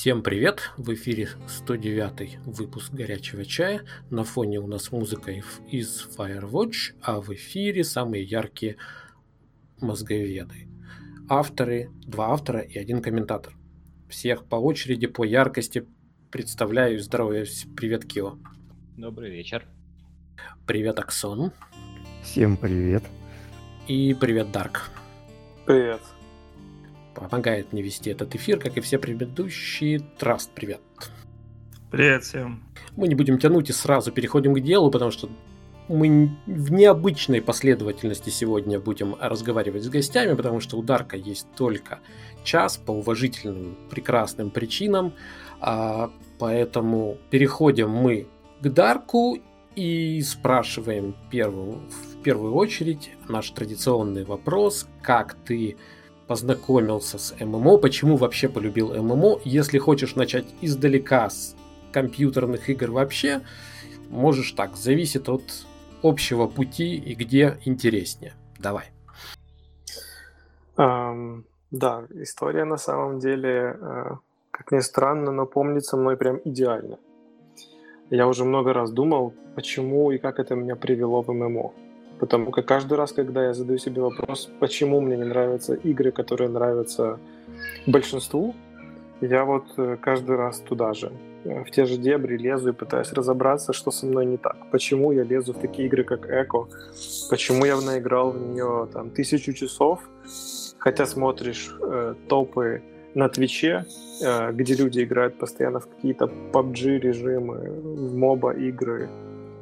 Всем привет! В эфире 109 выпуск «Горячего чая». На фоне у нас музыка из Firewatch, а в эфире самые яркие мозговеды. Авторы, два автора и один комментатор. Всех по очереди, по яркости представляю. Здоровья. Привет, Кио. Добрый вечер. Привет, Аксон. Всем привет. И привет, Дарк. Привет помогает мне вести этот эфир, как и все предыдущие. Траст, привет. Привет всем. Мы не будем тянуть и сразу переходим к делу, потому что мы в необычной последовательности сегодня будем разговаривать с гостями, потому что у Дарка есть только час по уважительным прекрасным причинам. А, поэтому переходим мы к Дарку и спрашиваем первую, в первую очередь наш традиционный вопрос, как ты познакомился с ММО, почему вообще полюбил ММО. Если хочешь начать издалека с компьютерных игр вообще, можешь так, зависит от общего пути и где интереснее. Давай. Um, да, история на самом деле, uh, как ни странно, но помнится мной прям идеально. Я уже много раз думал, почему и как это меня привело в ММО. Потому как каждый раз, когда я задаю себе вопрос, почему мне не нравятся игры, которые нравятся большинству, я вот э, каждый раз туда же, э, в те же дебри лезу и пытаюсь разобраться, что со мной не так. Почему я лезу в такие игры, как Эко? Почему я наиграл в нее там тысячу часов, хотя смотришь э, топы на Твиче, э, где люди играют постоянно в какие-то PUBG режимы, в моба игры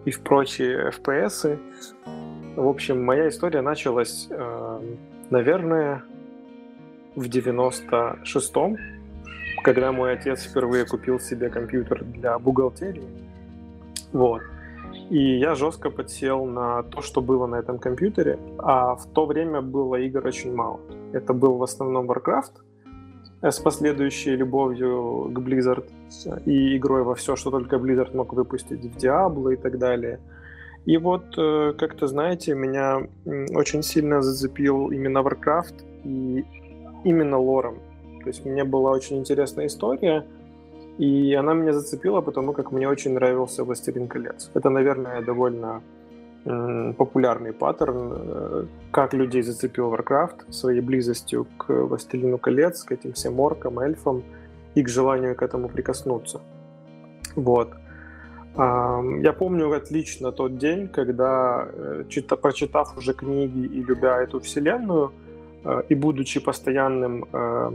и в прочие FPS, в общем, моя история началась, э, наверное, в 96-м, когда мой отец впервые купил себе компьютер для бухгалтерии. Вот. И я жестко подсел на то, что было на этом компьютере. А в то время было игр очень мало. Это был в основном Warcraft э, с последующей любовью к Blizzard и игрой во все, что только Blizzard мог выпустить в Diablo и так далее – и вот, э, как-то, знаете, меня очень сильно зацепил именно Warcraft и именно лором. То есть мне была очень интересная история, и она меня зацепила, потому как мне очень нравился «Властелин колец». Это, наверное, довольно популярный паттерн, э, как людей зацепил Warcraft своей близостью к «Властелину колец», к этим всем оркам, эльфам и к желанию к этому прикоснуться. Вот. Я помню отлично тот день, когда, э, прочитав уже книги и любя эту вселенную, э, и будучи постоянным э,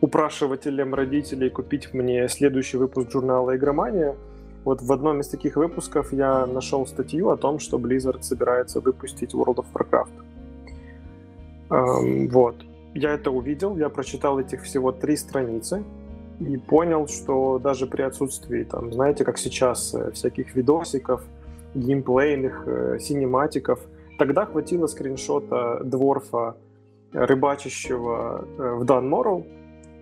упрашивателем родителей купить мне следующий выпуск журнала «Игромания», вот в одном из таких выпусков я нашел статью о том, что Blizzard собирается выпустить World of Warcraft. Вот. Я это увидел, я прочитал этих всего три страницы, и понял, что даже при отсутствии, там, знаете, как сейчас, э, всяких видосиков, геймплейных, э, синематиков, тогда хватило скриншота дворфа, рыбачащего э, в Данмору,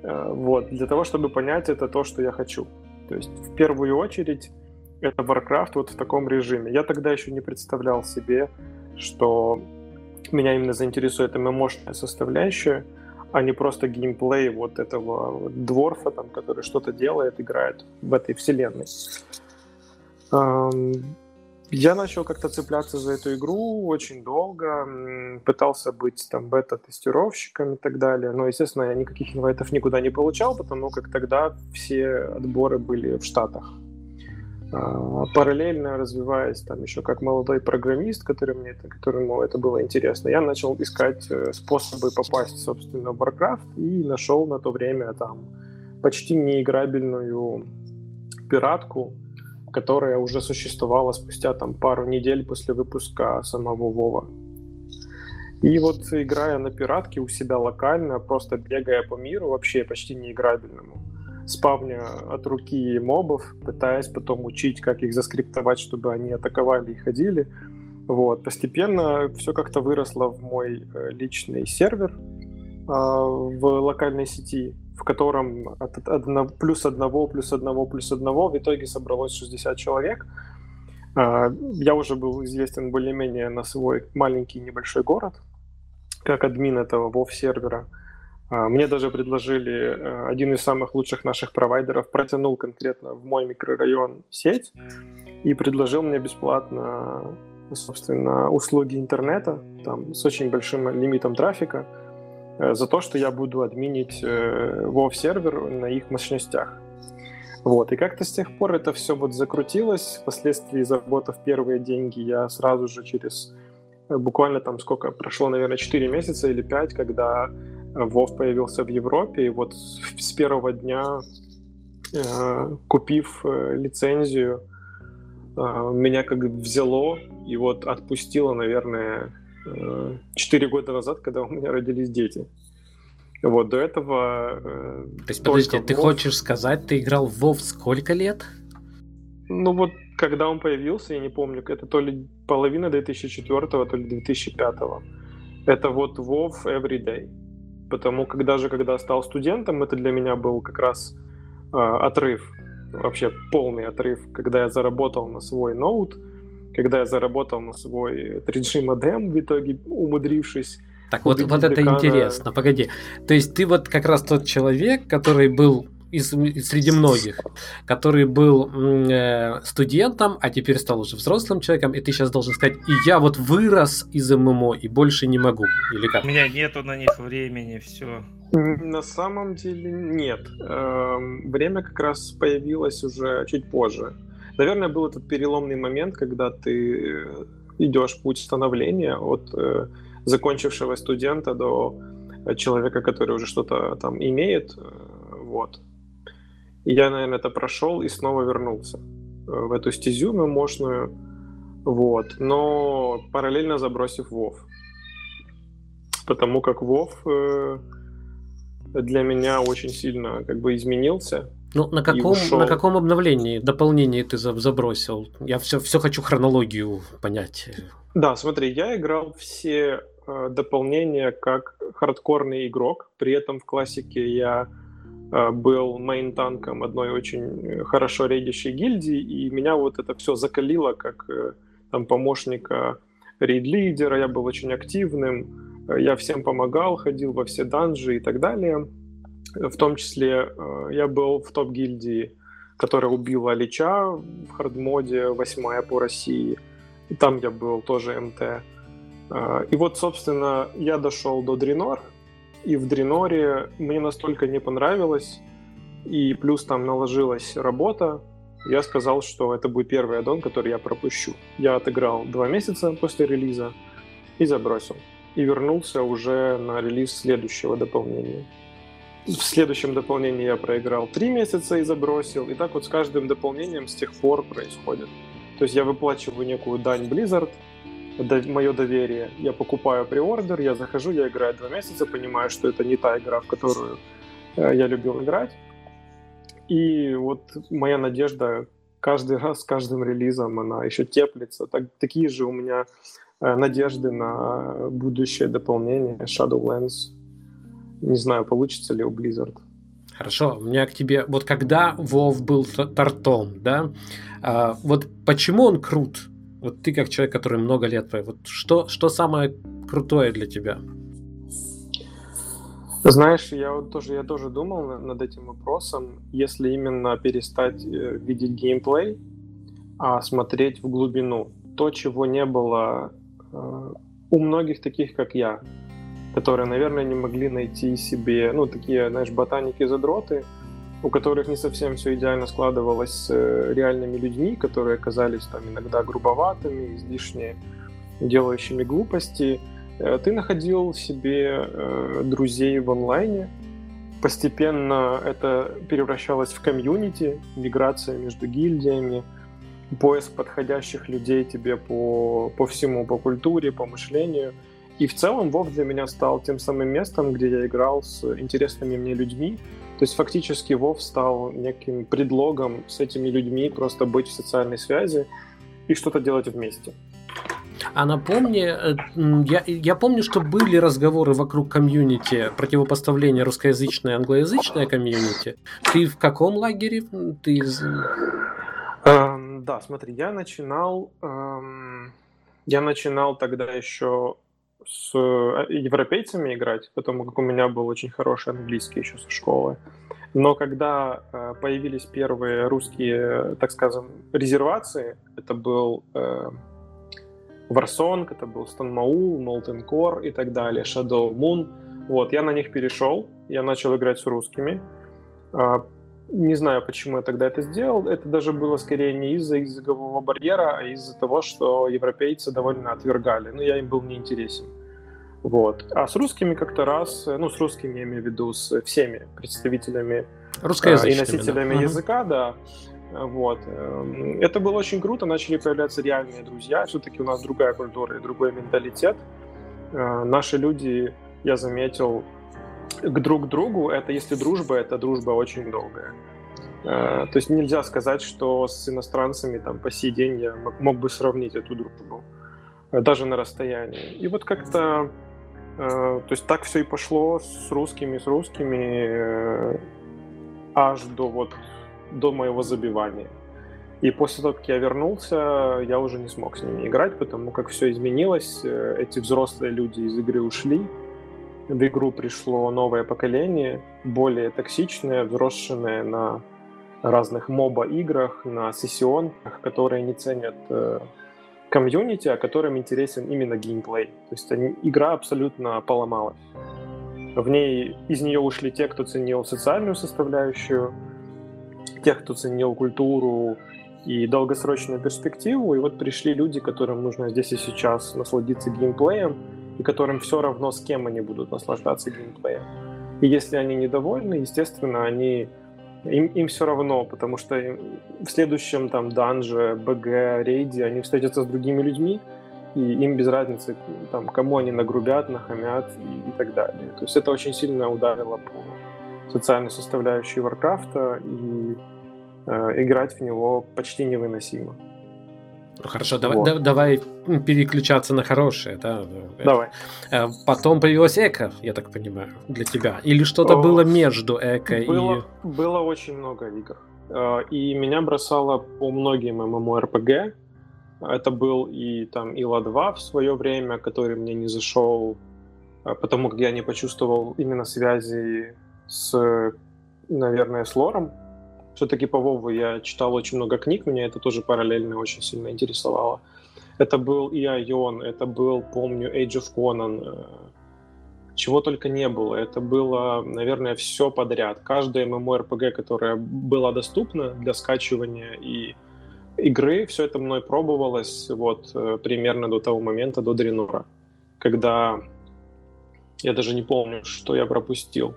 вот, для того, чтобы понять, это то, что я хочу. То есть, в первую очередь, это Warcraft вот в таком режиме. Я тогда еще не представлял себе, что меня именно заинтересует ММОшная составляющая — а не просто геймплей вот этого дворфа, там, который что-то делает, играет в этой вселенной. Я начал как-то цепляться за эту игру очень долго, пытался быть там бета-тестировщиком и так далее, но, естественно, я никаких инвайтов никуда не получал, потому как тогда все отборы были в Штатах. А, параллельно развиваясь там еще как молодой программист, который мне это, которому это было интересно, я начал искать э, способы попасть, собственно, в Warcraft и нашел на то время там почти неиграбельную пиратку, которая уже существовала спустя там пару недель после выпуска самого Вова. И вот играя на пиратке у себя локально, просто бегая по миру, вообще почти неиграбельному, спавня от руки мобов, пытаясь потом учить, как их заскриптовать, чтобы они атаковали и ходили. Вот. Постепенно все как-то выросло в мой э, личный сервер э, в локальной сети, в котором от одно, плюс одного, плюс одного, плюс одного в итоге собралось 60 человек. Э, я уже был известен более-менее на свой маленький небольшой город, как админ этого WoW сервера. А, мне даже предложили э, один из самых лучших наших провайдеров, протянул конкретно в мой микрорайон сеть и предложил мне бесплатно, собственно, услуги интернета, там, с очень большим лимитом трафика, э, за то, что я буду админить э, WoW сервер на их мощностях. Вот, и как-то с тех пор это все вот закрутилось. Впоследствии, заработав первые деньги, я сразу же через буквально там сколько, прошло, наверное, 4 месяца или 5, когда Вов появился в Европе, и вот с первого дня, э, купив э, лицензию, э, меня как взяло и вот отпустило, наверное, э, 4 года назад, когда у меня родились дети. Вот, до этого... То есть, подожди, ты WoW... хочешь сказать, ты играл в WoW сколько лет? Ну вот, когда он появился, я не помню, это то ли половина 2004, то ли 2005. Это вот WoW Everyday потому как даже когда стал студентом, это для меня был как раз э, отрыв, вообще полный отрыв, когда я заработал на свой ноут, когда я заработал на свой 3G модем, в итоге умудрившись так вот, вот это интересно, погоди. То есть ты вот как раз тот человек, который был из, среди многих, который был э, студентом, а теперь стал уже взрослым человеком, и ты сейчас должен сказать, и я вот вырос из ММО и больше не могу, или как? У меня нету на них времени, все. На самом деле нет. Эм, время как раз появилось уже чуть позже. Наверное, был этот переломный момент, когда ты идешь путь становления от э, закончившего студента до человека, который уже что-то там имеет. Э, вот. И я, наверное, это прошел и снова вернулся э, в эту стезю мощную. Вот. Но параллельно забросив Вов. Потому как Вов э, для меня очень сильно как бы изменился. Ну, на каком, на каком обновлении, дополнении ты забросил? Я все, все хочу хронологию понять. Да, смотри, я играл все э, дополнения как хардкорный игрок. При этом в классике я был мейн-танком одной очень хорошо рейдящей гильдии, и меня вот это все закалило как э, там помощника рейд-лидера, я был очень активным, э, я всем помогал, ходил во все данжи и так далее. В том числе я был в топ-гильдии, которая убила Лича в хардмоде, восьмая по России. И там я был тоже МТ. И вот, собственно, я дошел до Дренор, и в Дреноре мне настолько не понравилось, и плюс там наложилась работа, я сказал, что это будет первый аддон, который я пропущу. Я отыграл два месяца после релиза и забросил. И вернулся уже на релиз следующего дополнения. В следующем дополнении я проиграл три месяца и забросил. И так вот с каждым дополнением с тех пор происходит. То есть я выплачиваю некую дань Blizzard, мое доверие. Я покупаю приордер, я захожу, я играю два месяца, понимаю, что это не та игра, в которую э, я любил играть. И вот моя надежда каждый раз с каждым релизом она еще теплится. Так, такие же у меня э, надежды на будущее дополнение Shadowlands. Не знаю, получится ли у Blizzard. Хорошо, у меня к тебе... Вот когда Вов был тортом, да, а, вот почему он крут? Вот ты как человек, который много лет, вот что, что самое крутое для тебя? Знаешь, я вот тоже, я тоже думал над этим вопросом, если именно перестать э, видеть геймплей, а смотреть в глубину. То, чего не было э, у многих таких, как я, которые, наверное, не могли найти себе, ну, такие, знаешь, ботаники-задроты, у которых не совсем все идеально складывалось с э, реальными людьми, которые оказались там иногда грубоватыми, излишне делающими глупости. Э, ты находил себе э, друзей в онлайне. Постепенно это превращалось в комьюнити, миграция между гильдиями, поиск подходящих людей тебе по, по всему, по культуре, по мышлению. И в целом Вов для меня стал тем самым местом, где я играл с интересными мне людьми. То есть фактически Вов стал неким предлогом с этими людьми просто быть в социальной связи и что-то делать вместе. А напомни, э, я, я помню, что были разговоры вокруг комьюнити, противопоставления русскоязычное и англоязычное комьюнити. Ты в каком лагере? Ты из... Эм, да, смотри, я начинал, эм, я начинал тогда еще с э, европейцами играть, потому как у меня был очень хороший английский еще со школы. Но когда э, появились первые русские, так скажем, резервации, это был э, Warsong, это был Stanmaul, Molten Core и так далее, Shadow Moon. Вот, я на них перешел, я начал играть с русскими. А, не знаю, почему я тогда это сделал. Это даже было скорее не из-за языкового барьера, а из-за того, что европейцы довольно отвергали. Ну, я им был неинтересен. Вот. А с русскими как-то раз, ну, с русскими я имею в виду, с всеми представителями а, и носителями да. языка, да, вот. Эм, это было очень круто, начали появляться реальные друзья, все-таки у нас другая культура и другой менталитет. Э, наши люди, я заметил, к друг другу, это если дружба, это дружба очень долгая. Э, то есть нельзя сказать, что с иностранцами там по сей день я мог бы сравнить эту дружбу, э, даже на расстоянии. И вот как-то, то есть так все и пошло с русскими, с русскими, аж до вот до моего забивания. И после того, как я вернулся, я уже не смог с ними играть, потому как все изменилось. Э, эти взрослые люди из игры ушли. В игру пришло новое поколение, более токсичное, взросшее на разных моба-играх, на сессионках, которые не ценят э, комьюнити, а которым интересен именно геймплей. То есть они, игра абсолютно поломалась. В ней из нее ушли те, кто ценил социальную составляющую, тех, кто ценил культуру и долгосрочную перспективу. И вот пришли люди, которым нужно здесь и сейчас насладиться геймплеем, и которым все равно, с кем они будут наслаждаться геймплеем. И если они недовольны, естественно, они им, им все равно, потому что в следующем там данже, БГ, рейде они встретятся с другими людьми, и им без разницы, там, кому они нагрубят, нахамят и, и так далее. То есть это очень сильно ударило по социальной составляющей Варкрафта, и э, играть в него почти невыносимо. Ну, хорошо, давай, вот. да, давай переключаться на хорошее, да. Давай. Э, потом появилась эко, я так понимаю, для тебя. Или что-то О, было между эко было, и. Было очень много игр. Э, и меня бросало по многим MMORPG. Это был и там Ила 2 в свое время, который мне не зашел, э, потому как я не почувствовал именно связи с, наверное, с лором. Все-таки по Вову я читал очень много книг, меня это тоже параллельно очень сильно интересовало. Это был и Айон, это был, помню, Age of Conan, э, чего только не было. Это было, наверное, все подряд. Каждая MMORPG, которая была доступна для скачивания и игры, все это мной пробовалось вот э, примерно до того момента, до Дренора, когда я даже не помню, что я пропустил.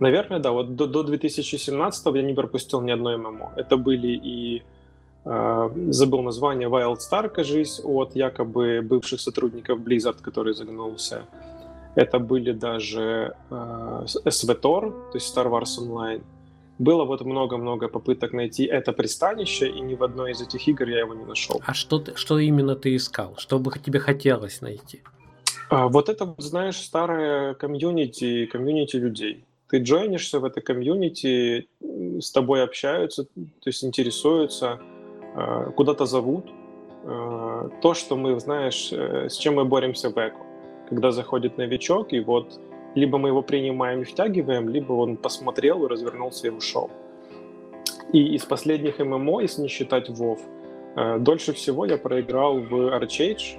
Наверное, да. Вот до, до 2017 я не пропустил ни одной ММО. Это были и э, забыл название Wild Star, кажись, от якобы бывших сотрудников Blizzard, который загнулся. Это были даже э, SVTOR, то есть Star Wars Online. Было вот много-много попыток найти это пристанище, и ни в одной из этих игр я его не нашел. А что, ты, что именно ты искал? Что бы тебе хотелось найти? А, вот это, знаешь, старое комьюнити, комьюнити людей ты джойнишься в это комьюнити, с тобой общаются, то есть интересуются, э, куда-то зовут. Э, то, что мы, знаешь, э, с чем мы боремся в эко. Когда заходит новичок, и вот либо мы его принимаем и втягиваем, либо он посмотрел развернулся и ушел. И из последних ММО, если не считать WoW, дольше всего я проиграл в Archage.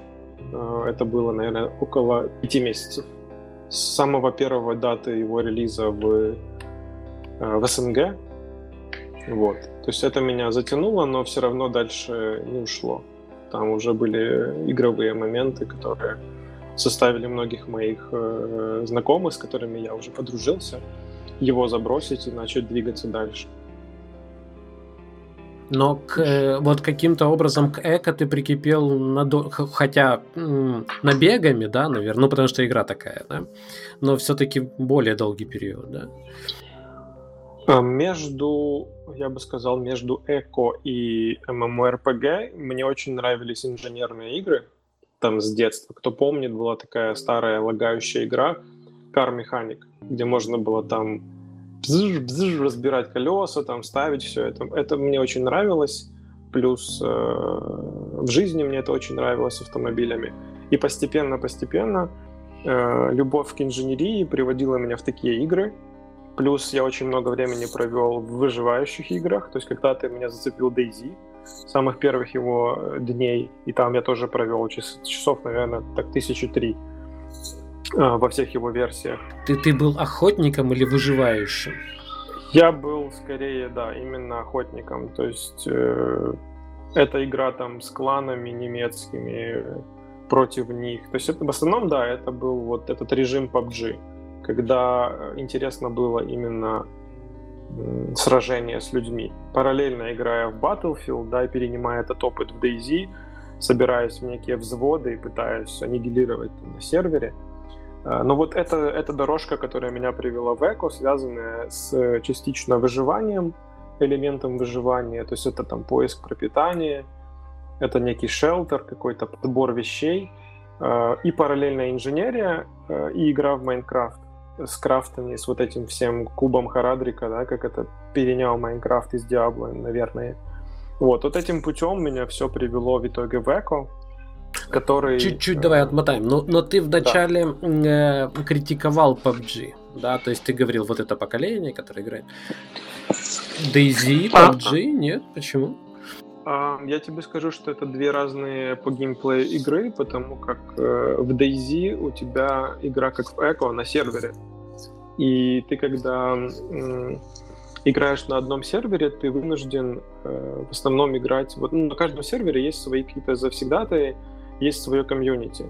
Это было, наверное, около пяти месяцев с самого первого даты его релиза в, э, в СНГ. Вот. То есть это меня затянуло, но все равно дальше не ушло. Там уже были игровые моменты, которые составили многих моих э, знакомых, с которыми я уже подружился, его забросить и начать двигаться дальше. Но к, э, вот каким-то образом к эко ты прикипел на хотя набегами, да, наверное, ну потому что игра такая, да, но все-таки более долгий период, да. А, между, я бы сказал, между эко и MMORPG мне очень нравились инженерные игры, там с детства. Кто помнит, была такая старая лагающая игра Car Mechanic, где можно было там бзж, бзж, разбирать колеса, там ставить все это. Это мне очень нравилось. Плюс э, в жизни мне это очень нравилось с автомобилями. И постепенно-постепенно э, любовь к инженерии приводила меня в такие игры. Плюс я очень много времени провел в выживающих играх. То есть когда-то меня зацепил DayZ, самых первых его э, дней. И там я тоже провел час, часов, наверное, так тысячи три во всех его версиях. Ты, ты был охотником или выживающим? Я был скорее, да, именно охотником. То есть э, эта игра там с кланами немецкими против них. То есть это в основном, да, это был вот этот режим PUBG, когда э, интересно было именно сражение с людьми. Параллельно играя в Battlefield, да, перенимая этот опыт в DayZ, собираясь в некие взводы и пытаясь аннигилировать на сервере. А, но вот это, эта дорожка, которая меня привела в эко, связанная с частично выживанием, элементом выживания, то есть это там поиск пропитания, это некий шелтер, какой-то подбор вещей, а, и параллельная инженерия, а, и игра в Майнкрафт с крафтами, с вот этим всем кубом Харадрика, да, как это перенял Майнкрафт из Диабло, наверное. Вот, вот этим путем меня все привело в итоге в Эко, который... Чуть-чуть э, давай отмотаем. Но, но ты вначале да. э, критиковал PUBG, да? То есть ты говорил, вот это поколение, которое играет. DayZ, PUBG, а, нет? Почему? А, я тебе скажу, что это две разные по геймплею игры, потому как э, в DayZ у тебя игра как в Echo на сервере. И ты когда э, играешь на одном сервере, ты вынужден э, в основном играть... Вот, ну, на каждом сервере есть свои какие-то завсегдатые, есть свое комьюнити.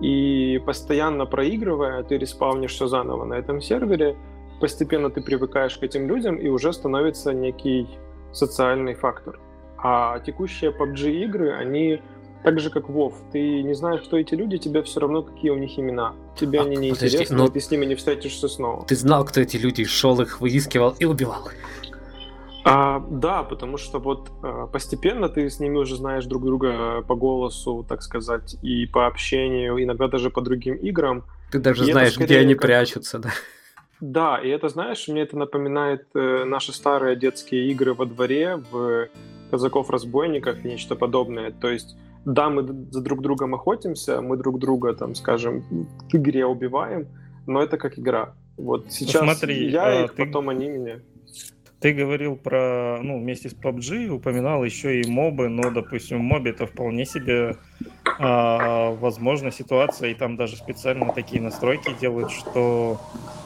И постоянно проигрывая, ты респаунишься заново на этом сервере, постепенно ты привыкаешь к этим людям, и уже становится некий социальный фактор. А текущие PUBG игры, они так же, как WoW. Ты не знаешь, кто эти люди, тебе все равно, какие у них имена. Тебе а, они не подожди, интересны, но... ты с ними не встретишься снова. Ты знал, кто эти люди, шел их, выискивал и убивал. А, да, потому что вот а, постепенно ты с ними уже знаешь друг друга по голосу, так сказать, и по общению, иногда даже по другим играм. Ты даже и знаешь, где они как... прячутся, да. Да, и это, знаешь, мне это напоминает э, наши старые детские игры во дворе, в казаков-разбойниках и нечто подобное. То есть, да, мы за друг другом охотимся, мы друг друга, там, скажем, в игре убиваем, но это как игра. Вот сейчас смотри, я а, их, ты... потом они меня. Ты говорил про, ну, вместе с PUBG упоминал еще и мобы, но, допустим, в мобе это вполне себе а, возможна ситуация, и там даже специально такие настройки делают, что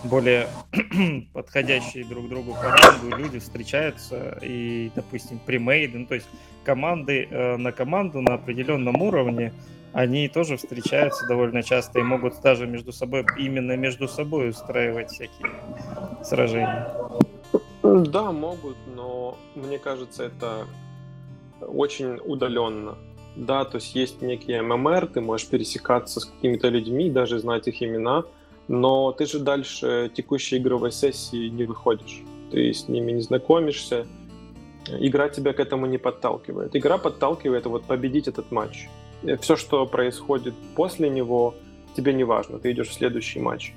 более подходящие друг другу по люди встречаются и, допустим, примейды, ну, то есть команды э, на команду на определенном уровне, они тоже встречаются довольно часто и могут даже между собой, именно между собой устраивать всякие сражения. Да, могут, но мне кажется, это очень удаленно. Да, то есть есть некий ММР, ты можешь пересекаться с какими-то людьми, даже знать их имена, но ты же дальше текущей игровой сессии не выходишь. Ты с ними не знакомишься, игра тебя к этому не подталкивает. Игра подталкивает вот победить этот матч. Все, что происходит после него, тебе не важно, ты идешь в следующий матч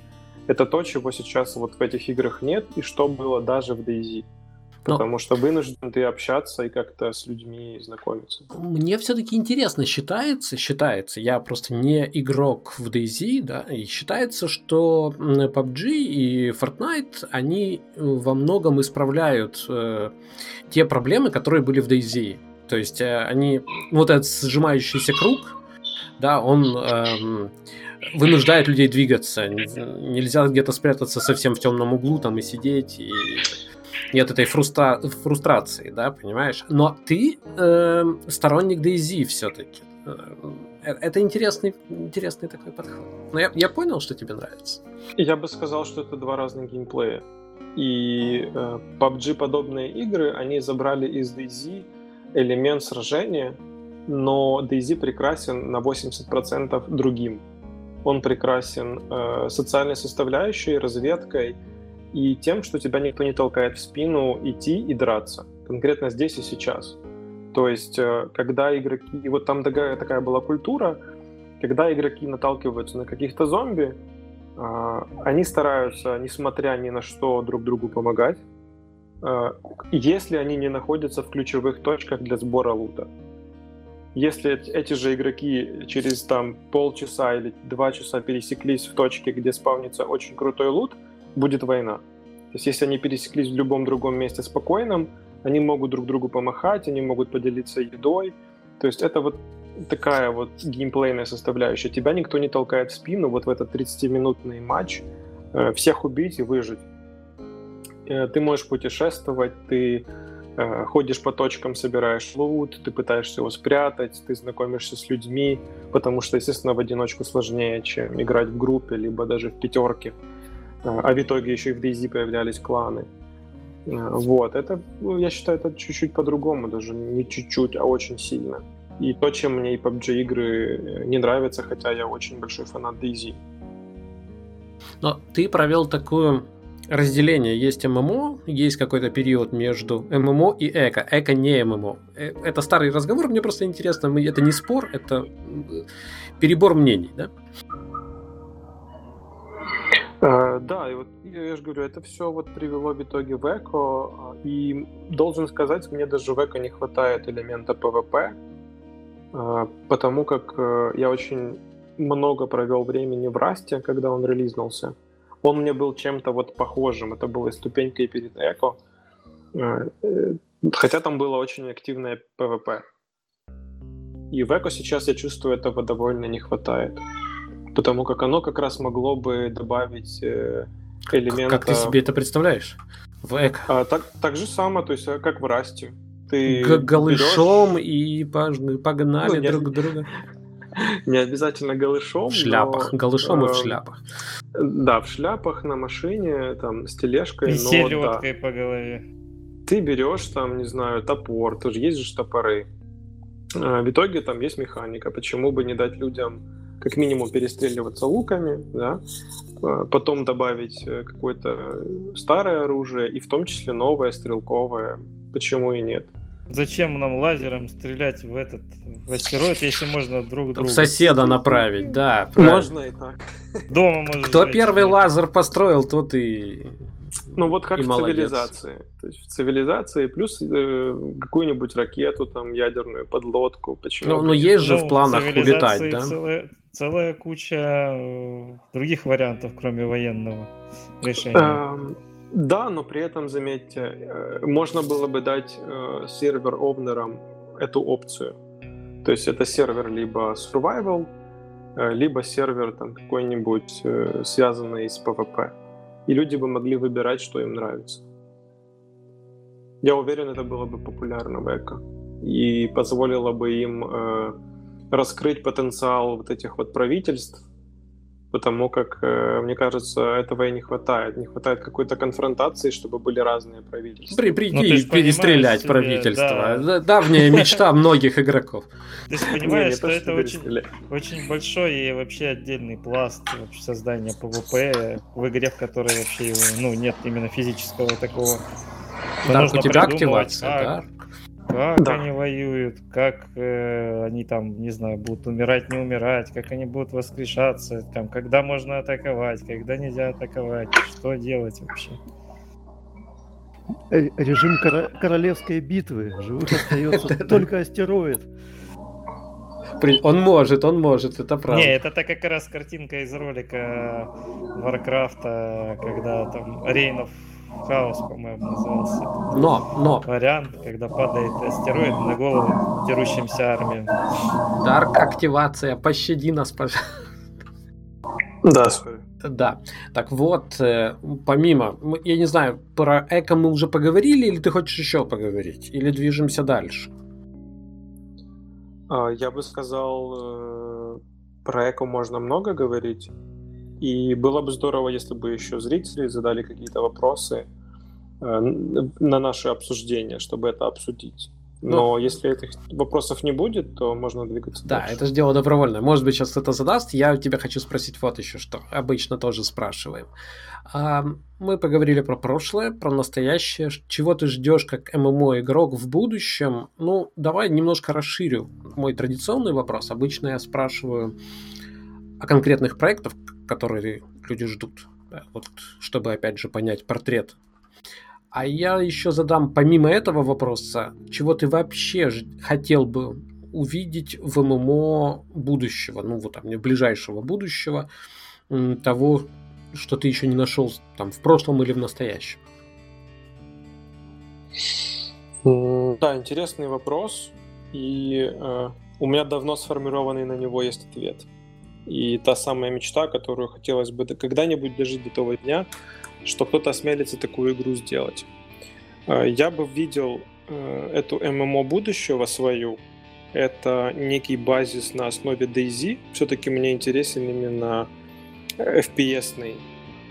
это то, чего сейчас вот в этих играх нет, и что было даже в DayZ. Потому Но... что вынужден ты общаться и как-то с людьми знакомиться. Мне все-таки интересно, считается, считается, я просто не игрок в DayZ, да, и считается, что PUBG и Fortnite, они э, во многом исправляют э, те проблемы, которые были в DayZ. То есть э, они, вот этот сжимающийся круг, да, он э, вынуждает людей двигаться. Нельзя где-то спрятаться совсем в темном углу там и сидеть, и нет этой фрустра... фрустрации, да, понимаешь? Но ты э, сторонник DayZ все-таки. Это интересный, интересный такой подход. Но я, я понял, что тебе нравится. Я бы сказал, что это два разных геймплея. И э, PUBG-подобные игры, они забрали из DayZ элемент сражения, но DayZ прекрасен на 80% другим. Он прекрасен э, социальной составляющей, разведкой и тем, что тебя никто не толкает в спину идти и драться. Конкретно здесь и сейчас. То есть, э, когда игроки... И вот там такая, такая была культура, когда игроки наталкиваются на каких-то зомби, э, они стараются, несмотря ни на что, друг другу помогать, э, если они не находятся в ключевых точках для сбора лута. Если эти же игроки через там полчаса или два часа пересеклись в точке, где спавнится очень крутой лут, будет война. То есть если они пересеклись в любом другом месте спокойном, они могут друг другу помахать, они могут поделиться едой. То есть это вот такая вот геймплейная составляющая. Тебя никто не толкает в спину вот в этот 30-минутный матч, э, всех убить и выжить. Э, ты можешь путешествовать, ты ходишь по точкам, собираешь лут, ты пытаешься его спрятать, ты знакомишься с людьми, потому что, естественно, в одиночку сложнее, чем играть в группе, либо даже в пятерке. А в итоге еще и в DayZ появлялись кланы. Вот, это, ну, я считаю, это чуть-чуть по-другому, даже не чуть-чуть, а очень сильно. И то, чем мне и PUBG игры э, не нравятся, хотя я очень большой фанат DayZ. Но ты провел такое разделение. Есть ММО, есть какой-то период между ММО и эко. Эко не ММО. Э, это старый разговор, мне просто интересно. Это не спор, это перебор мнений, да? Uh, да, и вот я же говорю, это все вот привело в итоге в Эко, а, и должен сказать, мне даже в Эко не хватает элемента PvP, а, потому как э, я очень много провел времени в Расте, когда он релизнулся. Он мне был чем-то вот похожим, это было ступенькой перед Эко, а, э, хотя там было очень активное PvP. И в Эко сейчас я чувствую, этого довольно не хватает. Потому как оно как раз могло бы добавить э, элемента... Как ты себе это представляешь? В эко. А, так, так же самое, то есть э, как в Расте. Ты голышом берешь... и погнали ну, друг друга. Не обязательно голышом. В шляпах. Но, голышом э, и в шляпах. Да, в шляпах, на машине, там, с тележкой. И селедкой да. по голове. Ты берешь там, не знаю, топор, тоже есть же топоры. А, в итоге там есть механика. Почему бы не дать людям как минимум перестреливаться луками, да, а, потом добавить э, какое-то старое оружие и в том числе новое стрелковое. Почему и нет? Зачем нам лазером стрелять в этот в астероид, если можно друг друга... В соседа направить, да. Можно и так. Дома можно. Кто первый лазер построил, тот и ну вот как и в молодец. цивилизации. То есть в цивилизации плюс э, какую-нибудь ракету, там, ядерную подлодку. Почему? Ну, но есть же ну, в планах улетать, да? Целая, целая куча э, других вариантов, кроме военного решения. Эм, да, но при этом, заметьте, э, можно было бы дать э, сервер-овнерам эту опцию. То есть это сервер либо survival, э, либо сервер там какой-нибудь связанный с PvP и люди бы могли выбирать, что им нравится. Я уверен, это было бы популярно в эко и позволило бы им раскрыть потенциал вот этих вот правительств, потому как, э, мне кажется, этого и не хватает. Не хватает какой-то конфронтации, чтобы были разные правительства. При, прийти ну, и перестрелять себе, правительство. Да. Давняя мечта многих игроков. Ты же понимаешь, что это очень, большой и вообще отдельный пласт создания PvP в игре, в которой вообще ну, нет именно физического такого. Да, у тебя активация, да? Как да. они воюют, как э, они там, не знаю, будут умирать, не умирать, как они будут воскрешаться, там, когда можно атаковать, когда нельзя атаковать, что делать вообще. Э, режим кор- королевской битвы. Живых остается только астероид. Он может, он может, это правда. Не, это так как раз картинка из ролика Варкрафта, когда там Reign of Chaos, по-моему, назывался. Но, но. Вариант, когда падает астероид на голову дерущимся армиям. Дарк активация, пощади нас, пожалуйста. Да, sorry. Да. Так вот, э, помимо, я не знаю, про эко мы уже поговорили, или ты хочешь еще поговорить? Или движемся дальше? А, я бы сказал, э, про эко можно много говорить. И было бы здорово, если бы еще зрители задали какие-то вопросы э, на наше обсуждение, чтобы это обсудить. Но ну, если этих вопросов не будет, то можно двигаться Да, дальше. это же дело добровольное. Может быть, сейчас кто-то задаст. Я у тебя хочу спросить вот еще что. Обычно тоже спрашиваем. А, мы поговорили про прошлое, про настоящее. Чего ты ждешь как ММО-игрок в будущем? Ну, давай немножко расширю мой традиционный вопрос. Обычно я спрашиваю о конкретных проектах, которые люди ждут. Вот, чтобы, опять же, понять портрет а я еще задам помимо этого вопроса, чего ты вообще хотел бы увидеть в ММО будущего, ну вот там, ближайшего будущего, того, что ты еще не нашел там в прошлом или в настоящем? Да, интересный вопрос, и э, у меня давно сформированный на него есть ответ. И та самая мечта, которую хотелось бы когда-нибудь дожить до того дня, что кто-то осмелится такую игру сделать. Э, я бы видел э, эту ММО будущего свою, это некий базис на основе DayZ. Все-таки мне интересен именно FPS-ный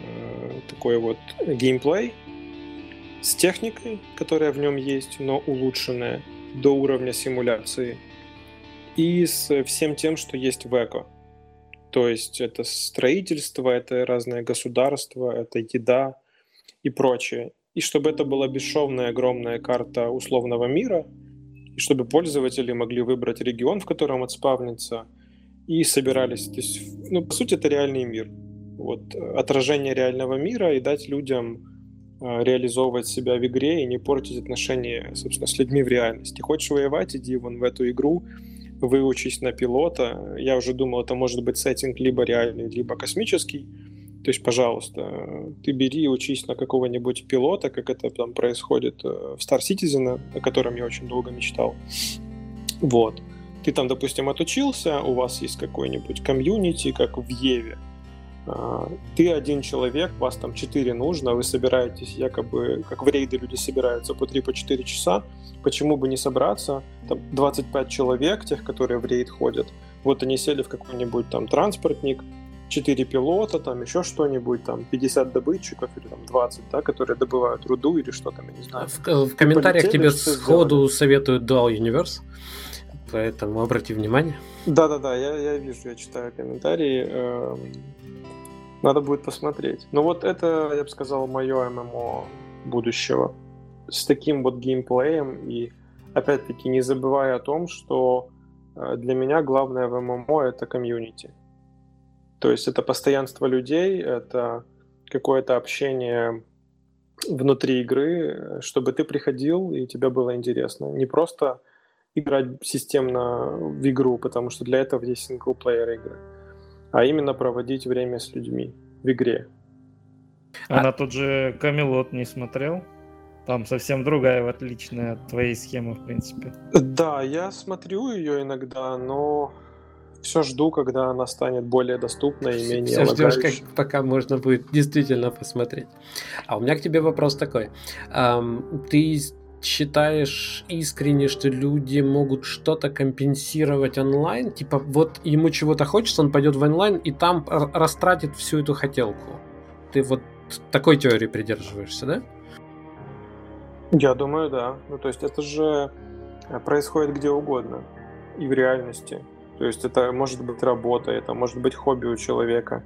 э, такой вот геймплей с техникой, которая в нем есть, но улучшенная до уровня симуляции, и с всем тем, что есть в Эко. То есть это строительство, это разные государства, это еда и прочее. И чтобы это была бесшовная огромная карта условного мира, и чтобы пользователи могли выбрать регион, в котором отспавнится, и собирались. То есть, ну, по сути, это реальный мир. Вот, отражение реального мира и дать людям э, реализовывать себя в игре и не портить отношения, собственно, с людьми в реальности. Хочешь воевать, иди вон в эту игру, выучись на пилота. Я уже думал, это может быть сеттинг либо реальный, либо космический. То есть, пожалуйста, ты бери и учись на какого-нибудь пилота, как это там происходит э, в Star Citizen, о котором я очень долго мечтал. Вот. Ты там, допустим, отучился, у вас есть какой-нибудь комьюнити, как в Еве. А, ты один человек, вас там четыре нужно, вы собираетесь якобы, как в рейды люди собираются по 3-4 по часа, почему бы не собраться, там 25 человек, тех, которые в рейд ходят, вот они сели в какой-нибудь там транспортник, 4 пилота, там еще что-нибудь, там 50 добытчиков или там 20, да, которые добывают руду или что там, я не знаю. В, э, в комментариях тебе сходу сделали. советуют Dual Universe, поэтому обрати внимание. Да-да-да, я, я вижу, я читаю комментарии. Надо будет посмотреть. Но вот это, я бы сказал, мое ММО будущего. С таким вот геймплеем и, опять-таки, не забывая о том, что э, для меня главное в ММО — это комьюнити. То есть это постоянство людей, это какое-то общение внутри игры, чтобы ты приходил и тебе было интересно. Не просто играть системно в игру, потому что для этого есть синглплеер игры, а именно проводить время с людьми в игре. А, а на тот же Камелот не смотрел? Там совсем другая, отличная от твоей схемы, в принципе. Да, я смотрю ее иногда, но все жду, когда она станет более доступной и менее Все ждешь, как, пока можно будет действительно посмотреть. А у меня к тебе вопрос такой. Um, ты считаешь искренне, что люди могут что-то компенсировать онлайн? Типа, вот ему чего-то хочется, он пойдет в онлайн и там растратит всю эту хотелку. Ты вот такой теории придерживаешься, да? Я думаю, да. Ну, то есть это же происходит где угодно. И в реальности. То есть это может быть работа, это может быть хобби у человека.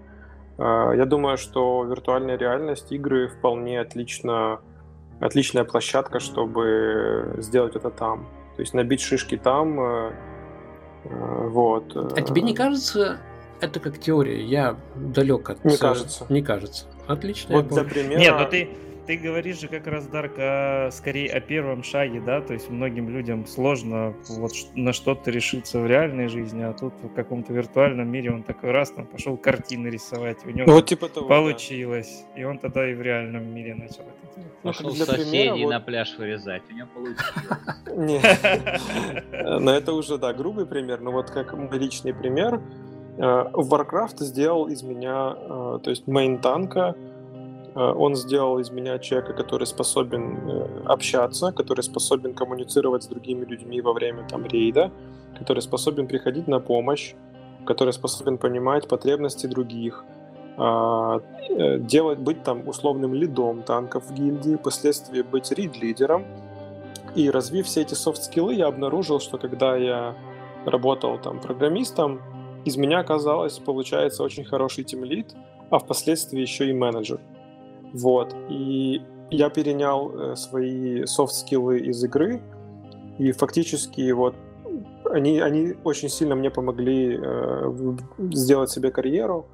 А, я думаю, что виртуальная реальность, игры вполне отлично, отличная площадка, чтобы сделать это там. То есть набить шишки там, э, э, вот. А тебе не кажется, это как теория? Я далек от... Не кажется. Не кажется. Отлично. Вот для примера... Нет, но ты, ты говоришь же как раз, Дарк, о, скорее о первом шаге, да, то есть многим людям сложно вот на что-то решиться в реальной жизни, а тут в каком-то виртуальном мире он такой раз там пошел картины рисовать, у него вот типа того, получилось, да. и он тогда и в реальном мире начал это делать. Пошел для соседей примера, вот... на пляж вырезать, у него получилось. Нет, но это уже, да, грубый пример, но вот как личный пример, э, Warcraft сделал из меня, э, то есть мейн танка, он сделал из меня человека, который способен э, общаться, который способен коммуницировать с другими людьми во время там рейда, который способен приходить на помощь, который способен понимать потребности других. а, э, делать, быть там условным лидом танков в гильдии, впоследствии быть рид-лидером. И развив все эти софт-скиллы, я обнаружил, что когда я работал там программистом, из меня оказалось, получается, очень хороший тимлид, а впоследствии еще и менеджер. Вот. И я перенял э, свои софт-скиллы из игры, и фактически вот они, они очень сильно мне помогли э, сделать себе карьеру.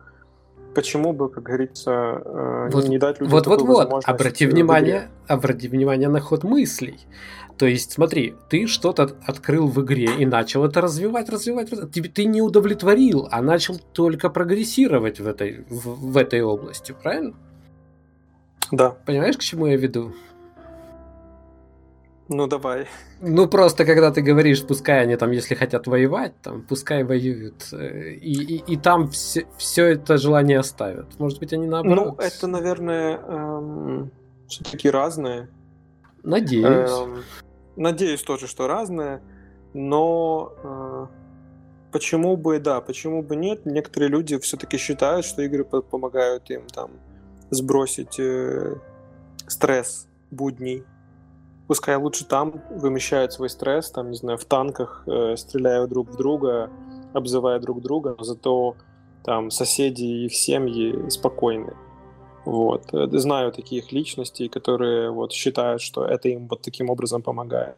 Почему бы, как говорится, э, вот, не дать людям Вот, вот, вот. Обрати внимание, обрати внимание на ход мыслей. То есть, смотри, ты что-то открыл в игре и начал это развивать, развивать, развивать. Ты, ты не удовлетворил, а начал только прогрессировать в этой, в, в этой области, правильно? Да. Понимаешь, к чему я веду? Ну давай. Ну просто когда ты говоришь, пускай они там, если хотят воевать, там, пускай воюют, э, и, и, и там все, все это желание оставят. Может быть, они наоборот. Ну это, наверное, эм, все-таки разное. Надеюсь. Эм, надеюсь тоже, что разное, но э, почему бы, да, почему бы нет? Некоторые люди все-таки считают, что игры помогают им там сбросить э, стресс будней пускай лучше там вымещают свой стресс, там, не знаю, в танках, э, стреляя друг в друга, обзывая друг друга, но зато там соседи и их семьи спокойны. Вот. Э, знаю таких личностей, которые вот считают, что это им вот таким образом помогает.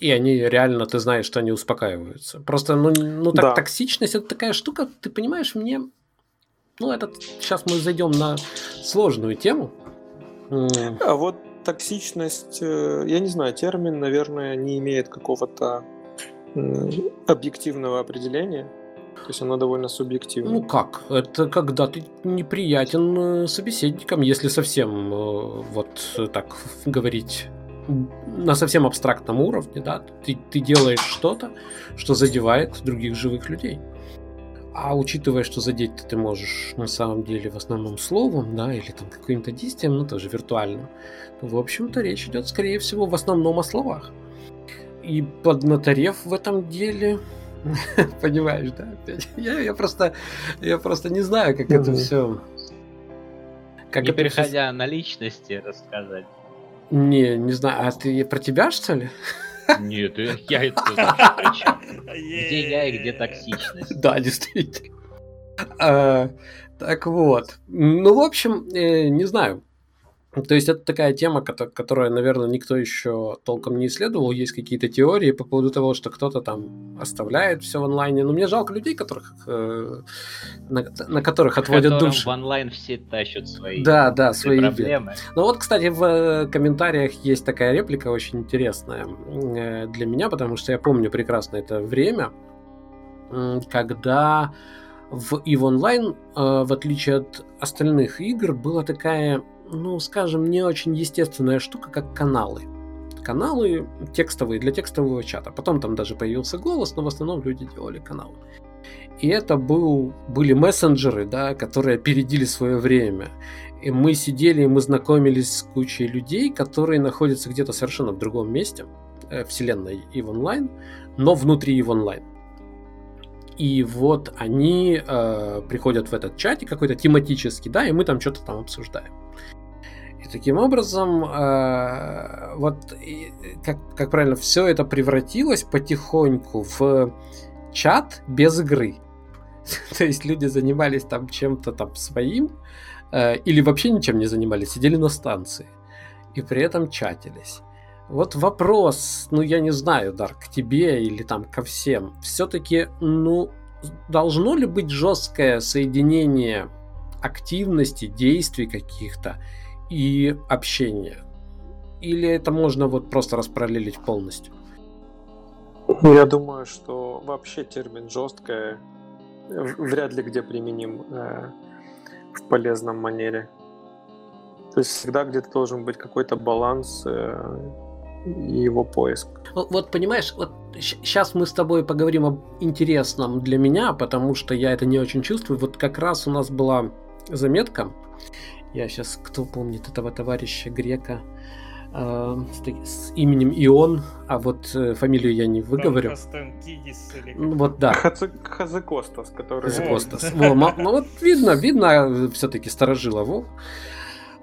И они реально, ты знаешь, что они успокаиваются. Просто, ну, ну так, да. токсичность это такая штука, ты понимаешь, мне... Ну, этот... Сейчас мы зайдем на сложную тему. А вот токсичность, э, я не знаю, термин, наверное, не имеет какого-то объективного определения. То есть оно довольно субъективно. Ну как? Это когда ты неприятен э, собеседникам, если совсем э, вот так говорить на совсем абстрактном уровне, да, ты, ты делаешь что-то, что задевает других живых людей. А учитывая, что задеть ты можешь на самом деле в основном словом, да, или там каким-то действием, ну тоже виртуальным, то, в общем-то, речь идет, скорее всего, в основном о словах. И поднаторев в этом деле, понимаешь, да, Я, я просто, я просто не знаю, как это все. Как не переходя все... на личности рассказать. Не, не знаю, а ты про тебя что ли? Нет, я это Где я и где токсичность? Да, действительно. А, так вот. Ну, в общем, э, не знаю. То есть это такая тема, которая, наверное, никто еще толком не исследовал. Есть какие-то теории по поводу того, что кто-то там оставляет все в онлайне. Но мне жалко людей, которых, э, на, на которых отводят душу. в онлайн все тащат свои, да, да, свои проблемы. Ну вот, кстати, в э, комментариях есть такая реплика очень интересная э, для меня, потому что я помню прекрасно это время, когда в EVE Online, э, в отличие от остальных игр, была такая ну, скажем, не очень естественная штука, как каналы. Каналы текстовые, для текстового чата. Потом там даже появился голос, но в основном люди делали каналы. И это был, были мессенджеры, да, которые опередили свое время. И мы сидели, и мы знакомились с кучей людей, которые находятся где-то совершенно в другом месте, э, вселенной и в онлайн, но внутри и в онлайн. И вот они э, приходят в этот чатик какой-то тематический, да, и мы там что-то там обсуждаем. Таким образом, э, вот как, как правильно, все это превратилось потихоньку в чат без игры. То есть люди занимались там чем-то там своим, э, или вообще ничем не занимались, сидели на станции. И при этом чатились. Вот вопрос, ну я не знаю, Дар, к тебе или там ко всем. Все-таки, ну, должно ли быть жесткое соединение активности, действий каких-то и общение? Или это можно вот просто распараллелить полностью? Я думаю, что вообще термин жесткое вряд ли где применим э, в полезном манере. То есть всегда где-то должен быть какой-то баланс э, и его поиск. Вот, вот понимаешь, вот сейчас мы с тобой поговорим об интересном для меня, потому что я это не очень чувствую. Вот как раз у нас была заметка, я сейчас, кто помнит этого товарища Грека, э, с, с именем Ион, а вот э, фамилию я не выговорю. Вот да. Хазекостас, который... Хазекостас. Во, ну вот видно, видно все-таки старожила. Во.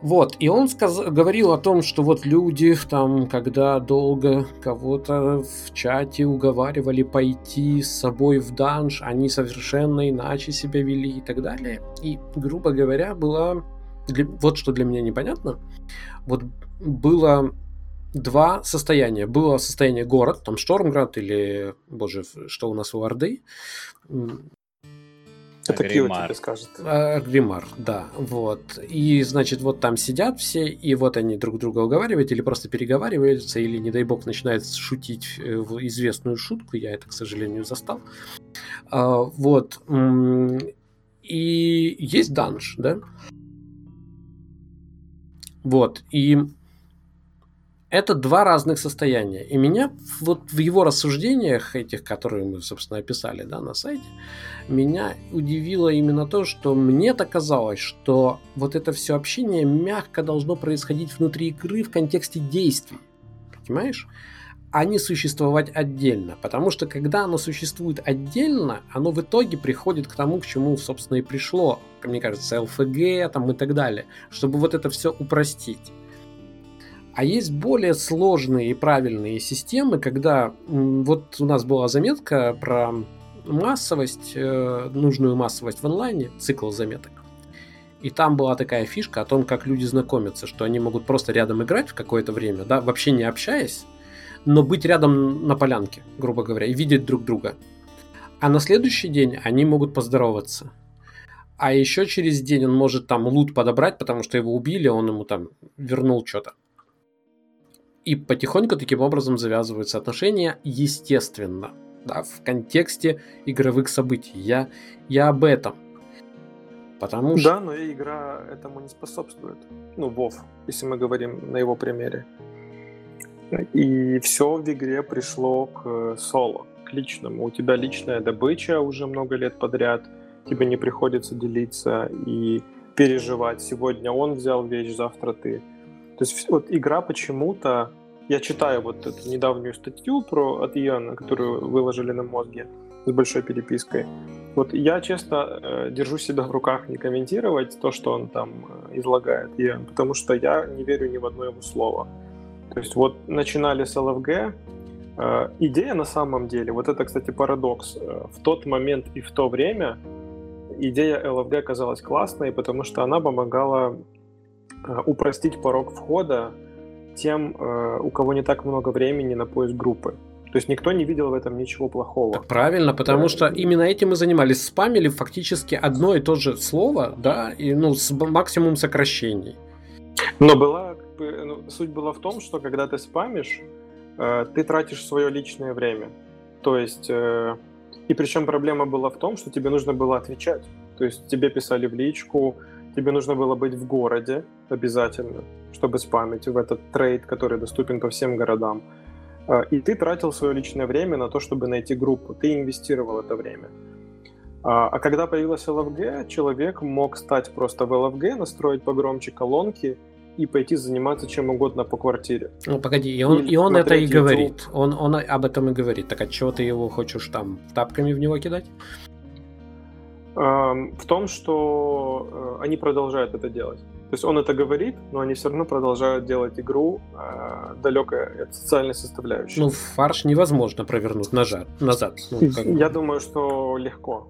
Вот, и он сказ... говорил о том, что вот люди там, когда долго кого-то в чате уговаривали пойти с собой в данж, они совершенно иначе себя вели и так далее. И, грубо говоря, было... Для... Вот что для меня непонятно. Вот было два состояния. Было состояние город, там Штормград или, боже, что у нас у Орды, это Кио тебе скажет. А, Гримар, да, вот. И, значит, вот там сидят все, и вот они друг друга уговаривают, или просто переговариваются, или, не дай бог, начинают шутить э, в известную шутку, я это, к сожалению, застал. А, вот. И есть данж, да? Вот. И это два разных состояния. И меня вот в его рассуждениях, этих, которые мы, собственно, описали да, на сайте, меня удивило именно то, что мне-то казалось, что вот это все общение мягко должно происходить внутри игры в контексте действий. Понимаешь? А не существовать отдельно. Потому что когда оно существует отдельно, оно в итоге приходит к тому, к чему, собственно, и пришло. Мне кажется, ЛФГ там, и так далее. Чтобы вот это все упростить. А есть более сложные и правильные системы, когда вот у нас была заметка про массовость, э, нужную массовость в онлайне, цикл заметок. И там была такая фишка о том, как люди знакомятся, что они могут просто рядом играть в какое-то время, да, вообще не общаясь, но быть рядом на полянке, грубо говоря, и видеть друг друга. А на следующий день они могут поздороваться. А еще через день он может там лут подобрать, потому что его убили, он ему там вернул что-то. И потихоньку таким образом завязываются отношения, естественно, да, в контексте игровых событий. Я, я об этом. Потому что... Да, но и игра этому не способствует. Ну, Вов, если мы говорим на его примере. И все в игре пришло к соло, к личному. У тебя личная добыча уже много лет подряд, тебе не приходится делиться и переживать. Сегодня он взял вещь, завтра ты. То есть вот игра почему-то... Я читаю вот эту недавнюю статью про от Иоанна, которую выложили на мозге с большой перепиской. Вот я честно э, держу себя в руках не комментировать то, что он там э, излагает, Иоанн, потому что я не верю ни в одно его слово. То есть вот начинали с ЛФГ, э, идея на самом деле, вот это, кстати, парадокс, э, в тот момент и в то время идея ЛФГ казалась классной, потому что она помогала Э, упростить порог входа тем, у кого не так много времени на поиск группы. То есть никто не видел в этом ничего плохого. Так правильно, потому да. что именно этим мы занимались. Спамили фактически одно и то же слово, да, и ну, с максимум сокращений. Но была, ну, суть была в том, что когда ты спамишь, э, ты тратишь свое личное время. То есть, э, и причем проблема была в том, что тебе нужно было отвечать. То есть тебе писали в личку, тебе нужно было быть в городе обязательно, чтобы спамить в этот трейд, который доступен по всем городам. А, и ты тратил свое личное время на то, чтобы найти группу. Ты инвестировал это время. А, а когда появилась LFG, человек мог стать просто в LFG, настроить погромче колонки и пойти заниматься чем угодно по квартире. Ну, погоди, и он, и он это и говорит. Он, он об этом и говорит. Так от чего ты его хочешь там тапками в него кидать? в том, что э, они продолжают это делать. То есть он это говорит, но они все равно продолжают делать игру э, далекой от социальной составляющей. Ну, фарш невозможно провернуть нажат, назад. Ну, как... Я думаю, что легко.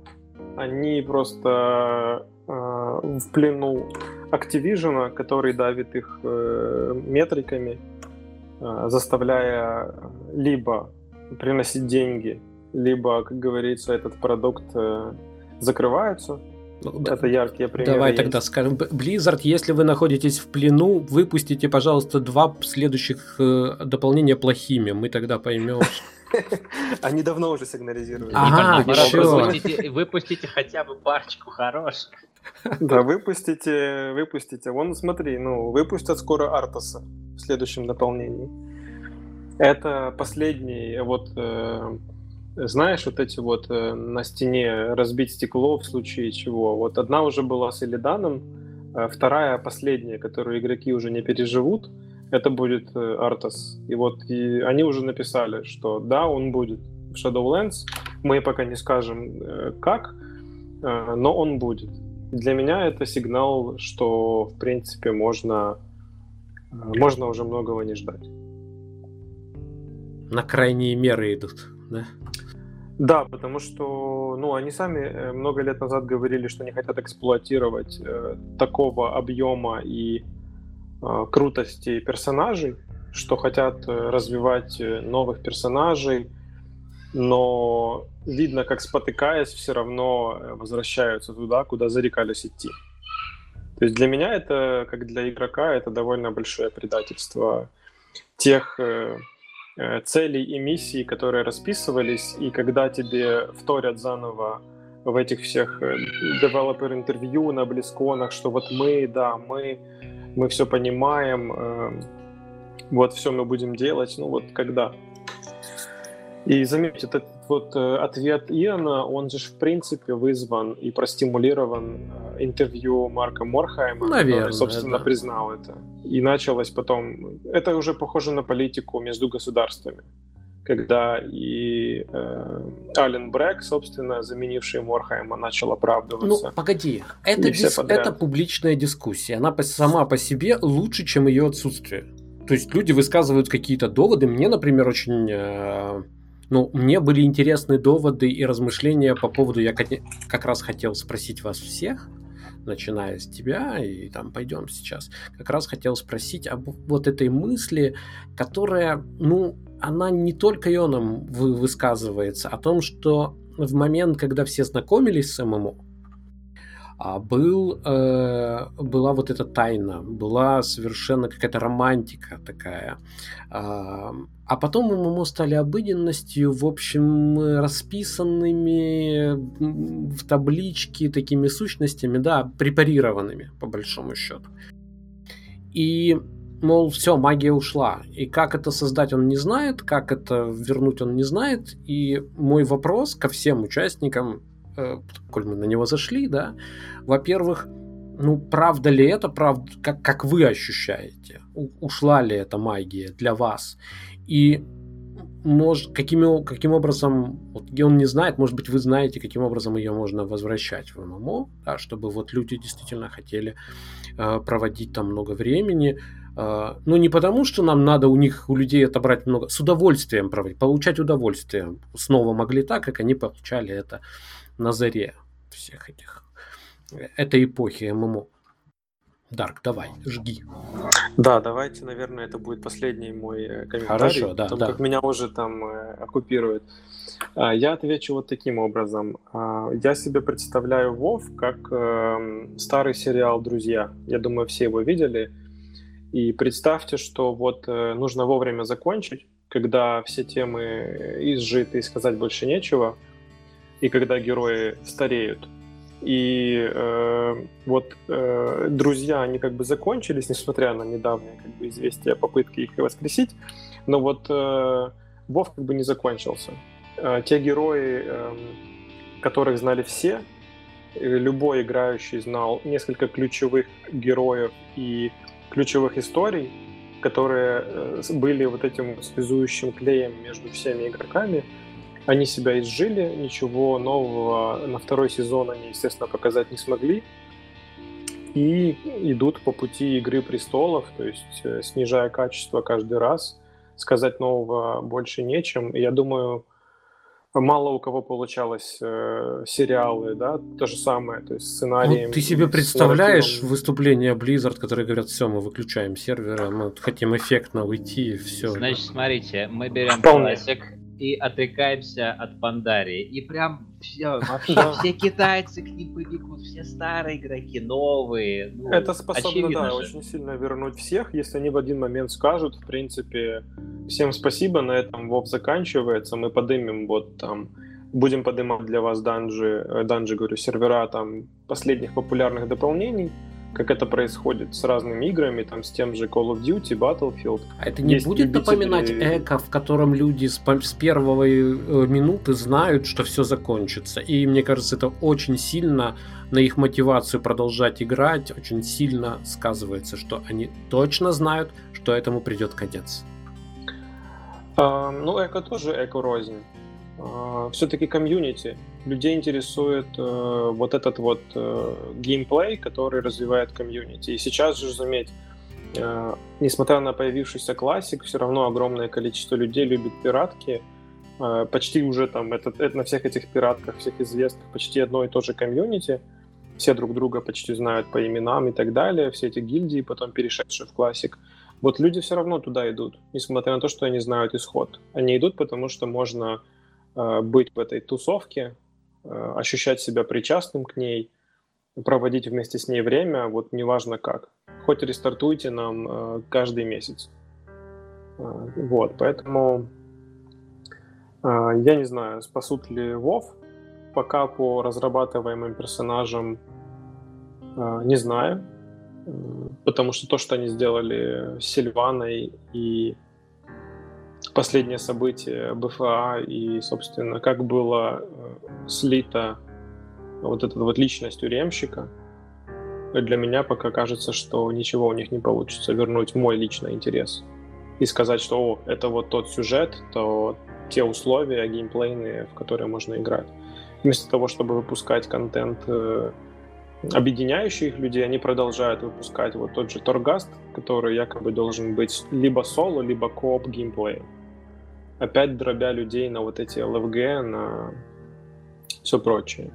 Они просто э, в плену Activision, который давит их э, метриками, э, заставляя либо приносить деньги, либо, как говорится, этот продукт э, закрываются. Ну, Это яркие примеры. Давай есть. тогда скажем, Blizzard, если вы находитесь в плену, выпустите, пожалуйста, два следующих э, дополнения плохими. Мы тогда поймем. Они давно уже сигнализируют. Ага, выпустите, выпустите хотя бы парочку хороших. Да, выпустите, выпустите. Вон, смотри, ну, выпустят скоро Артаса в следующем дополнении. Это последний вот э, знаешь, вот эти вот э, на стене разбить стекло в случае чего. Вот одна уже была с Элиданом, а вторая, последняя, которую игроки уже не переживут, это будет Артас. И вот и они уже написали, что да, он будет в Shadowlands. Мы пока не скажем как, но он будет. Для меня это сигнал, что в принципе можно, можно уже многого не ждать. На крайние меры идут, да? Да, потому что, ну, они сами э, много лет назад говорили, что не хотят эксплуатировать э, такого объема и э, крутости персонажей, что хотят э, развивать э, новых персонажей, но видно, как спотыкаясь, все равно возвращаются туда, куда зарекались идти. То есть для меня это, как для игрока, это довольно большое предательство тех Э, целей и миссий, которые расписывались, и когда тебе вторят заново в этих всех девелопер-интервью на Близконах, что вот мы, да, мы, мы все понимаем, э, вот все мы будем делать, ну вот когда. И заметьте, этот вот э, ответ Иона, он же в принципе вызван и простимулирован интервью Марка Морхайма, Наверное, который, собственно, да. признал это. И началось потом... Это уже похоже на политику между государствами, когда и э, Ален Брэк, собственно, заменивший Морхайма, начал оправдываться. Ну, погоди, это, дис... это публичная дискуссия. Она сама по себе лучше, чем ее отсутствие. То есть люди высказывают какие-то доводы. Мне, например, очень... Э... Ну, мне были интересны доводы и размышления по поводу, я как раз хотел спросить вас всех, начиная с тебя, и там пойдем сейчас, как раз хотел спросить об вот этой мысли, которая, ну, она не только Ионом высказывается, о том, что в момент, когда все знакомились с ММО, а был, э, была вот эта тайна, была совершенно какая-то романтика такая. А, а потом ММО стали обыденностью, в общем, расписанными в табличке такими сущностями, да, препарированными, по большому счету. И мол, все, магия ушла. И как это создать, он не знает, как это вернуть, он не знает. И мой вопрос ко всем участникам Э, коль мы на него зашли, да, во-первых, ну, правда ли это, правда, как, как вы ощущаете? У, ушла ли эта магия для вас? И может, каким, каким образом, вот он не знает, может быть, вы знаете, каким образом ее можно возвращать в ММО, да, чтобы вот люди действительно хотели э, проводить там много времени. Э, ну, не потому, что нам надо у них, у людей отобрать много, с удовольствием проводить, получать удовольствие. Снова могли так, как они получали это на заре всех этих этой эпохи ММО. Дарк, давай, жги. Да, давайте, наверное, это будет последний мой э, комментарий. Хорошо, да, потому да. как меня уже там э, оккупируют. А, я отвечу вот таким образом. А, я себе представляю Вов как э, старый сериал «Друзья». Я думаю, все его видели. И представьте, что вот э, нужно вовремя закончить, когда все темы изжиты и сказать больше нечего – и когда герои стареют. И э, вот э, друзья, они как бы закончились, несмотря на недавнее как бы, известие о попытке их воскресить. Но вот э, Вов как бы не закончился. Э, те герои, э, которых знали все, любой играющий знал несколько ключевых героев и ключевых историй, которые э, были вот этим связующим клеем между всеми игроками – они себя изжили, ничего нового на второй сезон они, естественно, показать не смогли. И идут по пути Игры престолов, то есть э, снижая качество каждый раз. Сказать нового больше нечем. И я думаю, мало у кого получалось э, сериалы, да, то же самое, то есть сценарий. Ну, ты себе представляешь выступление Blizzard, которые говорят, все, мы выключаем сервер, мы хотим эффектно уйти, и все. Значит, смотрите, мы берем классик, и отрекаемся от Пандарии. И прям все, вообще все китайцы к ним побегут, все старые игроки, новые. Ну, Это способно, да, же. очень сильно вернуть всех, если они в один момент скажут, в принципе, всем спасибо, на этом ВОВ заканчивается, мы подымем вот там будем поднимать для вас данжи, э, данжи, говорю, сервера там последних популярных дополнений, как это происходит с разными играми, там с тем же Call of Duty, Battlefield. А это не Есть будет любители... напоминать эко, в котором люди с, с первой э, минуты знают, что все закончится. И мне кажется, это очень сильно на их мотивацию продолжать играть, очень сильно сказывается, что они точно знают, что этому придет конец. А, ну, эко тоже эко-рознь. А, все-таки комьюнити. Людей интересует э, вот этот вот э, геймплей, который развивает комьюнити. И сейчас же, заметь, э, несмотря на появившийся Classic, все равно огромное количество людей любит пиратки. Э, почти уже там это, это на всех этих пиратках, всех известных, почти одно и то же комьюнити. Все друг друга почти знают по именам и так далее. Все эти гильдии, потом перешедшие в классик. Вот люди все равно туда идут, несмотря на то, что они знают исход. Они идут, потому что можно быть в этой тусовке, э, ощущать себя причастным к ней, проводить вместе с ней время, вот неважно как. Хоть рестартуйте нам э, каждый месяц. Вот, поэтому я не знаю, спасут ли Вов. Пока по разрабатываемым персонажам не знаю. Потому что то, что они сделали с Сильваной и последнее событие БФА и, собственно, как было э, слито вот эта вот личность тюремщика. Для меня пока кажется, что ничего у них не получится вернуть мой личный интерес и сказать, что О, это вот тот сюжет, то те условия геймплейные, в которые можно играть. Вместо того, чтобы выпускать контент, э, объединяющий их людей, они продолжают выпускать вот тот же Торгаст, который якобы должен быть либо соло, либо кооп геймплеем опять дробя людей на вот эти LFG, на все прочее.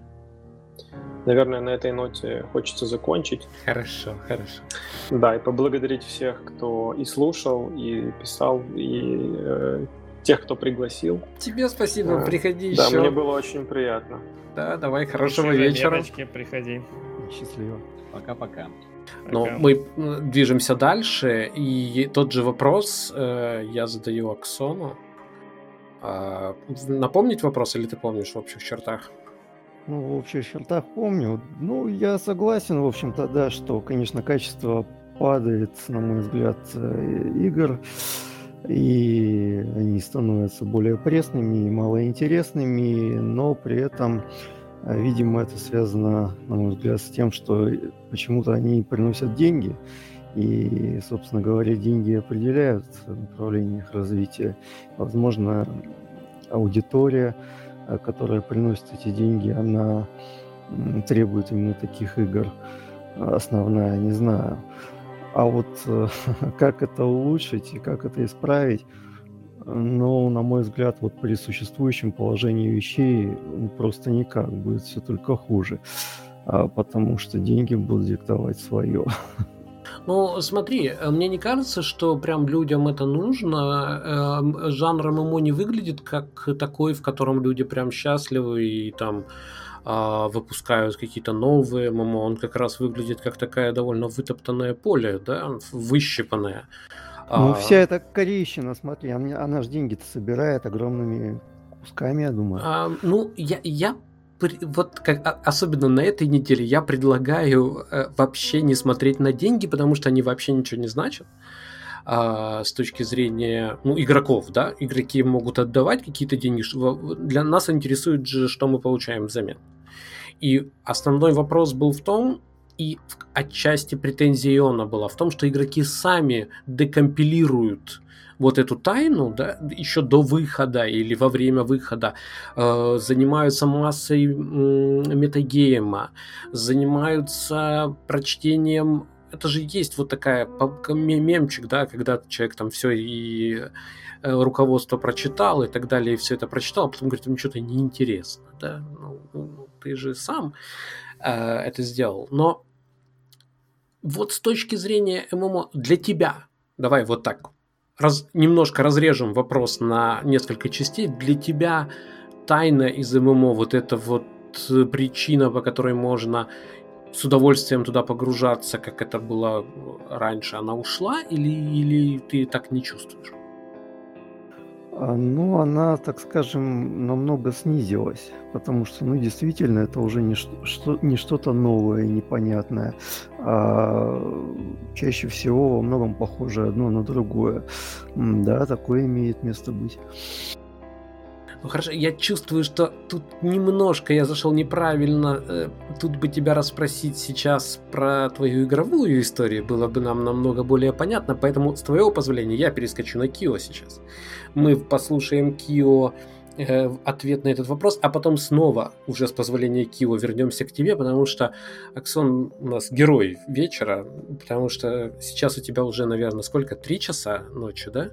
Наверное, на этой ноте хочется закончить. Хорошо, хорошо. Да, и поблагодарить всех, кто и слушал, и писал, и э, тех, кто пригласил. Тебе спасибо, а, приходи да, еще. Да, мне было очень приятно. Да, давай, хорошего вечера. Девочки, приходи. Счастливо. Пока-пока. Но мы движемся дальше, и тот же вопрос э, я задаю Аксону. А, напомнить вопрос или ты помнишь в общих чертах? Ну, в общих чертах помню. Ну, я согласен, в общем-то, да, что, конечно, качество падает, на мой взгляд, э, игр, и они становятся более пресными и малоинтересными, но при этом, э, видимо, это связано, на мой взгляд, с тем, что почему-то они приносят деньги, и, собственно говоря, деньги определяют направление их развития. Возможно, аудитория, э, которая приносит эти деньги, она требует именно таких игр. Основная, не знаю. А вот э, как это улучшить и как это исправить, ну, на мой взгляд, вот при существующем положении вещей просто никак, будет все только хуже, а потому что деньги будут диктовать свое. Ну, смотри, э, мне не кажется, что прям людям это нужно. Эм, жанр ММО не выглядит как такой, в котором люди прям счастливы и там а, выпускают какие-то новые ММО. Он как раз выглядит как такая довольно вытоптанное поле, да, выщипанное. Ну, а... вся эта корейщина, смотри, она, она же деньги-то собирает огромными кусками, я думаю. А, ну, я, я вот как, а, особенно на этой неделе я предлагаю э, вообще не смотреть на деньги, потому что они вообще ничего не значат. А, с точки зрения ну, игроков, да, игроки могут отдавать какие-то деньги. Для нас интересует же, что мы получаем взамен. И основной вопрос был в том, и отчасти претензия Иона была в том, что игроки сами декомпилируют вот эту тайну, да, еще до выхода или во время выхода, э, занимаются массой э, метагейма, занимаются прочтением это же есть вот такая мемчик, да, когда человек там все и э, руководство прочитал и так далее, и все это прочитал, а потом говорит, мне что-то неинтересно, да, ну, ну, ты же сам э, это сделал. Но вот с точки зрения ММО для тебя, давай вот так раз, немножко разрежем вопрос на несколько частей. Для тебя тайна из ММО, вот это вот причина, по которой можно с удовольствием туда погружаться, как это было раньше, она ушла или, или ты так не чувствуешь? А, ну, она, так скажем, намного снизилась, потому что, ну, действительно, это уже не, что, не что-то новое, непонятное, а чаще всего во многом похоже одно на другое. Да, такое имеет место быть. Ну хорошо, я чувствую, что тут немножко я зашел неправильно. Э, тут бы тебя расспросить сейчас про твою игровую историю было бы нам намного более понятно, поэтому с твоего позволения я перескочу на Кио сейчас. Мы послушаем Кио э, ответ на этот вопрос, а потом снова, уже с позволения Кио, вернемся к тебе, потому что Аксон у нас герой вечера, потому что сейчас у тебя уже, наверное, сколько? Три часа ночи, да?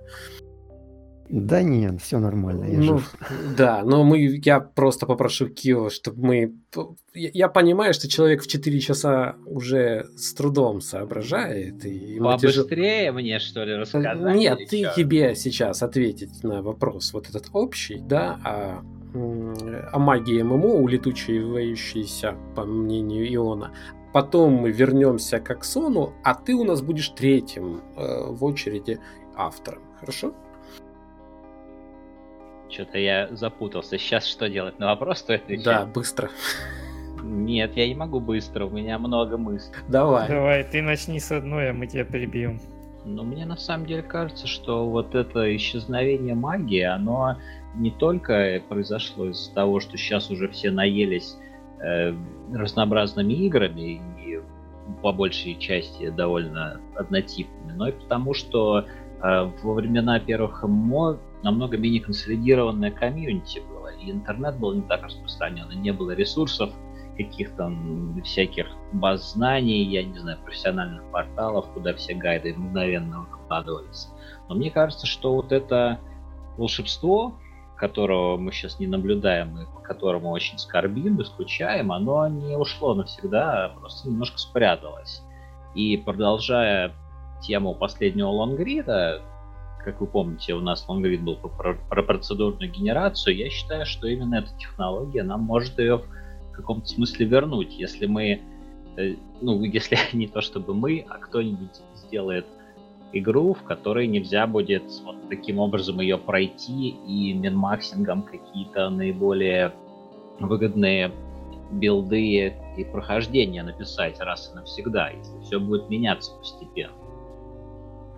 Да нет, все нормально, я ну, жив. Да, но мы, я просто попрошу Кио, чтобы мы... Я понимаю, что человек в 4 часа уже с трудом соображает. И Побыстрее тяжел... мне, что ли, рассказать? Нет, ты что? тебе сейчас ответить на вопрос вот этот общий, да, о, о магии ММО, улетучивающейся, по мнению Иона. Потом мы вернемся к Аксону, а ты у нас будешь третьим э, в очереди автором. Хорошо? Что-то я запутался. Сейчас что делать? На вопрос стоит отвечать? Да, быстро. Нет, я не могу быстро, у меня много мыслей. Давай. Давай, ты начни с одной, а мы тебя перебьем. Ну, мне на самом деле кажется, что вот это исчезновение магии, оно не только произошло из-за того, что сейчас уже все наелись э, разнообразными играми и по большей части довольно однотипными, но и потому, что э, во времена первых ММО намного менее консолидированное комьюнити было, и интернет был не так распространен, и не было ресурсов, каких-то всяких баз знаний, я не знаю, профессиональных порталов, куда все гайды мгновенно выкладывались. Но мне кажется, что вот это волшебство, которого мы сейчас не наблюдаем и по которому очень скорбим и скучаем, оно не ушло навсегда, а просто немножко спряталось. И продолжая тему последнего лонгрида, как вы помните, у нас лонгрид был про, про процедурную генерацию. Я считаю, что именно эта технология нам может ее в каком-то смысле вернуть, если мы, э, ну, если не то чтобы мы, а кто-нибудь сделает игру, в которой нельзя будет вот таким образом ее пройти и минмаксингом какие-то наиболее выгодные билды и прохождения написать раз и навсегда, если все будет меняться постепенно.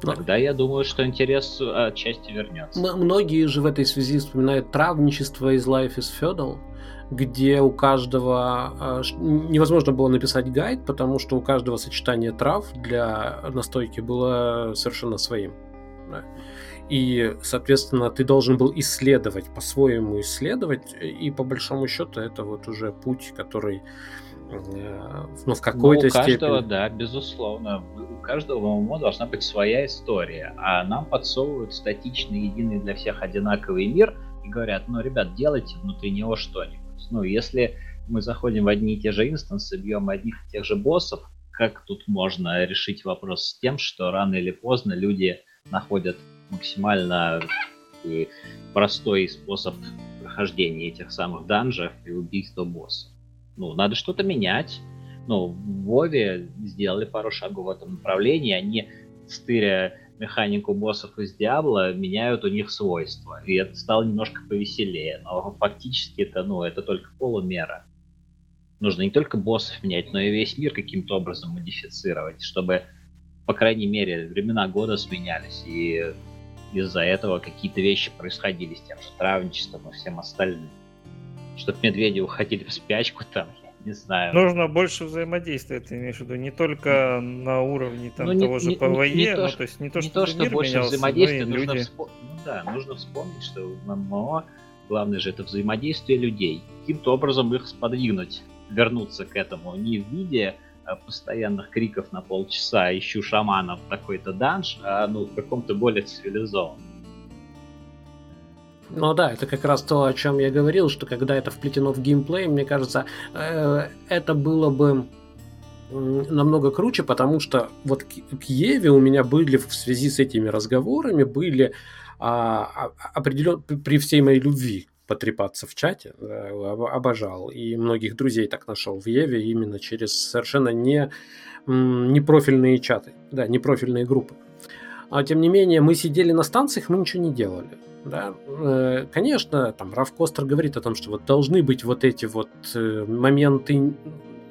Но... Тогда я думаю, что интерес э, отчасти вернется. Многие же в этой связи вспоминают травничество из Life is Feudal, где у каждого э, невозможно было написать гайд, потому что у каждого сочетание трав для настойки было совершенно своим. И, соответственно, ты должен был исследовать, по-своему исследовать, и по большому счету это вот уже путь, который ну, в какой-то ну, у каждого, степени. да, безусловно. У каждого ММО должна быть своя история, а нам подсовывают статичный, единый для всех одинаковый мир и говорят, ну, ребят, делайте внутри него что-нибудь. Ну, если мы заходим в одни и те же инстансы, бьем одних и тех же боссов, как тут можно решить вопрос с тем, что рано или поздно люди находят максимально э, простой способ прохождения этих самых данжев и убийства босса? Ну, надо что-то менять. Ну, в Вове сделали пару шагов в этом направлении. Они, стыря механику боссов из Диабло, меняют у них свойства. И это стало немножко повеселее. Но фактически это, ну, это только полумера. Нужно не только боссов менять, но и весь мир каким-то образом модифицировать, чтобы, по крайней мере, времена года сменялись. И из-за этого какие-то вещи происходили с тем же травничеством и всем остальным чтобы медведи уходили в спячку там, не знаю. Нужно больше взаимодействия, ты имеешь в виду, не только на уровне там, ну, того не, же PvE, не, не то, ну, то есть не то, не что, то, что больше менялся, взаимодействия, нужно, люди... вспом... ну, да, нужно вспомнить, что в ММО главное же это взаимодействие людей. Каким-то образом их сподвигнуть, вернуться к этому, не в виде а, постоянных криков на полчаса ищу шаманов такой-то данж, а ну в каком-то более цивилизованном. Ну да, это как раз то, о чем я говорил, что когда это вплетено в геймплей, мне кажется, э, это было бы намного круче, потому что вот к Еве у меня были в связи с этими разговорами были а, а определен при всей моей любви потрепаться в чате, обожал. И многих друзей так нашел в Еве именно через совершенно не, не профильные чаты, да, не профильные группы. а тем не менее мы сидели на станциях, мы ничего не делали. Да? Э, конечно, там Раф Костер говорит о том, что вот должны быть вот эти вот э, моменты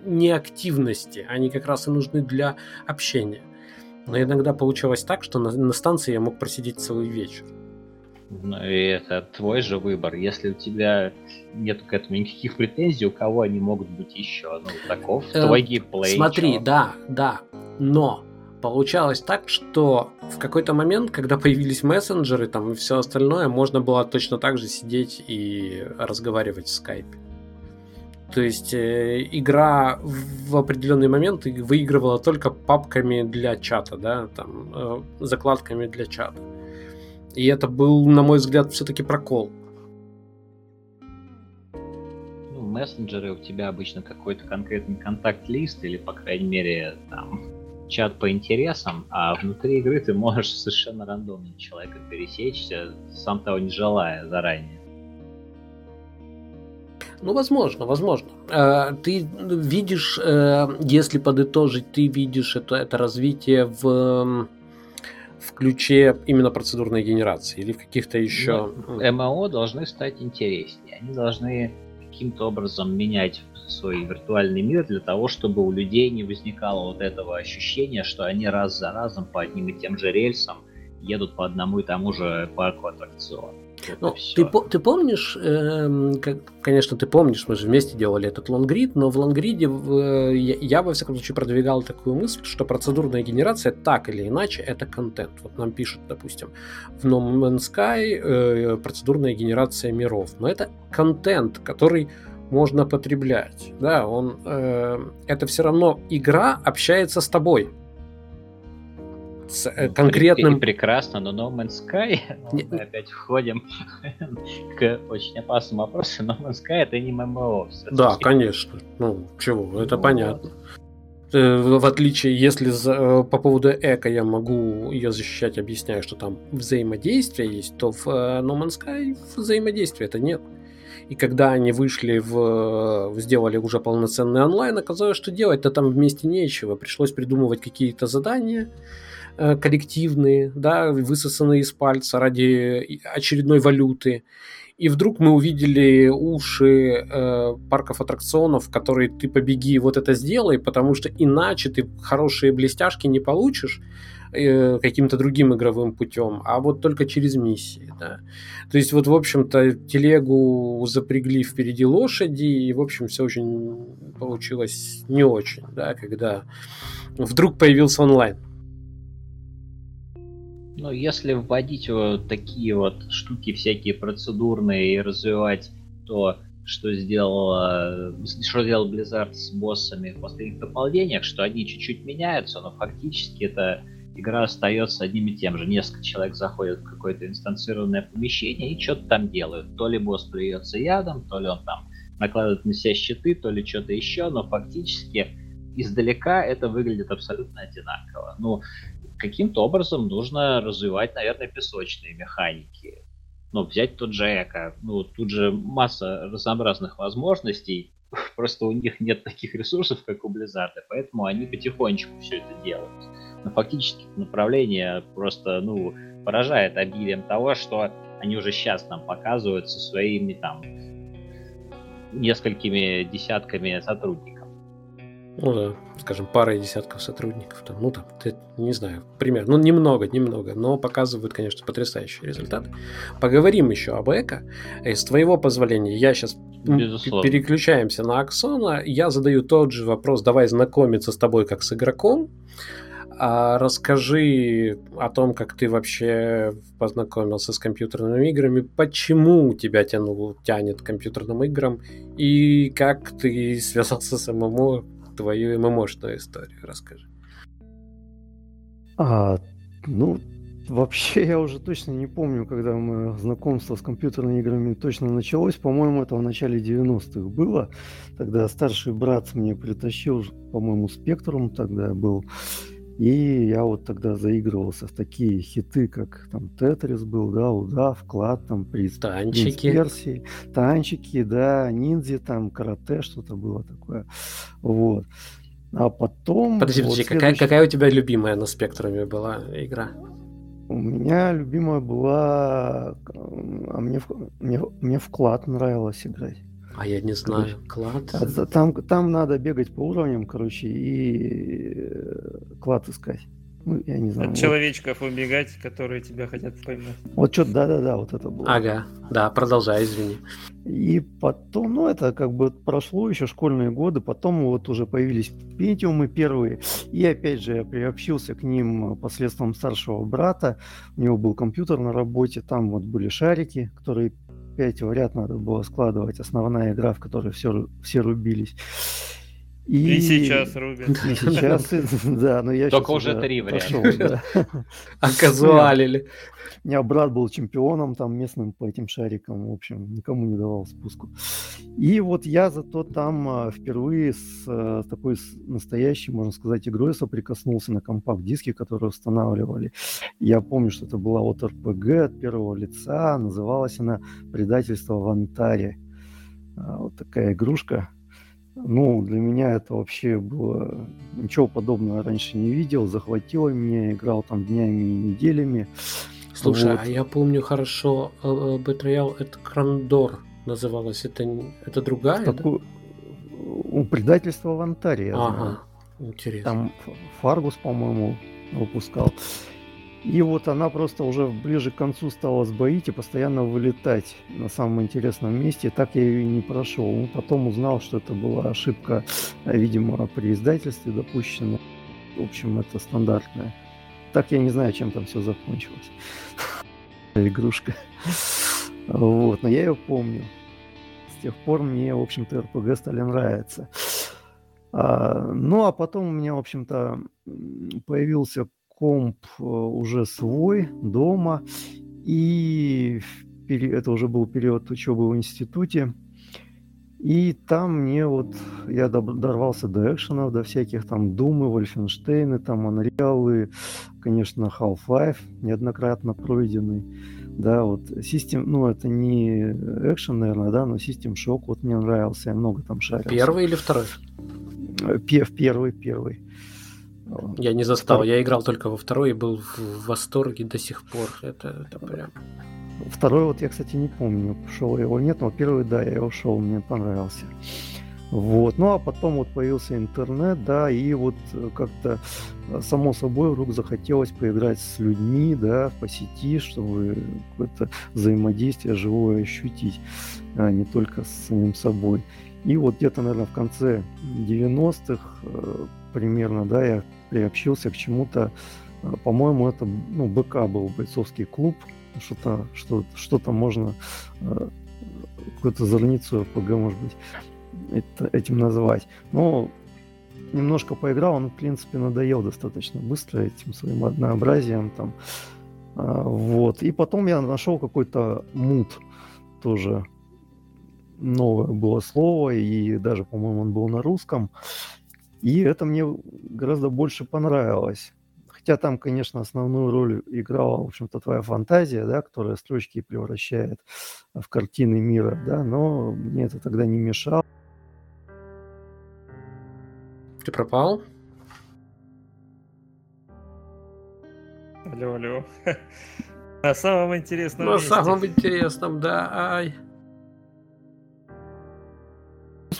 неактивности, они как раз и нужны для общения. Но иногда получалось так, что на, на станции я мог просидеть целый вечер. Ну и это твой же выбор. Если у тебя нет к этому никаких претензий, у кого они могут быть еще? Ну, таков э, твой геймплей. Смотри, чё? да, да. Но получалось так, что в какой-то момент, когда появились мессенджеры там и все остальное, можно было точно так же сидеть и разговаривать в скайпе. То есть э, игра в определенный момент выигрывала только папками для чата, да, там, э, закладками для чата. И это был, на мой взгляд, все-таки прокол. Ну, мессенджеры у тебя обычно какой-то конкретный контакт-лист или, по крайней мере, там, чат по интересам, а внутри игры ты можешь совершенно рандомно человека пересечься, сам того не желая заранее. Ну, возможно, возможно. Э, ты видишь, э, если подытожить, ты видишь это, это развитие в в ключе именно процедурной генерации или в каких-то еще... Ну, МО должны стать интереснее. Они должны каким-то образом менять свой виртуальный мир для того, чтобы у людей не возникало вот этого ощущения, что они раз за разом по одним и тем же рельсам едут по одному и тому же парку аттракционов. Ну, ты, ты помнишь, э, как, конечно, ты помнишь, мы же вместе делали этот лонгрид, но в лонгриде э, я, я, во всяком случае, продвигал такую мысль, что процедурная генерация так или иначе это контент. Вот нам пишут, допустим, в No Man's Sky э, процедурная генерация миров, но это контент, который можно потреблять. Да, он, э, это все равно игра общается с тобой с э, ну, конкретным... И прекрасно, но No Man's Sky, ну, мы опять входим к очень опасному вопросу, No Man's Sky это не ММО. Да, конечно. Ну, чего, это ну, понятно. Э, в отличие, если за, э, по поводу эко я могу ее защищать, объясняю, что там взаимодействие есть, то в No Man's Sky взаимодействия это нет. И когда они вышли в... сделали уже полноценный онлайн, оказалось, что делать-то там вместе нечего. Пришлось придумывать какие-то задания, Э, коллективные, да, высосанные из пальца ради очередной валюты. И вдруг мы увидели уши э, парков аттракционов, которые ты побеги, вот это сделай, потому что иначе ты хорошие блестяшки не получишь э, каким-то другим игровым путем, а вот только через миссии, да. То есть вот, в общем-то, телегу запрягли впереди лошади, и, в общем, все очень получилось не очень, да, когда вдруг появился онлайн. Ну, если вводить вот такие вот штуки всякие процедурные и развивать то, что сделала, что делал Blizzard с боссами в последних дополнениях, что они чуть-чуть меняются, но фактически эта игра остается одним и тем же. Несколько человек заходят в какое-то инстанцированное помещение и что-то там делают. То ли босс плюется ядом, то ли он там накладывает на себя щиты, то ли что-то еще, но фактически издалека это выглядит абсолютно одинаково. Ну, каким-то образом нужно развивать, наверное, песочные механики. Ну, взять тот же Эко. Ну, тут же масса разнообразных возможностей. Просто у них нет таких ресурсов, как у Blizzard, поэтому они потихонечку все это делают. Но фактически направление просто, ну, поражает обилием того, что они уже сейчас нам показывают со своими там несколькими десятками сотрудников ну да, скажем, пара и десятков сотрудников, там, ну там, не знаю, примерно, ну немного, немного, но показывают, конечно, потрясающие результаты. Поговорим еще об Эко. И с твоего позволения я сейчас Безусловно. переключаемся на Аксона, я задаю тот же вопрос, давай знакомиться с тобой как с игроком, а расскажи о том, как ты вообще познакомился с компьютерными играми, почему тебя тянул, тянет к компьютерным играм, и как ты связался с ММО, твою ММОшную историю расскажи. А, ну, вообще я уже точно не помню, когда мое знакомство с компьютерными играми точно началось. По-моему, это в начале 90-х было. Тогда старший брат мне притащил, по-моему, Спектрум тогда был. И я вот тогда заигрывался в такие хиты, как там Тетрис был, да, Удав, Вклад, там, Приз, Танчики. Персии, Танчики, да, Ниндзя, там, Карате, что-то было такое. Вот. А потом... Подожди, подожди, вот какая, какая у тебя любимая на спектруме была игра? У меня любимая была... А мне, мне, мне вклад нравилось играть. А я не знаю. Клад? А, там, там надо бегать по уровням, короче, и э, клад искать. Ну, я не знаю. От вот. человечков убегать, которые тебя хотят поймать. Вот что-то, да-да-да, вот это было. Ага, да, продолжай, извини. И потом, ну, это как бы прошло еще школьные годы, потом вот уже появились пентиумы первые, и опять же я приобщился к ним посредством старшего брата, у него был компьютер на работе, там вот были шарики, которые пять в ряд надо было складывать, основная игра, в которой все, все рубились. И, и сейчас рубят. И сейчас, да, но я Только уже три варианта. Оказуалили. У меня брат был чемпионом там местным по этим шарикам, в общем, никому не давал спуску. И вот я зато там а, впервые с а, такой настоящей, можно сказать, игрой соприкоснулся на компакт-диске, которые устанавливали. Я помню, что это была вот РПГ от первого лица, называлась она «Предательство в Антаре». А, вот такая игрушка, ну, для меня это вообще было... Ничего подобного раньше не видел. Захватило меня, играл там днями и неделями. Слушай, вот. а я помню хорошо, Betrayal это Крандор называлось. Это, это другая? Такую... Да? Предательство в Антаре. Ага, знаю. интересно. Там Фаргус, по-моему, выпускал. И вот она просто уже ближе к концу стала сбоить и постоянно вылетать на самом интересном месте. Так я ее и не прошел. Потом узнал, что это была ошибка, видимо, при издательстве допущена. В общем, это стандартная. Так я не знаю, чем там все закончилось. Игрушка. Вот, но я ее помню. С тех пор мне, в общем-то, РПГ стали нравиться. А, ну, а потом у меня, в общем-то, появился комп э, уже свой дома, и это уже был период учебы в институте, и там мне вот, я дорвался до экшенов, до всяких там Думы, Вольфенштейны, там Unreal, конечно, Half-Life неоднократно пройденный. Да, вот систем, ну это не экшен, наверное, да, но System Shock вот мне нравился, я много там шарил. Первый или второй? Э, первый, первый. Я не застал, я играл только во второй и был в восторге до сих пор. Это, это прям... Второй вот я, кстати, не помню, шел его нет, но первый, да, я его шел, мне понравился. Вот. Ну а потом вот появился интернет, да, и вот э, как-то э, само собой вдруг захотелось поиграть с людьми, да, по сети, чтобы какое-то взаимодействие живое ощутить, а не только с самим собой. И вот где-то, наверное, в конце 90-х э, примерно, да, я приобщился к чему-то. Э, по-моему, это ну, БК был бойцовский клуб. Что-то что, что можно, э, какую-то зорницу РПГ, может быть, это, этим назвать. Но немножко поиграл, он, в принципе, надоел достаточно быстро этим своим однообразием там. А, вот. И потом я нашел какой-то мут тоже новое было слово, и даже, по-моему, он был на русском. И это мне гораздо больше понравилось. Хотя там, конечно, основную роль играла, в общем-то, твоя фантазия, да, которая строчки превращает в картины мира, да, но мне это тогда не мешало. Ты пропал? Алло, алло. На самом интересном На самом интересном, да, ай.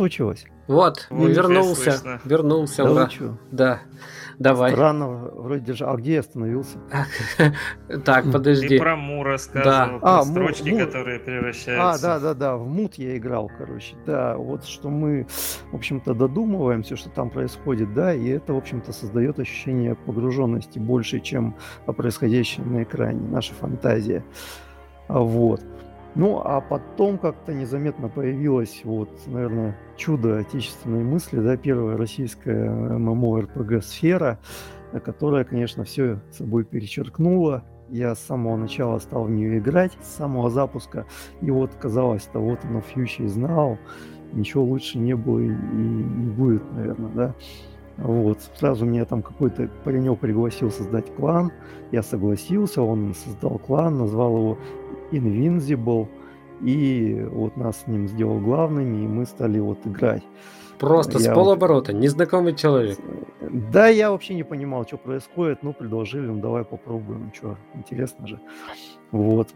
Случилось. Вот, вот вернулся, вернулся, да, ура. Да, давай. Странно, вроде держал. А где я остановился? Так, подожди. Ты про Му рассказывал, про а, строчки, которые превращаются. А, да, да, да, в мут я играл, короче. Да, вот что мы, в общем-то, додумываемся, что там происходит, да, и это, в общем-то, создает ощущение погруженности больше, чем происходящее на экране, наша фантазия. Вот. Ну, а потом как-то незаметно появилось, вот, наверное, чудо отечественной мысли, да, первая российская ММО-РПГ «Сфера», которая, конечно, все собой перечеркнула. Я с самого начала стал в нее играть, с самого запуска. И вот, казалось-то, вот оно, фьючи знал. Ничего лучше не было и не будет, наверное, да. Вот, сразу меня там какой-то паренек пригласил создать клан. Я согласился, он создал клан, назвал его Invincible. И вот нас с ним сделал главными, и мы стали вот играть. Просто я с полоборота, незнакомый человек. Да, я вообще не понимал, что происходит. Ну, предложили, ну давай попробуем. Что, интересно же. Вот.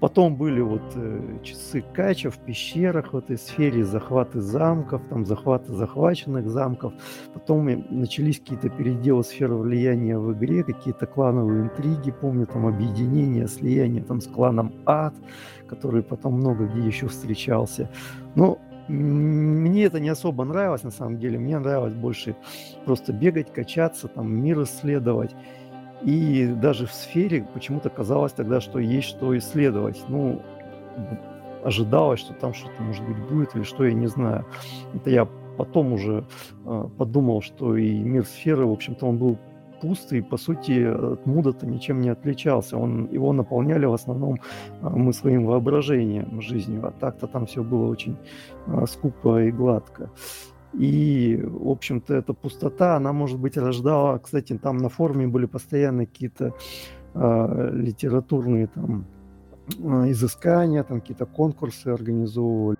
Потом были вот э, часы Кача в пещерах в этой сфере, захваты замков, там захваты захваченных замков. Потом начались какие-то переделы сферы влияния в игре, какие-то клановые интриги, помню, там объединение, слияние там с кланом Ад, который потом много где еще встречался. Но мне это не особо нравилось, на самом деле. Мне нравилось больше просто бегать, качаться, там мир исследовать. И даже в сфере почему-то казалось тогда, что есть что исследовать. Ну, ожидалось, что там что-то, может быть, будет или что, я не знаю. Это я потом уже э, подумал, что и мир сферы, в общем-то, он был пустый, по сути, от Муда-то ничем не отличался. Он, его наполняли в основном э, мы своим воображением жизнью, а так-то там все было очень э, скупо и гладко. И, в общем-то, эта пустота, она, может быть, рождала... Кстати, там на форуме были постоянно какие-то э, литературные там э, изыскания, там какие-то конкурсы организовывали.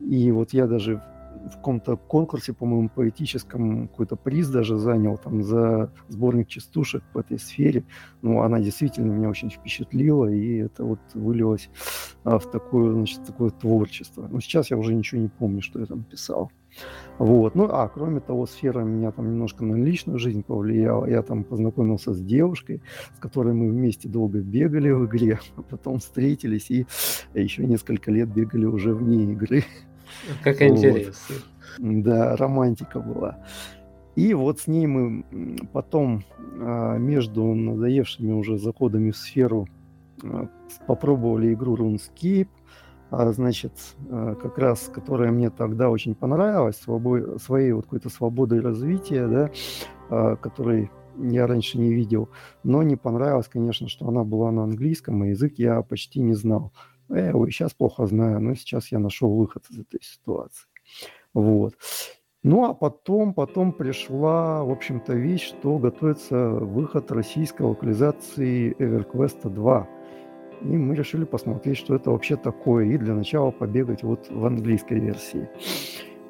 И вот я даже в каком-то конкурсе, по-моему, поэтическом какой-то приз даже занял там за сборник частушек в этой сфере. Ну, она действительно меня очень впечатлила, и это вот вылилось а, в такое, значит, такое творчество. Но сейчас я уже ничего не помню, что я там писал. Вот. Ну, а кроме того, сфера меня там немножко на личную жизнь повлияла. Я там познакомился с девушкой, с которой мы вместе долго бегали в игре, а потом встретились и еще несколько лет бегали уже вне игры. Как вот. интересно. Да, романтика была. И вот с ней мы потом а, между надоевшими уже заходами в сферу а, попробовали игру RuneScape, значит, а, как раз, которая мне тогда очень понравилась, свобо... своей вот какой-то свободой развития, да, а, которой я раньше не видел, но не понравилось, конечно, что она была на английском, и язык я почти не знал. Я его и сейчас плохо знаю, но сейчас я нашел выход из этой ситуации. Вот. Ну, а потом, потом пришла, в общем-то, вещь, что готовится выход российской локализации EverQuest 2. И мы решили посмотреть, что это вообще такое, и для начала побегать вот в английской версии.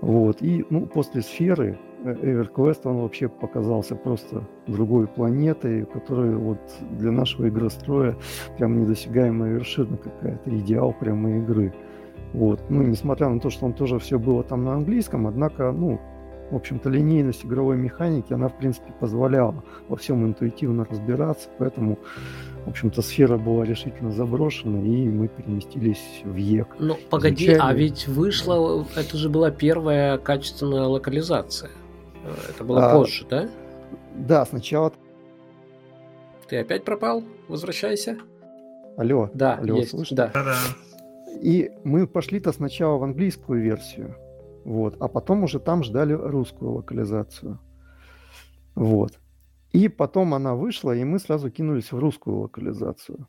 Вот. И ну, после сферы э, EverQuest, он вообще показался просто другой планетой, которая вот для нашего игростроя прям недосягаемая вершина какая-то, идеал прямо игры. Вот. Ну, несмотря на то, что он тоже все было там на английском, однако, ну, в общем-то, линейность игровой механики, она, в принципе, позволяла во всем интуитивно разбираться, поэтому, в общем-то, сфера была решительно заброшена, и мы переместились в ЕК. Ну, погоди, Изучали... а ведь вышла, это же была первая качественная локализация. Это было а, позже, да? Да, сначала... Ты опять пропал? Возвращайся. Алло. Да, алло, есть. слышно? Да. И мы пошли-то сначала в английскую версию. Вот. А потом уже там ждали русскую локализацию. Вот. И потом она вышла, и мы сразу кинулись в русскую локализацию.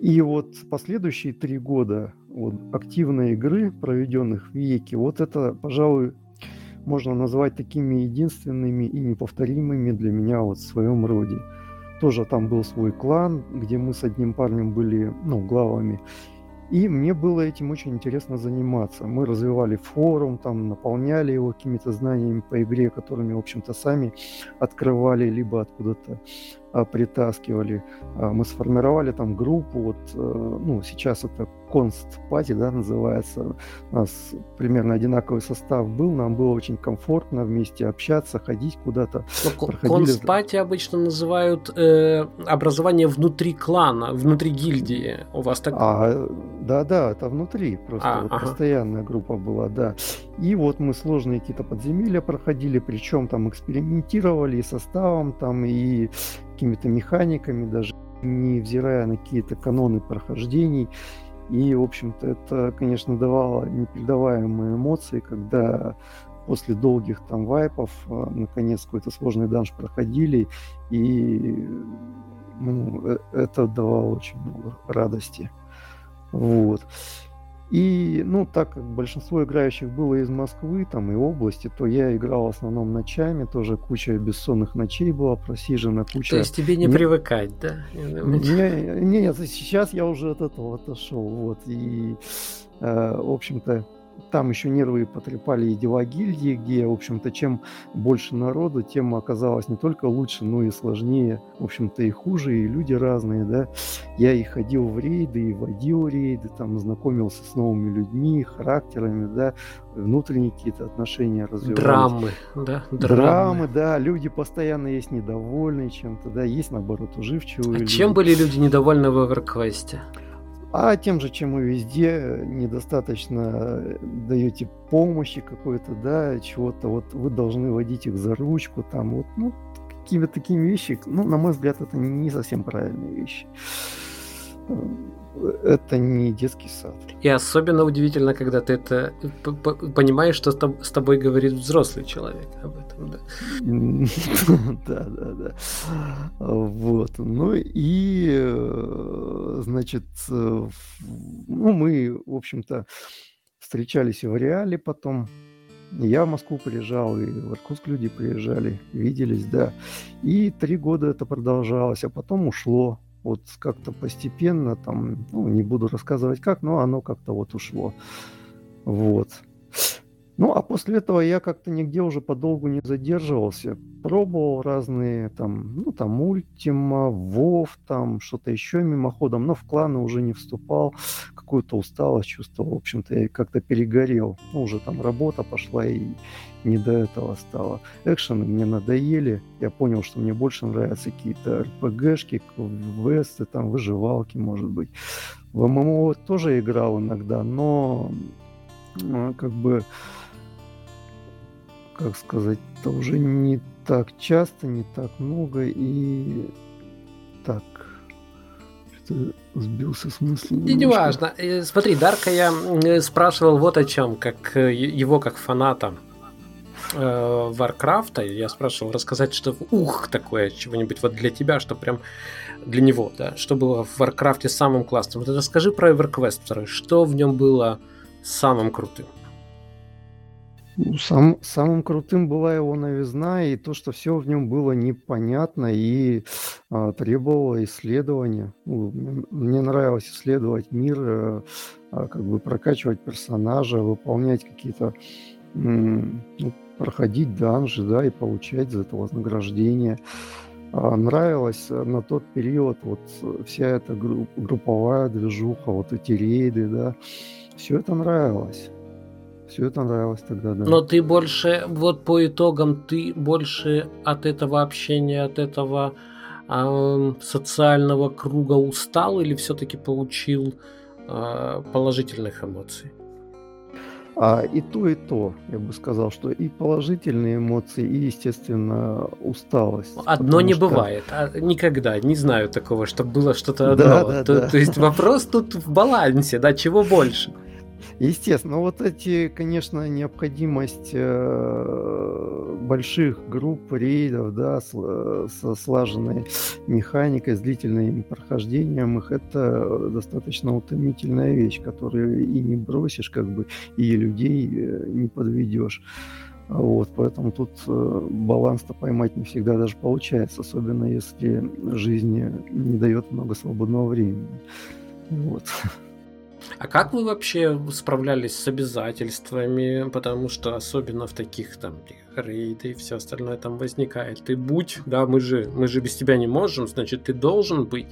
И вот последующие три года вот, активной игры, проведенных в Веке, вот это, пожалуй, можно назвать такими единственными и неповторимыми для меня вот в своем роде. Тоже там был свой клан, где мы с одним парнем были, ну, главами. И мне было этим очень интересно заниматься. Мы развивали форум, там, наполняли его какими-то знаниями по игре, которыми, в общем-то, сами открывали, либо откуда-то а, притаскивали. А, мы сформировали там группу, вот, а, ну, сейчас это Конст Пати, да, называется. У нас примерно одинаковый состав был, нам было очень комфортно вместе общаться, ходить куда-то. Ну, Конст Пати обычно называют э, образование внутри клана, внутри гильдии. У вас так? А, да, да, это внутри, просто а, вот ага. постоянная группа была, да. И вот мы сложные какие-то подземелья проходили, причем там экспериментировали и составом, там и какими-то механиками, даже невзирая на какие-то каноны прохождений. И, в общем-то, это, конечно, давало непередаваемые эмоции, когда после долгих там вайпов а, наконец какой-то сложный данж проходили, и ну, э, это давало очень много радости. Вот. И, ну, так как большинство играющих было из Москвы, там, и области, то я играл в основном ночами, тоже куча бессонных ночей была просижена, куча... То есть тебе не, не... привыкать, да? Не, нет, сейчас я уже от этого отошел, вот, и, э, в общем-то, там еще нервы потрепали и дела гильдии, где, в общем-то, чем больше народу, тем оказалось не только лучше, но и сложнее, в общем-то, и хуже, и люди разные, да. Я и ходил в рейды, и водил рейды, там, знакомился с новыми людьми, характерами, да, внутренние какие-то отношения развивались. Драмы, да? Драмы. Драмы, да, люди постоянно есть недовольные чем-то, да, есть, наоборот, уживчивые А люди. чем были люди недовольны в Эверквесте? А тем же, чем и везде, недостаточно даете помощи какой-то, да, чего-то, вот вы должны водить их за ручку, там, вот, ну, какими-то такими вещи, ну, на мой взгляд, это не совсем правильные вещи. Это не детский сад. И особенно удивительно, когда ты это понимаешь, что с тобой говорит взрослый человек об этом, да. Да, да, да. Вот. Ну и, значит, ну мы, в общем-то, встречались и в реале потом. Я в Москву приезжал, и в Иркутск люди приезжали, виделись, да. И три года это продолжалось, а потом ушло вот как-то постепенно, там, ну, не буду рассказывать как, но оно как-то вот ушло. Вот. Ну, а после этого я как-то нигде уже подолгу не задерживался. Пробовал разные там, ну, там, Ультима, Вов, там, что-то еще мимоходом, но в кланы уже не вступал. Какую-то усталость чувствовал, в общем-то, я как-то перегорел. Ну, уже там работа пошла и не до этого стало. Экшены мне надоели. Я понял, что мне больше нравятся какие-то РПГшки, квесты, там, выживалки, может быть. В ММО тоже играл иногда, но как бы как сказать, это уже не так часто, не так много и так что сбился с мысли. И не важно. Э, смотри, Дарка я э, спрашивал вот о чем, как э, его как фаната Варкрафта, я спрашивал рассказать, что ух такое, чего-нибудь вот для тебя, что прям для него, да, что было в Варкрафте самым классным. Вот расскажи про EverQuest 2, что в нем было самым крутым? Ну, сам, самым крутым была его новизна и то, что все в нем было непонятно и а, требовало исследования. Ну, мне нравилось исследовать мир, а, а, как бы прокачивать персонажа, выполнять какие-то, ну, проходить данжи, да, и получать за это вознаграждение. А, нравилось на тот период вот вся эта групповая движуха, вот эти рейды, да, все это нравилось. Все это нравилось тогда, да. Но ты больше, вот по итогам, ты больше от этого общения, от этого э, социального круга устал или все-таки получил э, положительных эмоций? А, и то, и то, я бы сказал, что и положительные эмоции, и, естественно, усталость. Одно не что... бывает, а никогда, не знаю такого, чтобы было что-то одно. Да, да, то, да. то есть вопрос тут в балансе, да, чего больше. Естественно, вот эти, конечно, необходимость э, больших групп рейдов, да, с, со слаженной механикой, с длительным прохождением их, это достаточно утомительная вещь, которую и не бросишь, как бы, и людей э, не подведешь. Вот, поэтому тут э, баланс-то поймать не всегда даже получается, особенно если жизнь не дает много свободного времени. Вот. А как вы вообще справлялись с обязательствами? Потому что особенно в таких там рейды и все остальное там возникает. Ты будь, да, мы же, мы же без тебя не можем, значит, ты должен быть.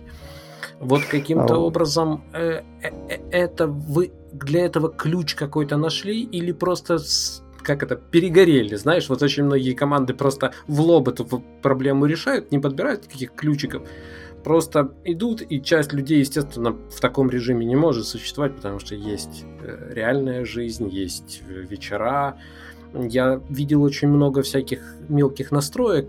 Вот каким-то а образом э, э, э, это вы для этого ключ какой-то нашли или просто с, как это, перегорели, знаешь, вот очень многие команды просто в лоб эту проблему решают, не подбирают каких ключиков, просто идут, и часть людей, естественно, в таком режиме не может существовать, потому что есть э, реальная жизнь, есть э, вечера. Я видел очень много всяких мелких настроек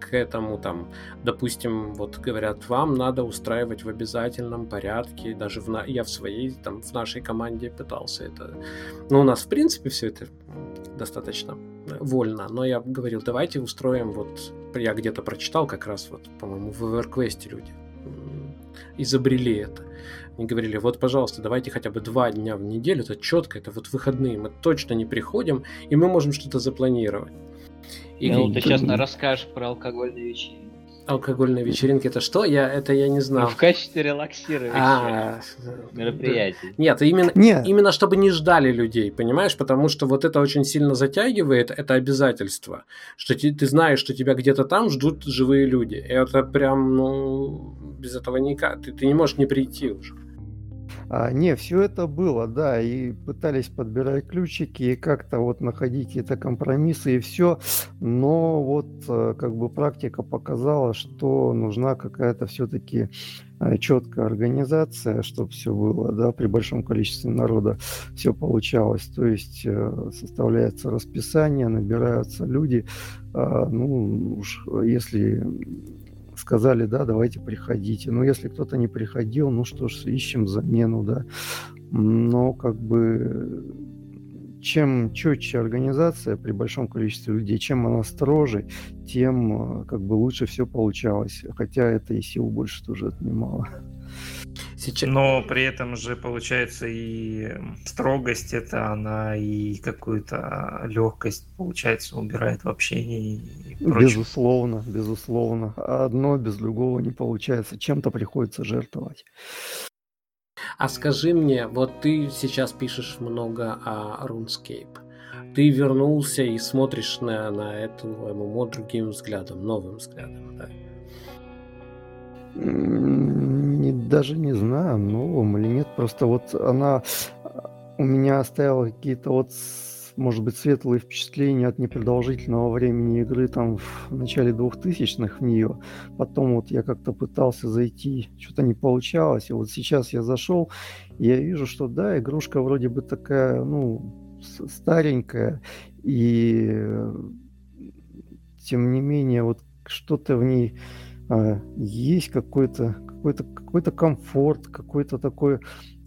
к этому, там, допустим, вот говорят, вам надо устраивать в обязательном порядке, даже в на... я в своей, там, в нашей команде пытался это. Но у нас, в принципе, все это достаточно вольно, но я говорил, давайте устроим вот, я где-то прочитал как раз вот, по-моему, в EverQuest люди изобрели это. Они говорили, вот, пожалуйста, давайте хотя бы два дня в неделю, это четко, это вот выходные, мы точно не приходим, и мы можем что-то запланировать. И ну, ты сейчас расскажешь про алкогольные вечеринки. Алкогольные вечеринки это что? Я это я не знал. Ну, в качестве релаксирования а, мероприятий. Нет, именно, Нет. именно чтобы не ждали людей, понимаешь? Потому что вот это очень сильно затягивает, это обязательство. Что ты, ты знаешь, что тебя где-то там ждут живые люди. И это прям, ну, без этого никак. Ты, ты не можешь не прийти уже. А, не, все это было, да, и пытались подбирать ключики и как-то вот находить какие-то компромиссы и все, но вот э, как бы практика показала, что нужна какая-то все-таки э, четкая организация, чтобы все было, да, при большом количестве народа все получалось. То есть э, составляется расписание, набираются люди. А, ну, уж если сказали, да, давайте приходите. Но если кто-то не приходил, ну что ж, ищем замену, да. Но как бы чем четче организация при большом количестве людей, чем она строже, тем как бы лучше все получалось. Хотя это и сил больше тоже отнимало. Сейчас... Но при этом же получается и строгость это она и какую-то легкость получается убирает в общении. И безусловно, безусловно. Одно без другого не получается. Чем-то приходится жертвовать. А скажи мне, вот ты сейчас пишешь много о RuneScape. Ты вернулся и смотришь на, на эту ММО другим взглядом, новым взглядом, да? Не, даже не знаю, новым или нет. Просто вот она у меня оставила какие-то вот, может быть, светлые впечатления от непродолжительного времени игры там в начале 2000-х в нее. Потом вот я как-то пытался зайти, что-то не получалось. И вот сейчас я зашел, и я вижу, что да, игрушка вроде бы такая, ну, старенькая. И тем не менее, вот что-то в ней а, есть какой-то какой-то какой-то комфорт, какое-то такое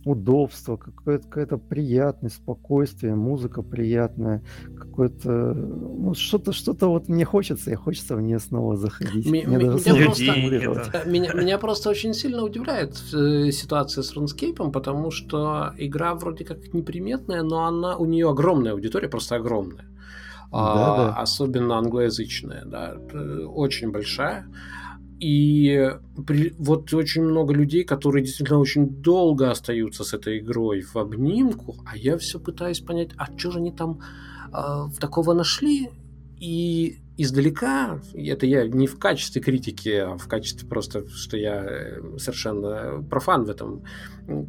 удобство, какое-то какая-то приятность, спокойствие, музыка приятная, какое-то ну, что-то что-то вот мне хочется, и хочется в нее снова заходить. М- мне меня, просто, меня, меня просто очень сильно удивляет э, ситуация с RuneScape, потому что игра вроде как неприметная, но она у нее огромная аудитория, просто огромная. Да, а, да. Особенно англоязычная, да, э, очень большая. И при, вот очень много людей, которые действительно очень долго остаются с этой игрой в обнимку, а я все пытаюсь понять, а что же они там э, такого нашли? И издалека, это я не в качестве критики, а в качестве просто, что я э, совершенно профан в этом,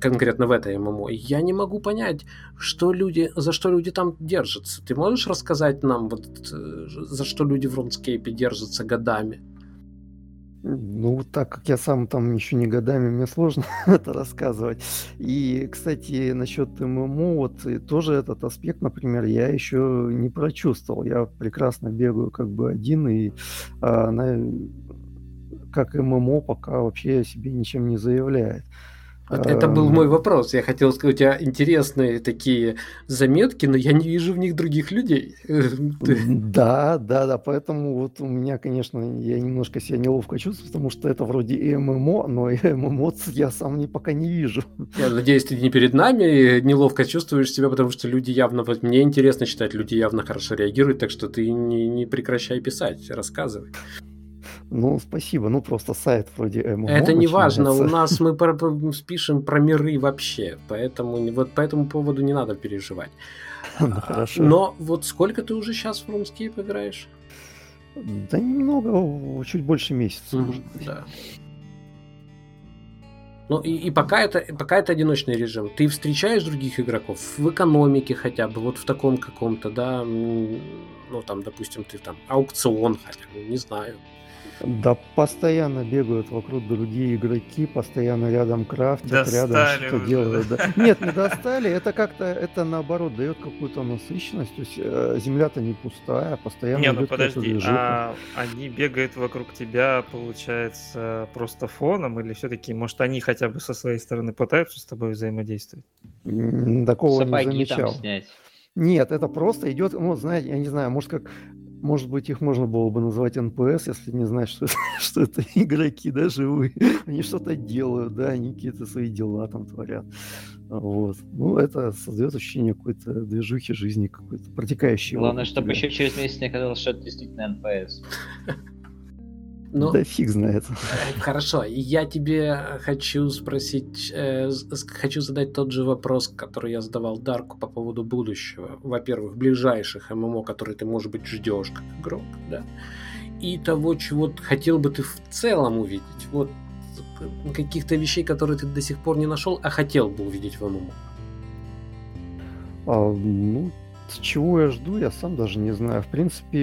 конкретно в этой ММО, я не могу понять, что люди, за что люди там держатся. Ты можешь рассказать нам, вот, э, за что люди в RuneScape держатся годами? Ну, так как я сам там еще не годами, мне сложно это рассказывать. И, кстати, насчет ММО, вот тоже этот аспект, например, я еще не прочувствовал. Я прекрасно бегаю как бы один, и а, она как ММО пока вообще себе ничем не заявляет. Вот это был мой вопрос. Я хотел сказать, у тебя интересные такие заметки, но я не вижу в них других людей. Да, да, да. Поэтому вот у меня, конечно, я немножко себя неловко чувствую, потому что это вроде и ММО, но и ММО я сам не, пока не вижу. Я надеюсь, ты не перед нами неловко чувствуешь себя, потому что люди явно... Вот мне интересно читать, люди явно хорошо реагируют, так что ты не, не прекращай писать, рассказывай. Ну, спасибо. Ну, просто сайт вроде ММО Это не важно. У нас мы про, спишем про миры вообще. Поэтому вот по этому поводу не надо переживать. Ну, хорошо. Но вот сколько ты уже сейчас в RuneScape играешь? Да немного, чуть больше месяца. Mm, да. Ну и, и пока это пока это одиночный режим. Ты встречаешь других игроков в экономике хотя бы, вот в таком каком-то, да, ну там, допустим, ты там аукцион хотя бы, не знаю. Да постоянно бегают вокруг другие игроки, постоянно рядом крафтят, достали рядом что уже. делают. Да. Нет, не достали, это как-то, это наоборот дает какую-то насыщенность. То есть э, земля-то не пустая, постоянно Не, ну подожди, а они бегают вокруг тебя, получается, просто фоном, или все-таки, может, они хотя бы со своей стороны пытаются с тобой взаимодействовать? Такого Сапоги не замечал. Нет, это просто идет, ну, знаете, я не знаю, может, как может быть, их можно было бы назвать NPC, если не знать, что, что это игроки, да, живые. Они что-то делают, да, они какие-то свои дела там творят. Вот. Ну, это создает ощущение какой-то движухи жизни, какой-то протекающей. Главное, чтобы еще через месяц не оказалось, что это действительно NPC. Ну, да фиг знает. Э, хорошо, я тебе хочу спросить, э, хочу задать тот же вопрос, который я задавал Дарку по поводу будущего. Во-первых, ближайших MMO, которые ты, может быть, ждешь как игрок, да? И того, чего хотел бы ты в целом увидеть. Вот каких-то вещей, которые ты до сих пор не нашел, а хотел бы увидеть в ММО. А, ну, чего я жду, я сам даже не знаю. В принципе,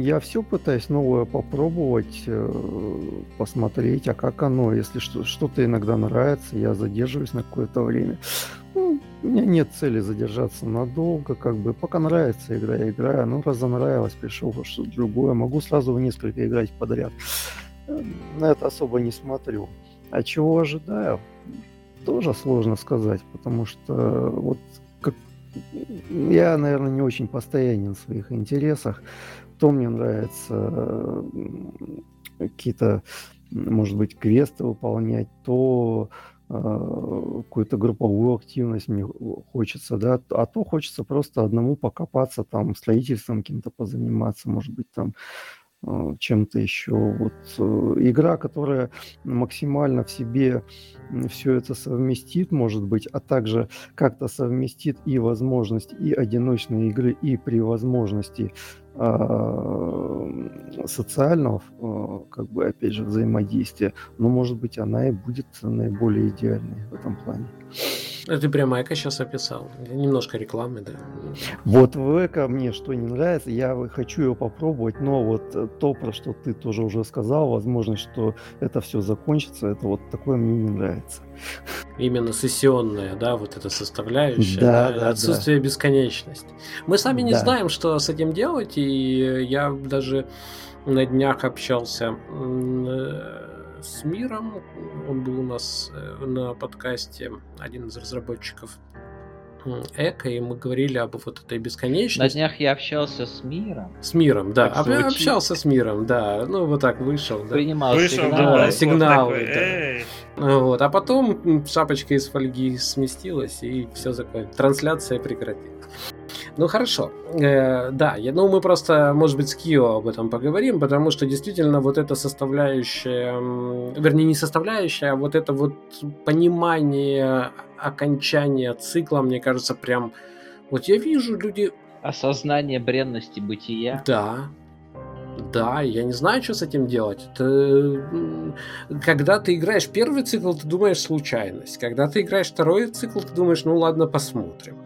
я все пытаюсь новое попробовать, э, посмотреть, а как оно. Если что-то иногда нравится, я задерживаюсь на какое-то время. Ну, у меня нет цели задержаться надолго, как бы. Пока нравится игра, я играю. Ну, раз занравилось, пришел во что-то другое. Могу сразу в несколько играть подряд. Э, на это особо не смотрю. А чего ожидаю? Тоже сложно сказать, потому что вот я, наверное, не очень постоянен в своих интересах. То мне нравится какие-то, может быть, квесты выполнять, то э, какую-то групповую активность мне хочется, да, а то хочется просто одному покопаться, там, строительством каким-то позаниматься, может быть, там, э, чем-то еще. Вот э, игра, которая максимально в себе все это совместит, может быть, а также как-то совместит и возможность и одиночной игры, и при возможности э, социального, э, как бы, опять же, взаимодействия, но, может быть, она и будет наиболее идеальной в этом плане. Это ты прямо эко сейчас описал. Немножко рекламы, да. Вот в эко мне что не нравится, я хочу его попробовать, но вот э, то, про что ты тоже уже сказал, возможно, что это все закончится, это вот такое мне не нравится. Именно сессионная, да, вот эта составляющая, да, да, отсутствие да. бесконечности. Мы сами не да. знаем, что с этим делать, и я даже на днях общался э, с Миром. Он был у нас э, на подкасте, один из разработчиков Эко, и мы говорили об вот этой бесконечности. На днях я общался с Миром. С Миром, да. Об, общался с Миром, да. Ну, вот так вышел. Да. Принимал вышел, сигналы. Да, сигналы. Вот да. Вот. А потом шапочка из фольги сместилась, и все закончилось. Трансляция прекратилась. Ну хорошо, э, да, я, ну мы просто, может быть, с Кио об этом поговорим, потому что действительно вот эта составляющая, вернее не составляющая, а вот это вот понимание окончания цикла, мне кажется, прям, вот я вижу люди... Осознание бренности бытия. Да, да, я не знаю, что с этим делать. Это... Когда ты играешь первый цикл, ты думаешь случайность. Когда ты играешь второй цикл, ты думаешь, ну ладно, посмотрим.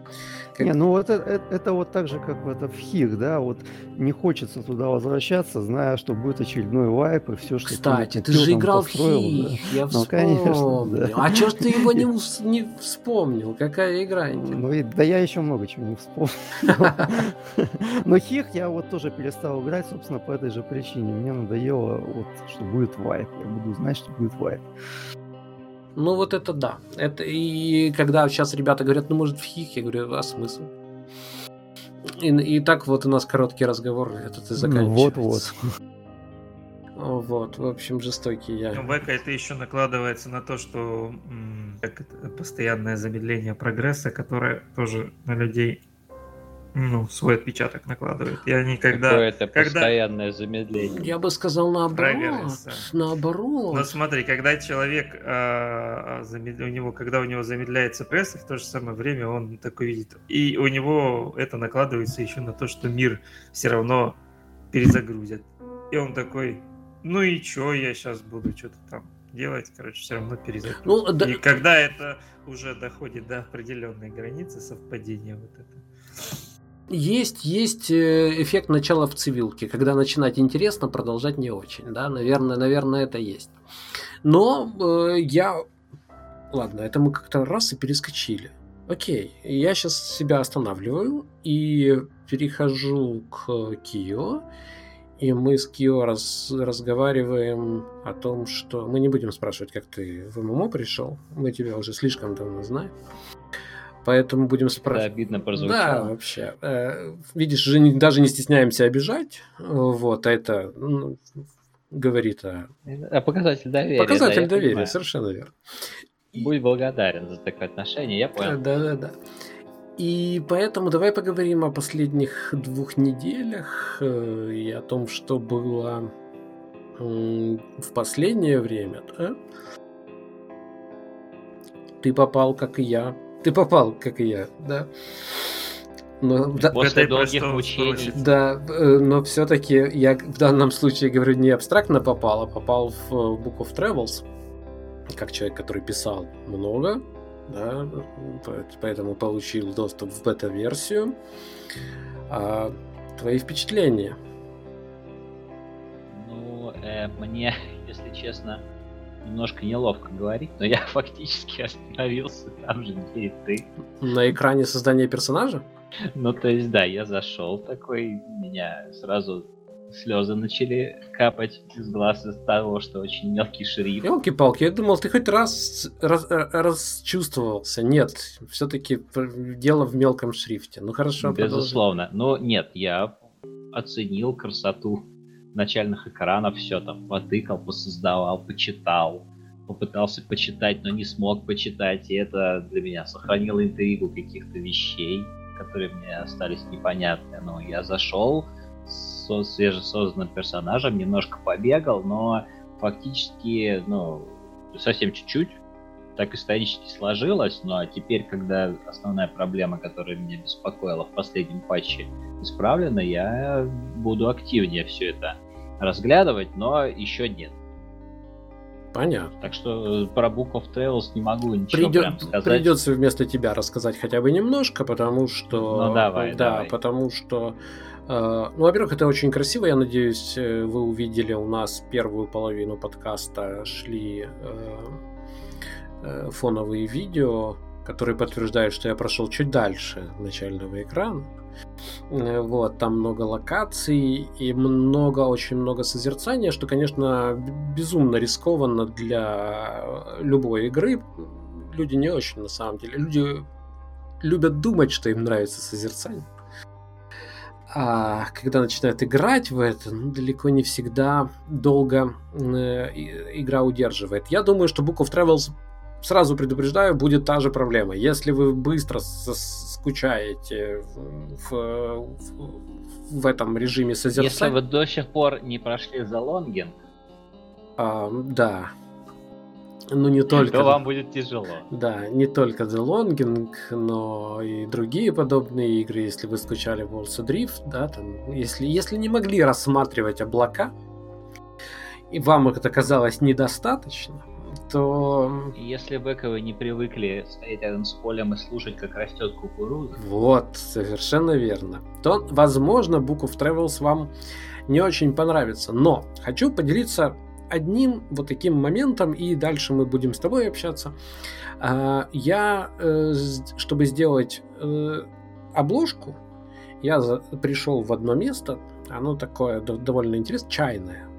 Как... Не, ну вот это, это, это вот так же, как в это в ХИГ, да, вот не хочется туда возвращаться, зная, что будет очередной вайп и все, что Кстати, ты, ты же играл построил, в ХИГ, да. я ну, конечно, да. А что ж ты его не, не вспомнил? Какая игра? Ну, и, да я еще много чего не вспомнил. Но ХИГ я вот тоже перестал играть, собственно, по этой же причине. Мне надоело, вот, что будет вайп. Я буду знать, что будет вайп. Ну вот это да. Это и когда сейчас ребята говорят, ну может в хих, я говорю, а смысл? И, и так вот у нас короткий разговор, этот и заканчивается. Вот-вот. Вот, в общем, жестокий я. Ну, Бэка это еще накладывается на то, что как это, постоянное замедление прогресса, которое тоже на людей ну, свой отпечаток накладывает. Я никогда... Какое-то когда... постоянное замедление. Я бы сказал наоборот. Прогресса. Наоборот. Но смотри, когда человек, э, замед... у него, когда у него замедляется пресс, в то же самое время он такой видит. И у него это накладывается еще на то, что мир все равно перезагрузят. И он такой, ну и что я сейчас буду что-то там делать, короче, все равно перезагрузят. Ну, да... И когда это уже доходит до определенной границы совпадения вот это есть, есть э, эффект начала в цивилке, когда начинать интересно, продолжать не очень, да, наверное, наверное, это есть. Но э, я, ладно, это мы как-то раз и перескочили. Окей, я сейчас себя останавливаю и перехожу к Кио, и мы с Кио раз, разговариваем о том, что мы не будем спрашивать, как ты в ММО пришел, мы тебя уже слишком давно знаем. Поэтому будем спрашивать. Да, обидно прозвучало. Да, вообще. Э, видишь, даже не стесняемся обижать. Вот, а это ну, говорит о... А показатель доверия. Показатель да, доверия, понимаю. совершенно верно. Будь благодарен за такое отношение, я понял. Да, да, да. И поэтому давай поговорим о последних двух неделях э, и о том, что было в последнее время, да, ты попал, как и я. Ты попал, как и я, да. Но, да, После долгих мучений. Да, э, но все-таки я в данном случае говорю не абстрактно попал, а попал в э, Book of Travels, как человек, который писал много, да, поэтому получил доступ в бета-версию. А твои впечатления? Ну, э, мне, если честно, немножко неловко говорить, но я фактически остановился там же, где и ты. На экране создания персонажа? Ну, то есть, да, я зашел такой, меня сразу слезы начали капать из глаз из того, что очень мелкий шрифт. Елки-палки, я думал, ты хоть раз, раз расчувствовался. Нет, все-таки дело в мелком шрифте. Ну хорошо, Безусловно. Но нет, я оценил красоту начальных экранов, все там потыкал, посоздавал, почитал. Попытался почитать, но не смог почитать, и это для меня сохранило интригу каких-то вещей, которые мне остались непонятны. Но я зашел, со свежесозданным персонажем, немножко побегал, но фактически, ну, совсем чуть-чуть, так исторически сложилось, но ну, а теперь, когда основная проблема, которая меня беспокоила в последнем патче, исправлена, я буду активнее все это разглядывать, но еще нет. Понятно. Так что э, про Book of Travels не могу ничего Придет, прям сказать. Придется вместо тебя рассказать хотя бы немножко, потому что... Ну давай, да, давай. потому что Э, ну, во-первых, это очень красиво. Я надеюсь, э, вы увидели у нас первую половину подкаста шли э, фоновые видео, которые подтверждают, что я прошел чуть дальше начального экрана. Вот, там много локаций и много, очень много созерцания, что, конечно, безумно рискованно для любой игры. Люди не очень, на самом деле. Люди любят думать, что им нравится созерцание а когда начинают играть в это, ну, далеко не всегда долго э, игра удерживает. Я думаю, что Book of Travels, сразу предупреждаю, будет та же проблема. Если вы быстро скучаете в, в, в этом режиме созерцания... Если вы до сих пор не прошли за лонгинг... А, да, ну, не только... То вам будет тяжело. Да, не только The Longing, но и другие подобные игры, если вы скачали World's Drift, да, там, если, если не могли рассматривать облака, и вам это казалось недостаточно, то... Если бэковы не привыкли стоять рядом с полем и слушать, как растет кукуруза... Вот, совершенно верно. То, возможно, Book of Travels вам не очень понравится. Но хочу поделиться одним вот таким моментом, и дальше мы будем с тобой общаться. А, я, э, чтобы сделать э, обложку, я пришел в одно место, оно такое довольно интересное, чайное.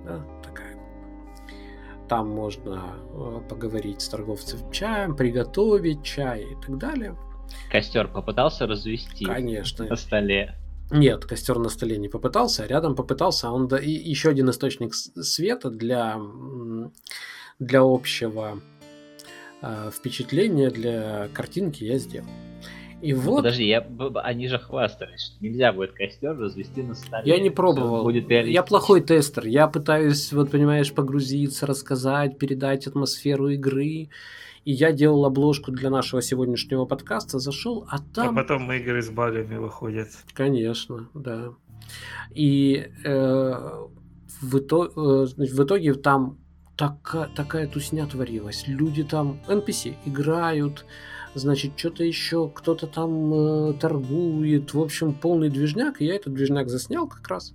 Там можно э, поговорить с торговцем чаем, приготовить чай и так далее. Костер попытался развести Конечно. на столе. Нет, костер на столе не попытался, а рядом попытался. Он да, и еще один источник света для, для общего э, впечатления, для картинки я сделал. И ну, вот... Подожди, я, они же хвастались, что нельзя будет костер развести на столе. Я не пробовал. Будет я плохой тестер. Я пытаюсь, вот понимаешь, погрузиться, рассказать, передать атмосферу игры. И я делал обложку для нашего сегодняшнего подкаста, зашел, а там... А потом игры с багами выходят. Конечно, да. И э, в, итоге, э, в итоге там такая, такая тусня творилась. Люди там, NPC, играют, значит, что-то еще, кто-то там э, торгует. В общем, полный движняк. И я этот движняк заснял как раз.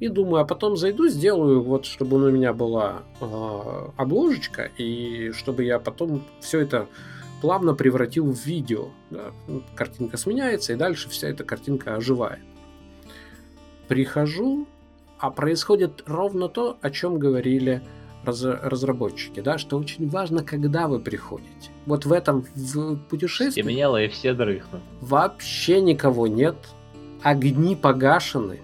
И думаю, а потом зайду, сделаю, вот, чтобы у меня была э, обложечка, и чтобы я потом все это плавно превратил в видео. Да. Картинка сменяется, и дальше вся эта картинка оживает. Прихожу, а происходит ровно то, о чем говорили раз, разработчики, да, что очень важно, когда вы приходите. Вот в этом в путешествии... Стемнело, и все дрыхнут. Вообще никого нет. Огни погашены,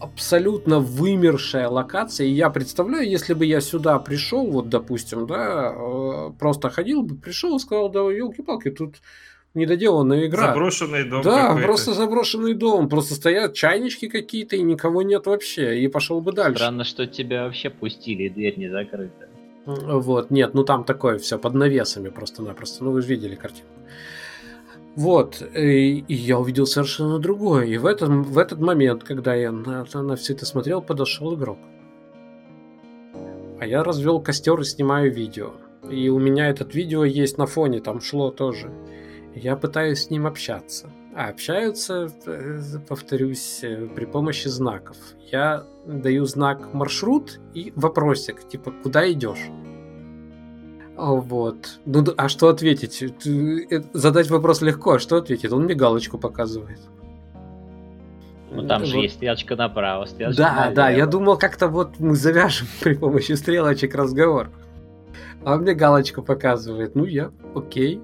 абсолютно вымершая локация. И я представляю, если бы я сюда пришел, вот, допустим, да, э, просто ходил бы, пришел и сказал, да, елки-палки, тут недоделанная игра. Заброшенный дом Да, какой-то. просто заброшенный дом. Просто стоят чайнички какие-то, и никого нет вообще. И пошел бы дальше. Странно, что тебя вообще пустили, и дверь не закрыта. Вот, нет, ну там такое все под навесами просто-напросто. Ну вы же видели картину. Вот, и, и я увидел совершенно другое. И в, этом, в этот момент, когда я на, на все это смотрел, подошел игрок. А я развел костер и снимаю видео. И у меня этот видео есть на фоне, там шло тоже. Я пытаюсь с ним общаться. А общаются, э, повторюсь, э, при помощи знаков. Я даю знак маршрут и вопросик, типа, куда идешь? А, Вот. Ну, а что ответить? Э, Задать вопрос легко, а что ответить? Он мне галочку показывает. Ну там же Вот. есть стрелочка направо, стрелочка Да, налево. да, я думал, как-то вот мы завяжем при помощи стрелочек разговор. А он мне галочку показывает. Ну, я, окей.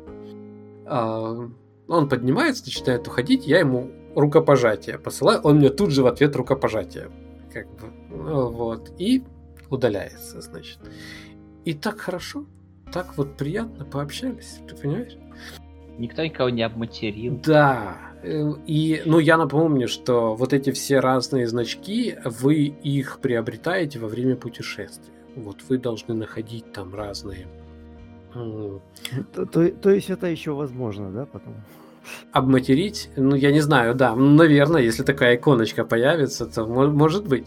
А, он поднимается, начинает уходить, я ему рукопожатие посылаю, он мне тут же в ответ рукопожатие. Как бы, ну, вот. И удаляется, значит. И так хорошо, так вот приятно пообщались, ты понимаешь? Никто никого не обматерил. Да. э, И, ну, я напомню, что вот эти все разные значки, вы их приобретаете во время путешествия. Вот вы должны находить там разные То, то- то есть это еще возможно, да, потом? обматерить. Ну, я не знаю, да, ну, наверное, если такая иконочка появится, то мо- может быть.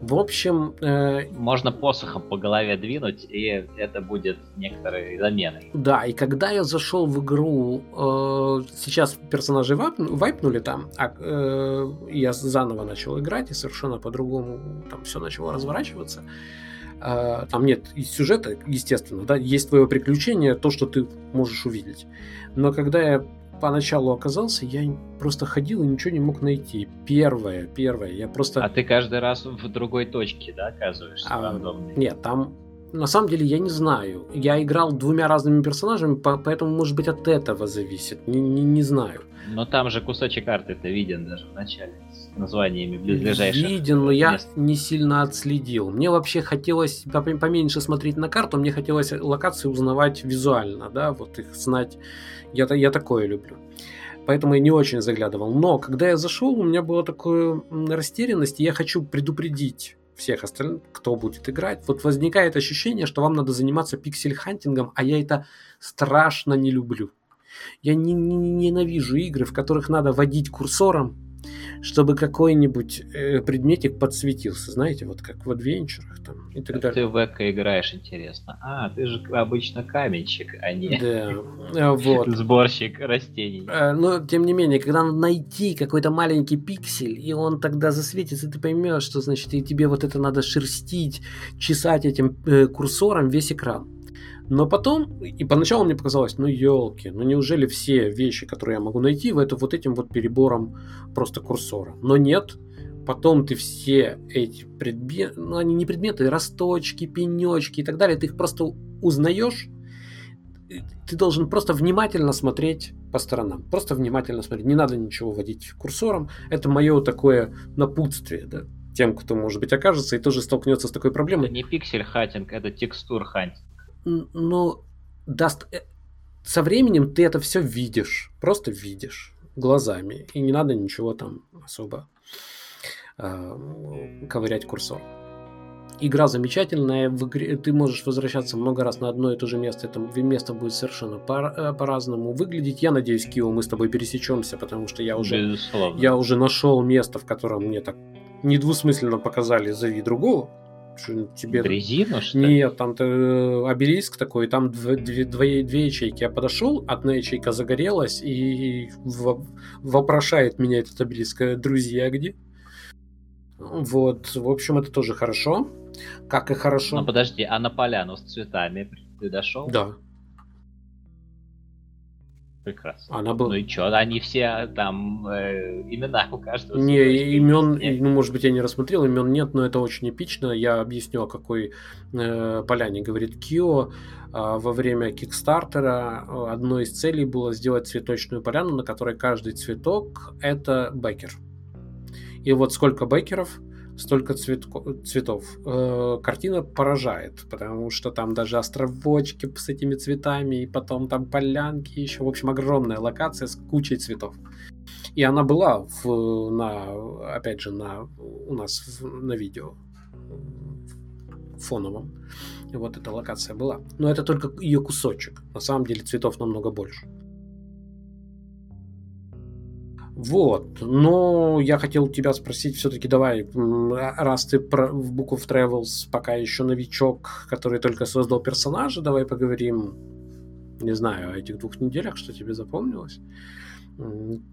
В общем, э, Можно посохом по голове двинуть, и это будет некоторой заменой. Да, и когда я зашел в игру, э, сейчас персонажи вайпну- вайпнули там, а э, я заново начал играть, и совершенно по-другому там все начало разворачиваться. Э, там нет сюжета, естественно, да, есть твое приключение, то, что ты можешь увидеть. Но когда я поначалу оказался, я просто ходил и ничего не мог найти. Первое, первое, я просто... А ты каждый раз в другой точке, да, оказываешься А, рандомной? Нет, там на самом деле я не знаю. Я играл двумя разными персонажами, по- поэтому, может быть, от этого зависит. Не, не, не знаю. Но там же кусочек карты-то виден даже в начале с названиями близлежащих Виден, но я мест. не сильно отследил. Мне вообще хотелось поменьше смотреть на карту, мне хотелось локации узнавать визуально, да, вот их знать. Я, я такое люблю. Поэтому я не очень заглядывал. Но когда я зашел, у меня была такая растерянность, и я хочу предупредить всех остальных, кто будет играть. Вот возникает ощущение, что вам надо заниматься пиксель-хантингом, а я это страшно не люблю. Я не, не- не- ненавижу игры, в которых надо водить курсором, чтобы какой-нибудь э, предметик подсветился, знаете, вот как в адвенчурах там и так далее. ты в эко играешь, интересно. А, ты же обычно каменщик, а не Да, э, вот. сборщик растений. Э, Но, тем не менее, когда надо найти какой-то маленький пиксель, и он тогда засветится, ты поймешь, что, значит, и тебе вот это надо шерстить, чесать этим э, курсором весь экран. Но потом, и поначалу мне показалось, ну елки, ну неужели все вещи, которые я могу найти, в это вот этим вот перебором просто курсора? Но нет, потом ты все эти предметы, ну они не предметы, росточки, пенечки и так далее, ты их просто узнаешь, ты должен просто внимательно смотреть по сторонам. Просто внимательно смотреть. Не надо ничего водить курсором. Это мое такое напутствие, да, тем, кто, может быть, окажется и тоже столкнется с такой Это проблемой. не pixel hunting, это texture hunting. Но даст... э, со временем ты это все видишь. Просто видишь глазами. И не надо ничего там особо э, ковырять курсор. Игра замечательная, в игре ты можешь возвращаться много раз на одно и то же место, это место будет совершенно по- э, по-разному выглядеть. Я надеюсь, Кио, мы с тобой пересечемся, потому что я уже, Безусловно. я уже нашел место, в котором мне так недвусмысленно показали «зови другого». Что тебе Дрезину, что ли? нет, там э, обелиск такой, там дв- две, две, две ячейки. Я подошел, одна ячейка загорелась и во- вопрошает меня этот обелиск. э, Друзья где? Вот, в общем, это тоже хорошо. Как и хорошо. Ну подожди, а на поляну с цветами ты дошел? Да, Прекрасно. она была... Ну и чё, они все там э, имена у каждого. Не, имен, нет? ну, может быть, я не рассмотрел, имен нет, но это очень эпично. Я объясню, о какой э, поляне говорит Кио. А, во время Кикстартера э, одной из целей было сделать цветочную поляну, на которой каждый цветок это бекер. И вот сколько бекеров, столько цветко, цветов. Э, картина поражает, потому что там даже островочки с этими цветами, и потом там полянки еще. В общем, огромная локация с кучей цветов. И она была в, на, опять же, на, у нас в, на видео фоновом. Вот эта локация была. Но это только ее кусочек. На самом деле цветов намного больше. Вот, но я хотел тебя спросить все-таки, давай, раз ты про, в Book of Travels пока еще новичок, который только создал персонажа, давай поговорим, не знаю, о этих двух неделях, что тебе запомнилось.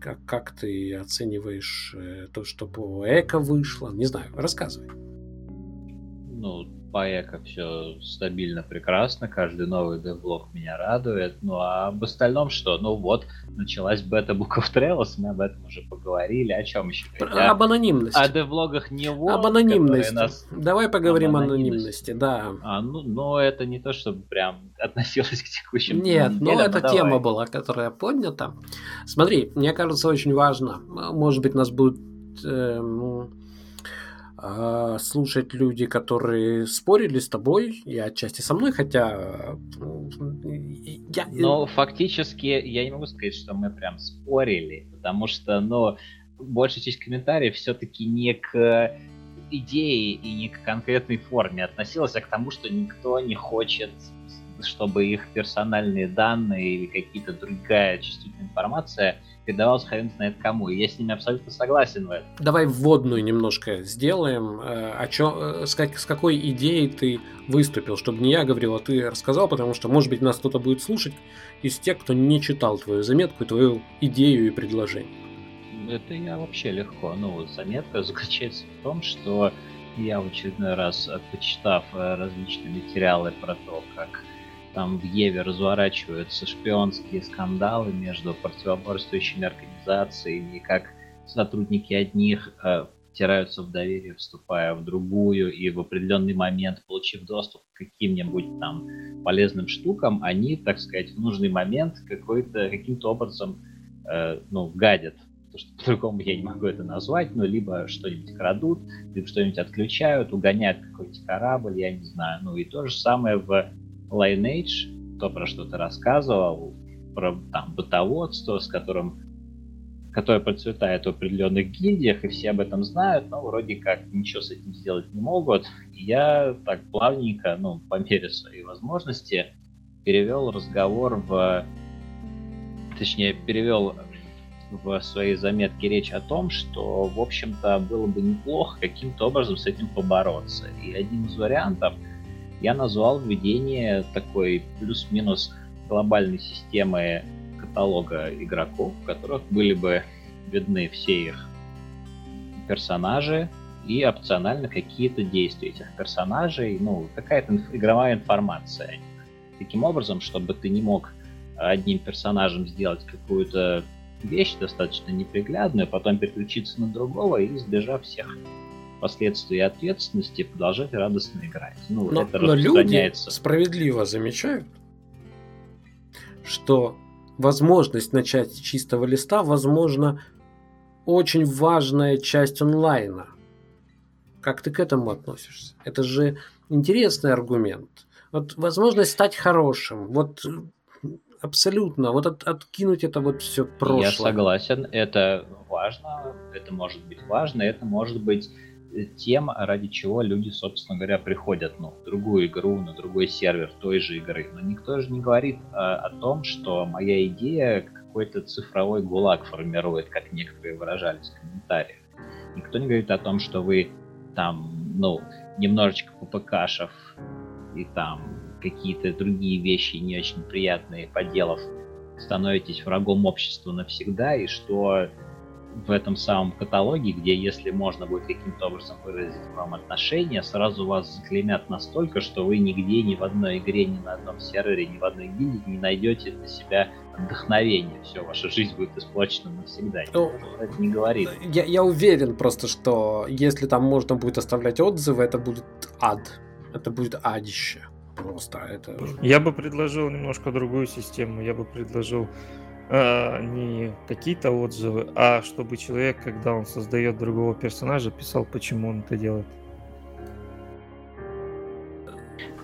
Как, как ты оцениваешь э, то, что по Эко вышло? Не знаю, рассказывай. Ну, по эко все стабильно, прекрасно, каждый новый девлог меня радует. Ну а об остальном что? Ну вот, началась бета Book of Trails, мы об этом уже поговорили, о чем еще? Хотя... Об анонимности. О девлогах не вот, Об анонимности. Нас... Давай поговорим об анонимности. анонимности, да. А, ну, но это не то, чтобы прям относилось к текущим Нет, но это ну, тема была, которая поднята. Смотри, мне кажется, очень важно, может быть, нас будут... Э, а, слушать люди, которые спорили с тобой и отчасти со мной, хотя я... Но фактически я не могу сказать, что мы прям спорили, потому что, ну, большая часть комментариев все-таки не к идее и не к конкретной форме относилась, а к тому, что никто не хочет чтобы их персональные данные или какие-то другая чувствительная информация передавалась хрен знает кому. И я с ними абсолютно согласен в этом. Давай вводную немножко сделаем. Э, о чем, э, с, как, с какой идеей ты выступил, чтобы не я говорил, а ты рассказал, потому что, может быть, нас кто-то будет слушать из тех, кто не читал твою заметку, твою идею и предложение. Это я вообще легко. Ну, заметка заключается в том, что я в очередной раз, почитав э, различные материалы про то, как там в Еве разворачиваются шпионские скандалы между противоборствующими организациями, и как сотрудники одних э, втираются в доверие, вступая в другую, и в определенный момент, получив доступ к каким-нибудь там полезным штукам, они, так сказать, в нужный момент какой-то, каким-то образом э, ну, гадят. Потому что по-другому я не могу это назвать, но либо что-нибудь крадут, либо что-нибудь отключают, угоняют какой-нибудь корабль, я не знаю. Ну и то же самое в Lineage, то, про что ты рассказывал, про там бытоводство, с которым которое процветает в определенных гильдиях, и все об этом знают, но вроде как ничего с этим сделать не могут. И я так плавненько, ну, по мере своей возможности, перевел разговор в... Точнее, перевел в своей заметке речь о том, что, в общем-то, было бы неплохо каким-то образом с этим побороться. И один из вариантов — я назвал введение такой плюс-минус глобальной системы каталога игроков, в которых были бы видны все их персонажи и опционально какие-то действия этих персонажей, ну, какая-то игровая информация. Таким образом, чтобы ты не мог одним персонажем сделать какую-то вещь достаточно неприглядную, потом переключиться на другого и избежав всех последствий и ответственности продолжать радостно играть. Ну, но, это но люди справедливо замечают, что возможность начать с чистого листа, возможно, очень важная часть онлайна. Как ты к этому относишься? Это же интересный аргумент. Вот возможность стать хорошим. Вот абсолютно. Вот от, откинуть это вот все прошлое. Я согласен, это важно, это может быть важно, это может быть тем, ради чего люди, собственно говоря, приходят ну, в другую игру, на другой сервер той же игры. Но никто же не говорит э, о том, что моя идея какой-то цифровой гулаг формирует, как некоторые выражались в комментариях. Никто не говорит о том, что вы там, ну, немножечко попыкашев и там какие-то другие вещи не очень приятные поделав, становитесь врагом общества навсегда, и что в этом самом каталоге, где если можно будет каким-то образом выразить вам отношения, сразу вас заклеймят настолько, что вы нигде, ни в одной игре, ни на одном сервере, ни в одной гильдии не найдете для себя вдохновение. Все, ваша жизнь будет испорчена навсегда. Ну, это не говорит. Я, я уверен просто, что если там можно будет оставлять отзывы, это будет ад. Это будет адище. Просто это... Я бы предложил немножко другую систему. Я бы предложил а, не какие-то отзывы, а чтобы человек, когда он создает другого персонажа, писал, почему он это делает.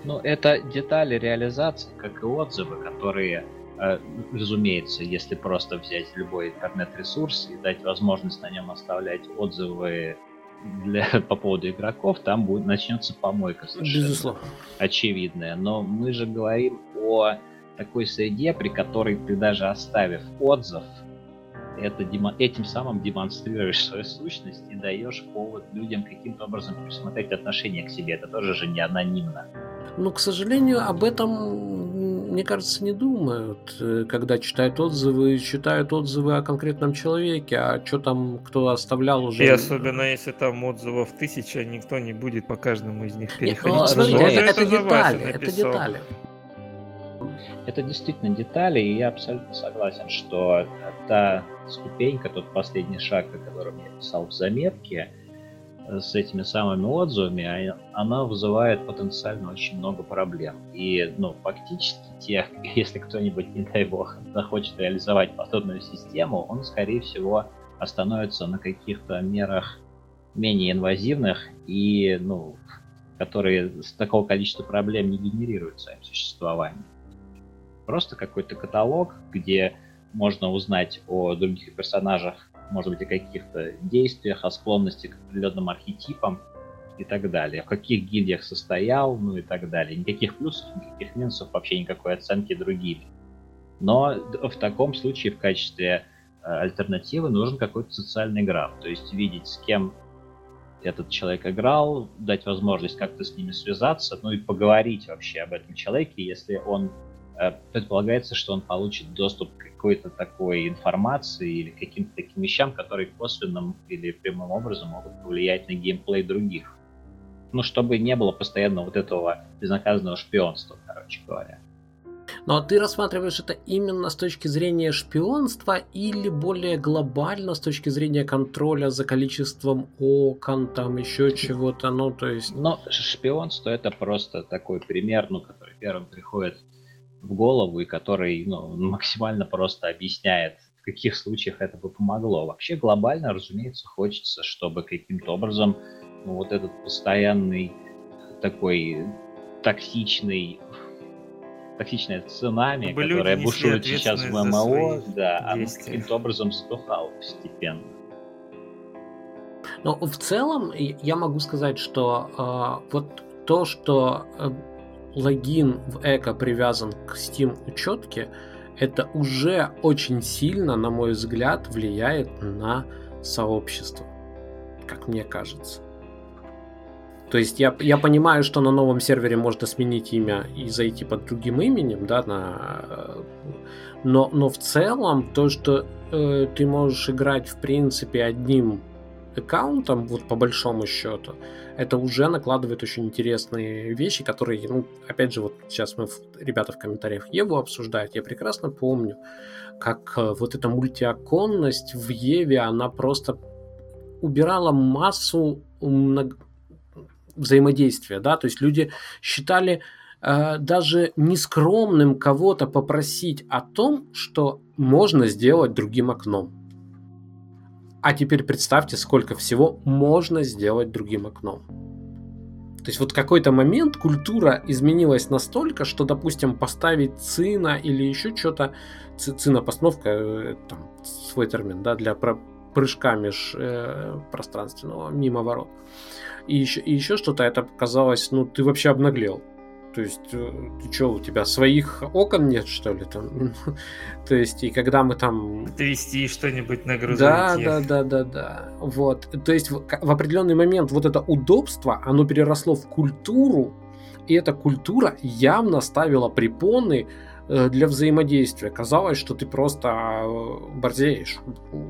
Ну, это детали реализации, как и отзывы, которые, э, разумеется, если просто взять любой интернет-ресурс и дать возможность на нем оставлять отзывы для, по поводу игроков, там будет начнется помойка совершенно Безусловно. очевидная. Но мы же говорим о такой среде, при которой ты даже оставив отзыв, это демо... этим самым демонстрируешь свою сущность и даешь повод людям каким-то образом пересмотреть отношение к себе. Это тоже же не анонимно. Ну, к сожалению, об этом, мне кажется, не думают, э, когда читают отзывы, читают отзывы о конкретном человеке, а что там кто оставлял уже. И особенно если там отзывов тысяча, никто не будет по каждому из них Нет, переходить. ну, смотрите, это, это Вася детали, это детали. Это действительно детали, и я абсолютно согласен, что та ступенька, тот последний шаг, о котором я писал в заметке, э, с этими самыми отзывами, а- она вызывает потенциально очень много проблем. И, ну, фактически тех, если кто-нибудь, не дай бог, захочет реализовать подобную систему, он, скорее всего, остановится на каких-то мерах менее инвазивных и, ну, которые с такого количества проблем не генерируют своим существованием. Просто какой-то каталог, где можно узнать о других персонажах, может быть, о каких-то действиях, о склонности к определенным архетипам и так далее. В каких гильдиях состоял, ну и так далее. Никаких плюсов, никаких минусов, вообще никакой оценки другими. Но в таком случае в качестве э, альтернативы нужен какой-то социальный граф. То есть видеть, с кем этот человек играл, дать возможность как-то с ними связаться, ну и поговорить вообще об этом человеке, если он предполагается, что он получит доступ к какой-то такой информации или каким-то таким вещам, которые косвенным или прямым образом могут повлиять на геймплей других. Ну, чтобы не было постоянно вот этого безнаказанного шпионства, короче говоря. Но ты рассматриваешь это именно с точки зрения шпионства или более глобально с точки зрения контроля за количеством окон, там еще чего-то, ну то есть... Но ш- шпионство это просто такой пример, ну, который первым приходит в голову и который ну, максимально просто объясняет, в каких случаях это бы помогло. Вообще глобально, разумеется, хочется, чтобы каким-то образом ну, вот этот постоянный такой токсичный токсичное цунами, Чтобы которое бушует сейчас в ММО, свои да, оно действия. каким-то образом затухало постепенно. Но в целом я могу сказать, что а, вот то, что э, логин в Эко привязан к Steam учетке, это уже очень сильно, на мой взгляд, влияет на сообщество, как мне кажется. То есть я, я понимаю, что на новом сервере можно сменить имя и зайти под другим именем, да, на, но, но в целом то, что э, ты можешь играть в принципе одним аккаунтом, вот по большому счету, это уже накладывает очень интересные вещи, которые, ну, опять же, вот сейчас мы, ребята в комментариях Еву обсуждают, я прекрасно помню, как э, вот эта мультиоконность в Еве, она просто убирала массу мног- взаимодействия, да, то есть люди считали э, даже нескромным кого-то попросить о том, что можно сделать другим окном. А теперь представьте, сколько всего можно сделать другим окном. То есть вот какой-то момент культура изменилась настолько, что, допустим, поставить цина или еще что-то, ци- цина постановка, э, там свой термин, да, для прыжка меж э, пространственного мимо ворот. И еще, и еще что-то, это показалось, ну ты вообще обнаглел. То есть, э, ты что, у тебя своих окон нет, что ли? Там? То есть, и когда мы там Отвезти что-нибудь на да, грузовике. да, да, да, да. Вот. То есть в, в определенный момент вот это удобство, оно переросло в культуру, и эта культура явно ставила препоны э, для взаимодействия. Казалось, что ты просто э, борзеешь,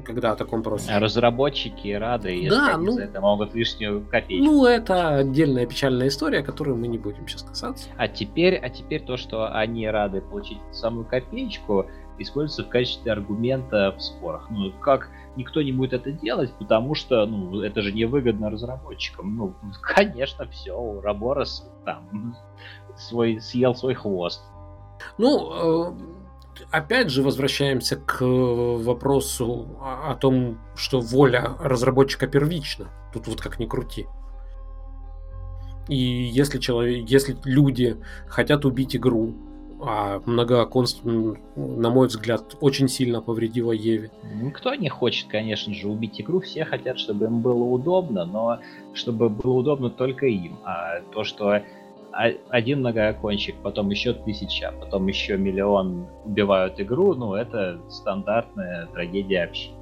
когда о таком просишь. Разработчики рады, если Да, они ну- за это могут лишнюю копеечку. Ну, это отдельная печальная история, которую мы не будем сейчас касаться. А теперь, а теперь то, что они рады получить самую копеечку, используется в качестве аргумента в спорах. Ну, как никто не будет это делать, потому что, ну, это же невыгодно разработчикам. Ну, конечно, все, Раборос там свой, съел свой хвост. Ну, э, опять же возвращаемся к вопросу о том, что воля разработчика первична. Тут вот как ни крути. И если человек, если люди хотят убить игру, а многооконство, на мой взгляд, очень сильно повредило Еве. Никто не хочет, конечно же, убить игру. Все хотят, чтобы им было удобно, но чтобы было удобно только им. А то, что один многоокончик, потом еще тысяча, потом еще миллион убивают игру, ну, это стандартная трагедия общины.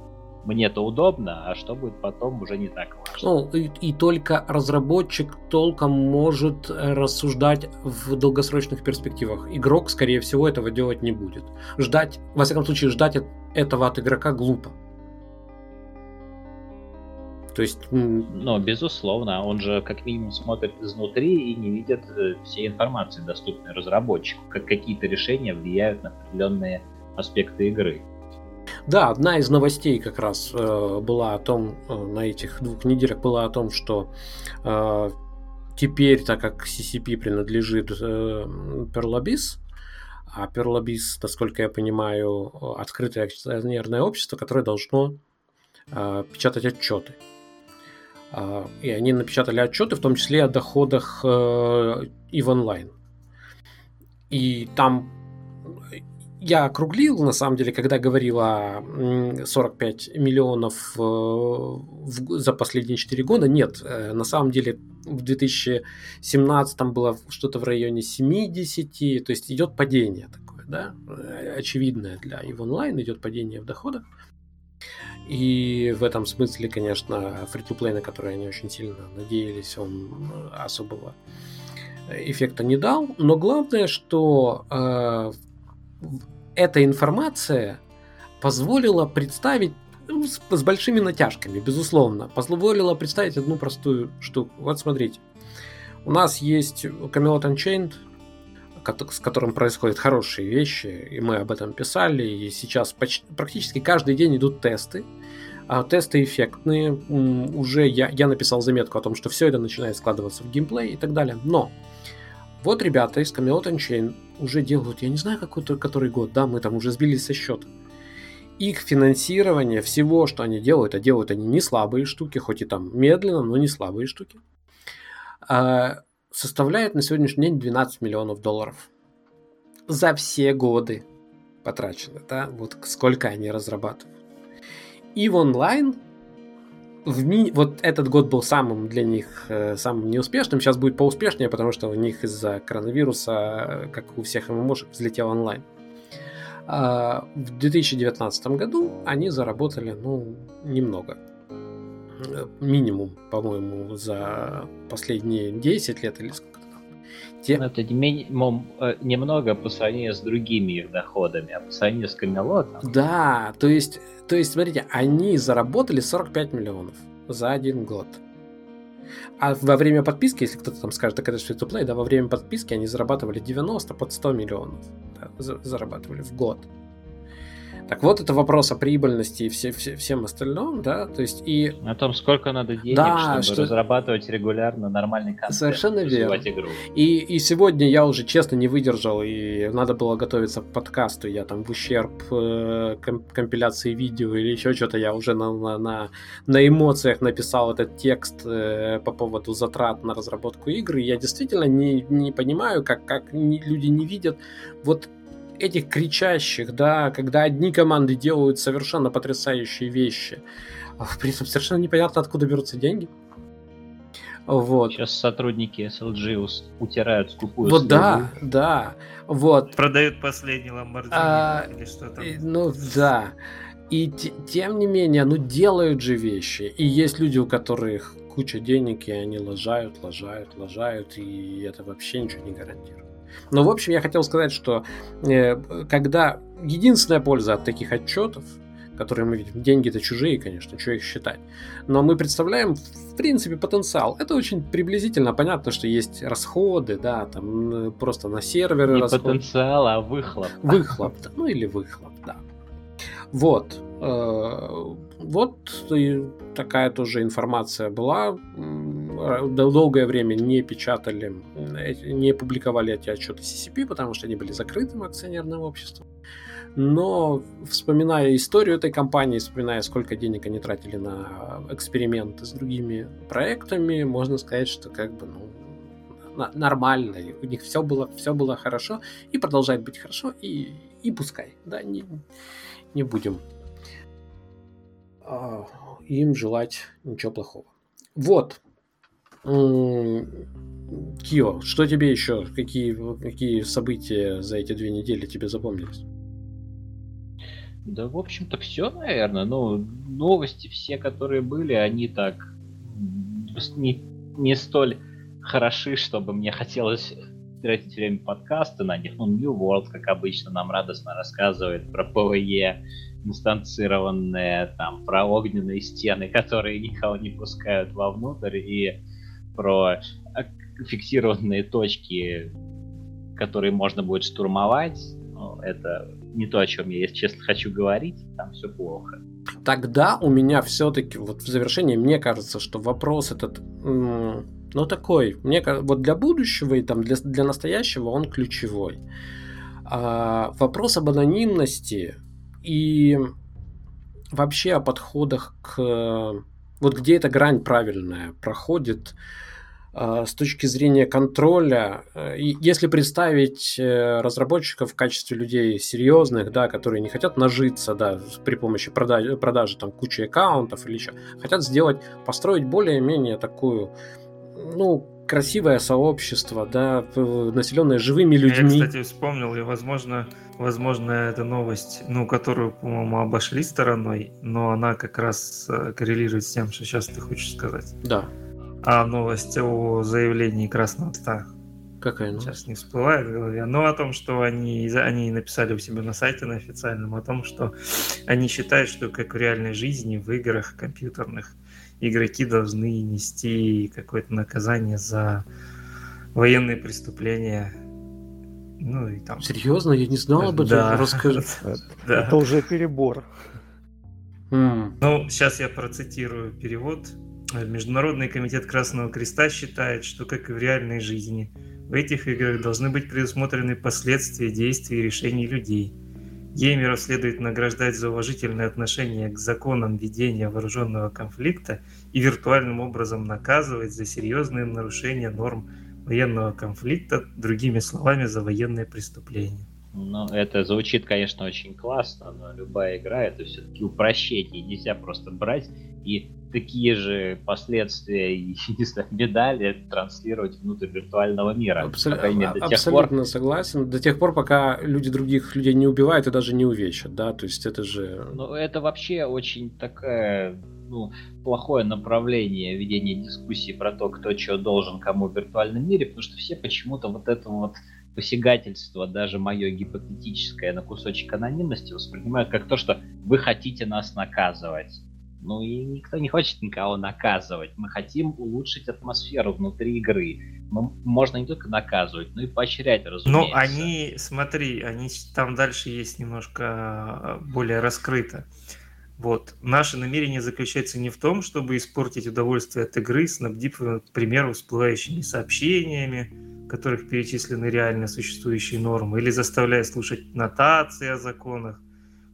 Мне это удобно, а что будет потом, уже не так важно. Ну, и, и только разработчик толком может рассуждать в долгосрочных перспективах. Игрок, скорее всего, этого делать не будет. Ждать, во всяком случае, ждать этого от игрока глупо. То есть... Ну, безусловно, он же как минимум смотрит изнутри и не видит э, всей информации, доступной разработчику, как какие-то решения влияют на определенные аспекты игры. Да, одна из новостей как раз э, была о том, э, на этих двух неделях была о том, что э, теперь, так как CCP принадлежит э, Perlabis, а Perlabis, насколько я понимаю, открытое акционерное общество, которое должно э, печатать отчеты. И они напечатали отчеты, в том числе о доходах э, и в онлайн. И там я округлил, на самом деле, когда говорила 45 миллионов э, за последние 4 года. Нет, э, на самом деле в 2017 было что-то в районе 70, то есть идет падение такое, да, очевидное для и онлайн идет падение в доходах. И в этом смысле, конечно, фри-то-плей, на который они очень сильно надеялись, он особого эффекта не дал. Но главное, что э, эта информация позволила представить ну, с, с большими натяжками, безусловно, позволила представить одну простую штуку. Вот смотрите, у нас есть Camelot Unchained, с которым происходят хорошие вещи, и мы об этом писали, и сейчас почти, практически каждый день идут тесты. А тесты эффектные, уже я, я написал заметку о том, что все это начинает складываться в геймплей и так далее. Но вот ребята из Camelot Unchained уже делают, я не знаю, какой который год, да, мы там уже сбились со счета. Их финансирование всего, что они делают, а делают они не слабые штуки, хоть и там медленно, но не слабые штуки, а, составляет на сегодняшний день 12 миллионов долларов. За все годы потрачено, да, вот сколько они разрабатывают. И в онлайн в ми... вот этот год был самым для них э, самым неуспешным, сейчас будет поуспешнее, потому что у них из-за коронавируса, э, как у всех ММОшек, взлетел онлайн. А в 2019 году они заработали, ну, немного. Э, минимум, по-моему, за последние 10 лет или сколько те... Ну, это минимум э, немного по сравнению с другими их доходами, а по сравнению с Камелотом... Да, то есть, то есть, смотрите, они заработали 45 миллионов за один год. А во время подписки, если кто-то там скажет, так это free to play, да, во время подписки они зарабатывали 90 под 100 миллионов. Да, зарабатывали в год. Так вот, это вопрос о прибыльности и все, все, всем остальном, да, то есть и... О том, сколько надо денег, да, чтобы что... разрабатывать регулярно нормальный контент. Совершенно верно. Игру. И, и сегодня я уже честно не выдержал, и надо было готовиться к подкасту, я там в ущерб э, компиляции видео или еще что-то, я уже на, на, на, на эмоциях написал этот текст э, по поводу затрат на разработку игры, я действительно не, не понимаю, как, как люди не видят вот этих кричащих, да, когда одни команды делают совершенно потрясающие вещи, а при этом совершенно непонятно, откуда берутся деньги. Вот. Сейчас сотрудники SLG утирают скупую Вот слезу. да, да. Вот. Продают последний Lamborghini а, или что там. Ну да. И тем не менее, ну делают же вещи. И есть люди, у которых куча денег, и они лажают, лажают, лажают, и это вообще ничего не гарантирует. Но, в общем, я хотел сказать, что э, когда единственная польза от таких отчетов, которые мы видим, деньги-то чужие, конечно, что их считать, но мы представляем, в принципе, потенциал. Это очень приблизительно понятно, что есть расходы, да, там просто на серверы Не расходы. потенциал, а выхлоп. Выхлоп, да, ну или выхлоп, да. Вот. Э, вот такая тоже информация была. Долгое время не печатали, не публиковали эти отчеты CCP, потому что они были закрытым акционерным обществом. Но вспоминая историю этой компании, вспоминая, сколько денег они тратили на эксперименты с другими проектами, можно сказать, что как бы ну, нормально, у них все было, все было хорошо. И продолжает быть хорошо, и, и пускай, да, не, не будем им желать ничего плохого. Вот. Кио, что тебе еще? Какие, какие события за эти две недели тебе запомнились? Да, в общем-то, все, наверное. Ну, новости все, которые были, они так не, не столь хороши, чтобы мне хотелось тратить время подкасты на них. Ну, New World, как обычно, нам радостно рассказывает про ПВЕ, инстанцированные, там, про огненные стены, которые никого не пускают вовнутрь, и про фиксированные точки, которые можно будет штурмовать. Ну, это не то, о чем я, если честно, хочу говорить. Там все плохо. Тогда у меня все-таки, вот в завершении, мне кажется, что вопрос этот, ну, такой, мне вот для будущего и там для, для настоящего он ключевой. А, вопрос об анонимности и вообще о подходах к... Вот где эта грань правильная проходит а, с точки зрения контроля. И если представить э, разработчиков в качестве людей серьезных, да, которые не хотят нажиться да, при помощи продажи, продажи там, кучи аккаунтов или еще, хотят сделать, построить более-менее такую ну, красивое сообщество, да, населенное живыми людьми. Я, кстати, вспомнил, и, возможно, возможно, эта новость, ну, которую, по-моему, обошли стороной, но она как раз э, коррелирует с тем, что сейчас ты хочешь сказать. Да. А новость о заявлении Красного Отца. Какая новость? Сейчас не всплывает в голове. Но о том, что они, они написали у себя на сайте на официальном, о том, что они считают, что как в реальной жизни, в играх компьютерных, игроки должны нести какое-то наказание за военные преступления. Ну и там. Серьезно, я не знал об этом. Да. Расскажи. Да. Это уже перебор. Ну, сейчас я процитирую перевод. Международный комитет Красного Креста считает, что, как и в реальной жизни, в этих играх должны быть предусмотрены последствия действий и решений людей – Геймеров следует награждать за уважительное отношение к законам ведения вооруженного конфликта и виртуальным образом наказывать за серьезные нарушения норм военного конфликта, другими словами, за военные преступления. Ну, это звучит, конечно, очень классно, но любая игра это все-таки упрощение. Нельзя просто брать и такие же последствия и не знаю, медали транслировать внутрь виртуального мира. Абсолютно, мере, до абсолютно пор... согласен. До тех пор, пока люди других людей не убивают и даже не увечат, да, то есть это же... Ну, это вообще очень такое ну, плохое направление ведения дискуссии про то, кто что должен кому в виртуальном мире, потому что все почему-то вот это вот посягательство, даже мое гипотетическое на кусочек анонимности воспринимают как то, что вы хотите нас наказывать. Ну и никто не хочет никого наказывать. Мы хотим улучшить атмосферу внутри игры. Мы, можно не только наказывать, но и поощрять, разумеется. Ну, они, смотри, они там дальше есть немножко а, более раскрыто. Вот. Наше намерение заключается не в том, чтобы испортить удовольствие от игры, снабдив, к примеру, всплывающими сообщениями, в которых перечислены реально существующие нормы, или заставляя слушать нотации о законах,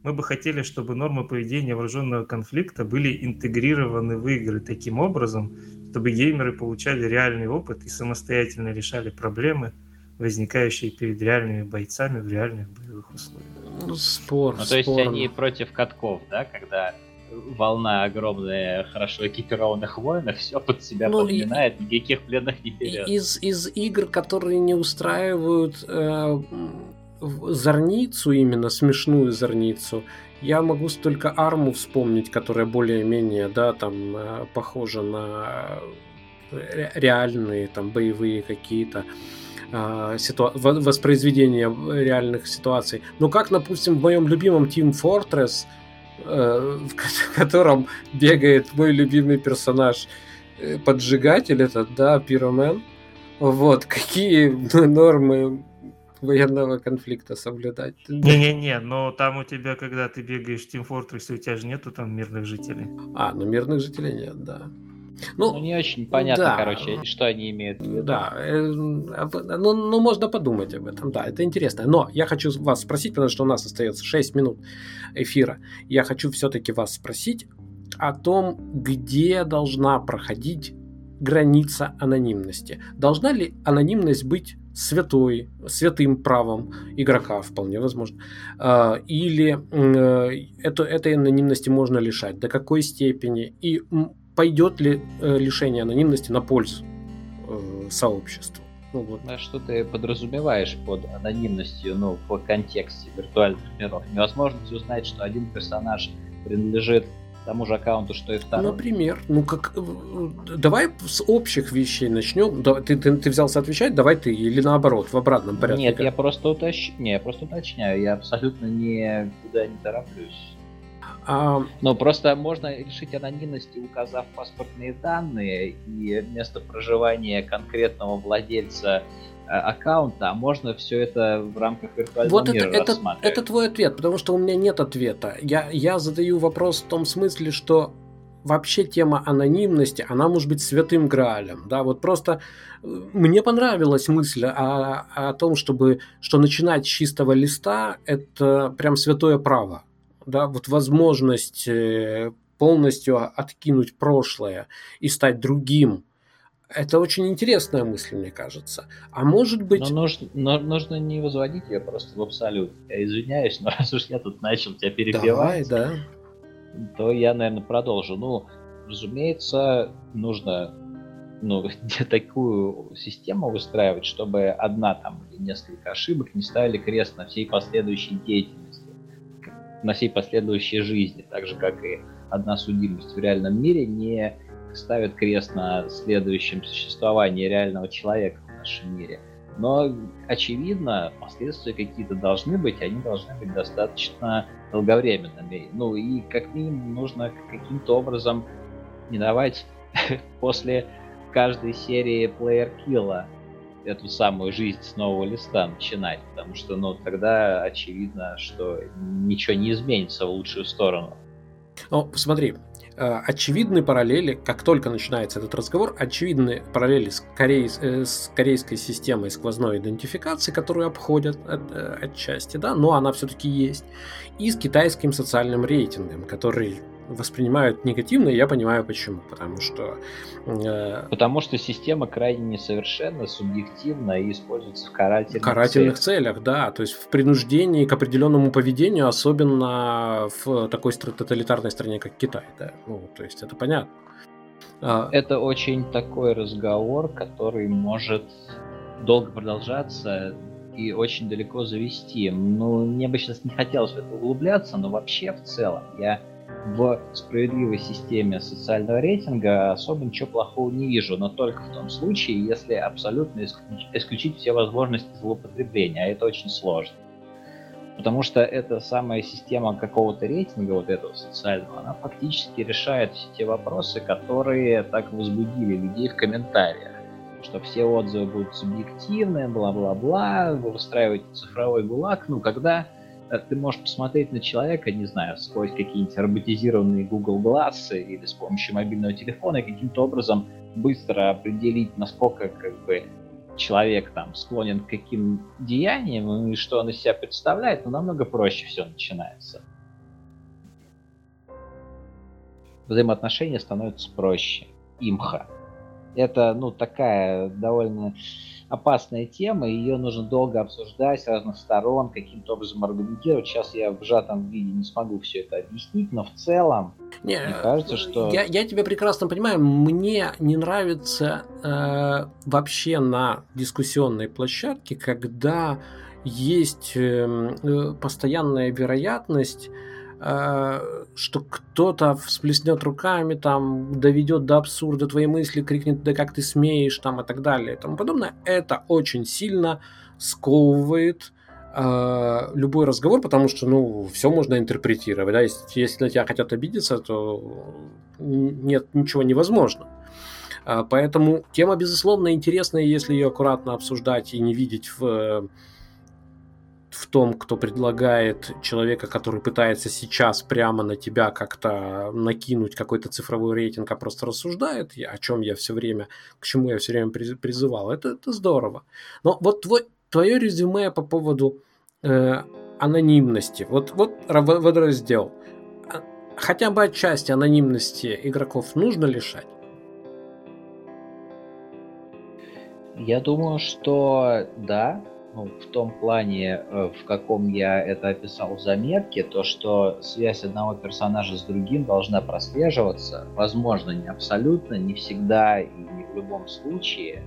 мы бы хотели, чтобы нормы поведения вооруженного конфликта были интегрированы в игры таким образом, чтобы геймеры получали реальный опыт и самостоятельно решали проблемы, возникающие перед реальными бойцами в реальных боевых условиях. Ну, спор, ну, то есть они против катков, да, когда волна огромная хорошо экипированных воинов все под себя ну, подминает, и, никаких пленных не берет. Из, из игр, которые не устраивают э, зорницу именно, смешную зорницу, я могу только арму вспомнить, которая более-менее, да, там, э, похожа на э, реальные, там, боевые какие-то э, ситу... воспроизведения реальных ситуаций. Но как, допустим, в моем любимом Team Fortress, в котором бегает мой любимый персонаж поджигатель этот, да, пиромен, вот, какие нормы военного конфликта соблюдать. Не-не-не, но там у тебя, когда ты бегаешь в Team Fortress, у тебя же нету там мирных жителей. А, ну мирных жителей нет, да. Ну, ну, не очень понятно, да. короче, что они имеют в виду. Да, э, ну, ну, можно подумать об этом, да, это интересно. Но я хочу вас спросить, потому что у нас остается 6 минут эфира. Я хочу все-таки вас спросить о том, где должна проходить граница анонимности. Должна ли анонимность быть святой, святым правом игрока, вполне возможно. А, или э, эту, этой анонимности можно лишать, до какой степени, и пойдет ли э, лишение анонимности на пользу э, сообществу. Ну, вот. А что ты подразумеваешь под анонимностью, ну, в контексте виртуальных миров? Невозможность узнать, что один персонаж принадлежит тому же аккаунту, что и второй. Например, ну как, э, давай с общих вещей начнем. Ты, ты, ты взялся отвечать, давай ты или наоборот в обратном порядке. Нет, я просто уточ... не, я просто уточняю, я абсолютно никуда не тороплюсь. А... Но просто можно решить анонимность, указав паспортные данные и место проживания конкретного владельца э, аккаунта, а можно все это в рамках виртуального вот мира это, это, это твой ответ, потому что у меня нет ответа. Я, я задаю вопрос в том смысле, что вообще тема анонимности, она может быть святым граалем, да, вот просто э, мне понравилась мысль о, о том, чтобы, что начинать с чистого листа, это прям святое право, да, вот возможность э, полностью откинуть прошлое и стать другим. Это очень интересная мысль, мне кажется. А может быть... Но нужно, но нужно не возводить ее просто в абсолют. Я извиняюсь, но раз уж я тут начал тебя перебивать, Давай, да. то я, наверное, продолжу. Ну, разумеется, нужно ну, такую систему выстраивать, чтобы одна там или несколько ошибок не ставили крест на всей последующей деятельности на всей последующей жизни, так же как и одна судимость в реальном мире не ставит крест на следующем существовании реального человека в нашем мире. Но, очевидно, последствия какие-то должны быть, они должны быть достаточно долговременными. Ну и как минимум нужно каким-то образом не давать после каждой серии плеер килла эту самую жизнь с нового листа начинать, потому что, ну, тогда очевидно, что ничего не изменится в лучшую сторону. Ну, посмотри, э, очевидны параллели, как только начинается этот разговор, очевидны параллели с, корей, э, с корейской системой сквозной идентификации, которую обходят от, э, отчасти, да, но она все-таки есть, и с китайским социальным рейтингом, который воспринимают негативно, и я понимаю почему. Потому что... Э, потому что система крайне несовершенна, субъективна и используется в карательных, карательных целях. целях. Да, то есть в принуждении к определенному поведению, особенно в такой тоталитарной стране, как Китай. Да? Ну, то есть это понятно. А, это очень такой разговор, который может долго продолжаться и очень далеко завести. Ну, мне бы сейчас не хотелось в это углубляться, но вообще в целом я в справедливой системе социального рейтинга особо ничего плохого не вижу, но только в том случае, если абсолютно исключить, все возможности злоупотребления, а это очень сложно. Потому что эта самая система какого-то рейтинга, вот этого социального, она фактически решает все те вопросы, которые так возбудили людей в комментариях. Что все отзывы будут субъективные, бла-бла-бла, вы выстраиваете цифровой гулаг. Ну, когда ты можешь посмотреть на человека, не знаю, сквозь какие-нибудь роботизированные Google Glass или с помощью мобильного телефона и каким-то образом быстро определить, насколько как бы человек там склонен к каким деяниям и что он из себя представляет, но намного проще все начинается. Взаимоотношения становятся проще. Имха. Это, ну, такая довольно опасная тема, ее нужно долго обсуждать с разных сторон, каким-то образом аргументировать. Сейчас я в сжатом виде не смогу все это объяснить, но в целом не, мне кажется, что... Я, я тебя прекрасно понимаю, мне не нравится э, вообще на дискуссионной площадке, когда есть эм, э, постоянная вероятность что кто-то всплеснет руками, там, доведет до абсурда твои мысли, крикнет, да как ты смеешь, там, и так далее, и тому подобное, это очень сильно сковывает э, любой разговор, потому что, ну, все можно интерпретировать, да, если, если на тебя хотят обидеться, то нет, ничего невозможно. Э, поэтому тема, безусловно, интересная, если ее аккуратно обсуждать и не видеть в в том, кто предлагает человека, который пытается сейчас прямо на тебя как-то накинуть какой-то цифровой рейтинг, а просто рассуждает, о чем я все время, к чему я все время призывал. Это, это здорово. Но вот твой, твое резюме по поводу э, анонимности. Вот, вот водораздел. А, хотя бы отчасти анонимности игроков нужно лишать? Я думаю, что да, ну, в том плане, э, в каком я это описал в заметке, то, что связь одного персонажа с другим должна прослеживаться, возможно, не абсолютно, не всегда и не в любом случае.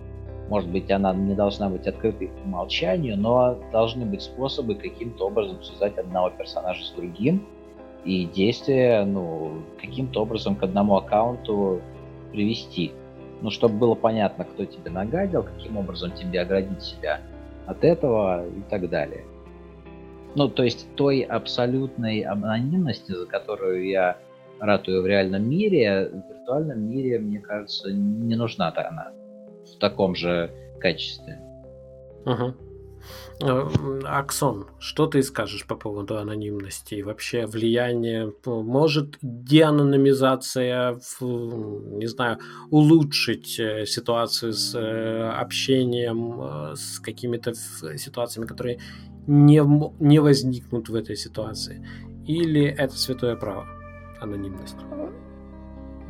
Может быть, она не должна быть открытой по умолчанию, но должны быть способы каким-то образом связать одного персонажа с другим, и действия, ну, каким-то образом к одному аккаунту привести. Ну, чтобы было понятно, кто тебе нагадил, каким образом тебе оградить себя от этого и так далее. Ну, то есть той абсолютной анонимности, за которую я ратую в реальном мире, в виртуальном мире, мне кажется, не нужна она в таком же качестве. Угу. Аксон, что ты скажешь по поводу анонимности и вообще влияние? Может деанонимизация, не знаю, улучшить э, ситуацию с э, общением, э, с какими-то ситуациями, которые не, не возникнут в этой ситуации? Или это святое право, анонимность?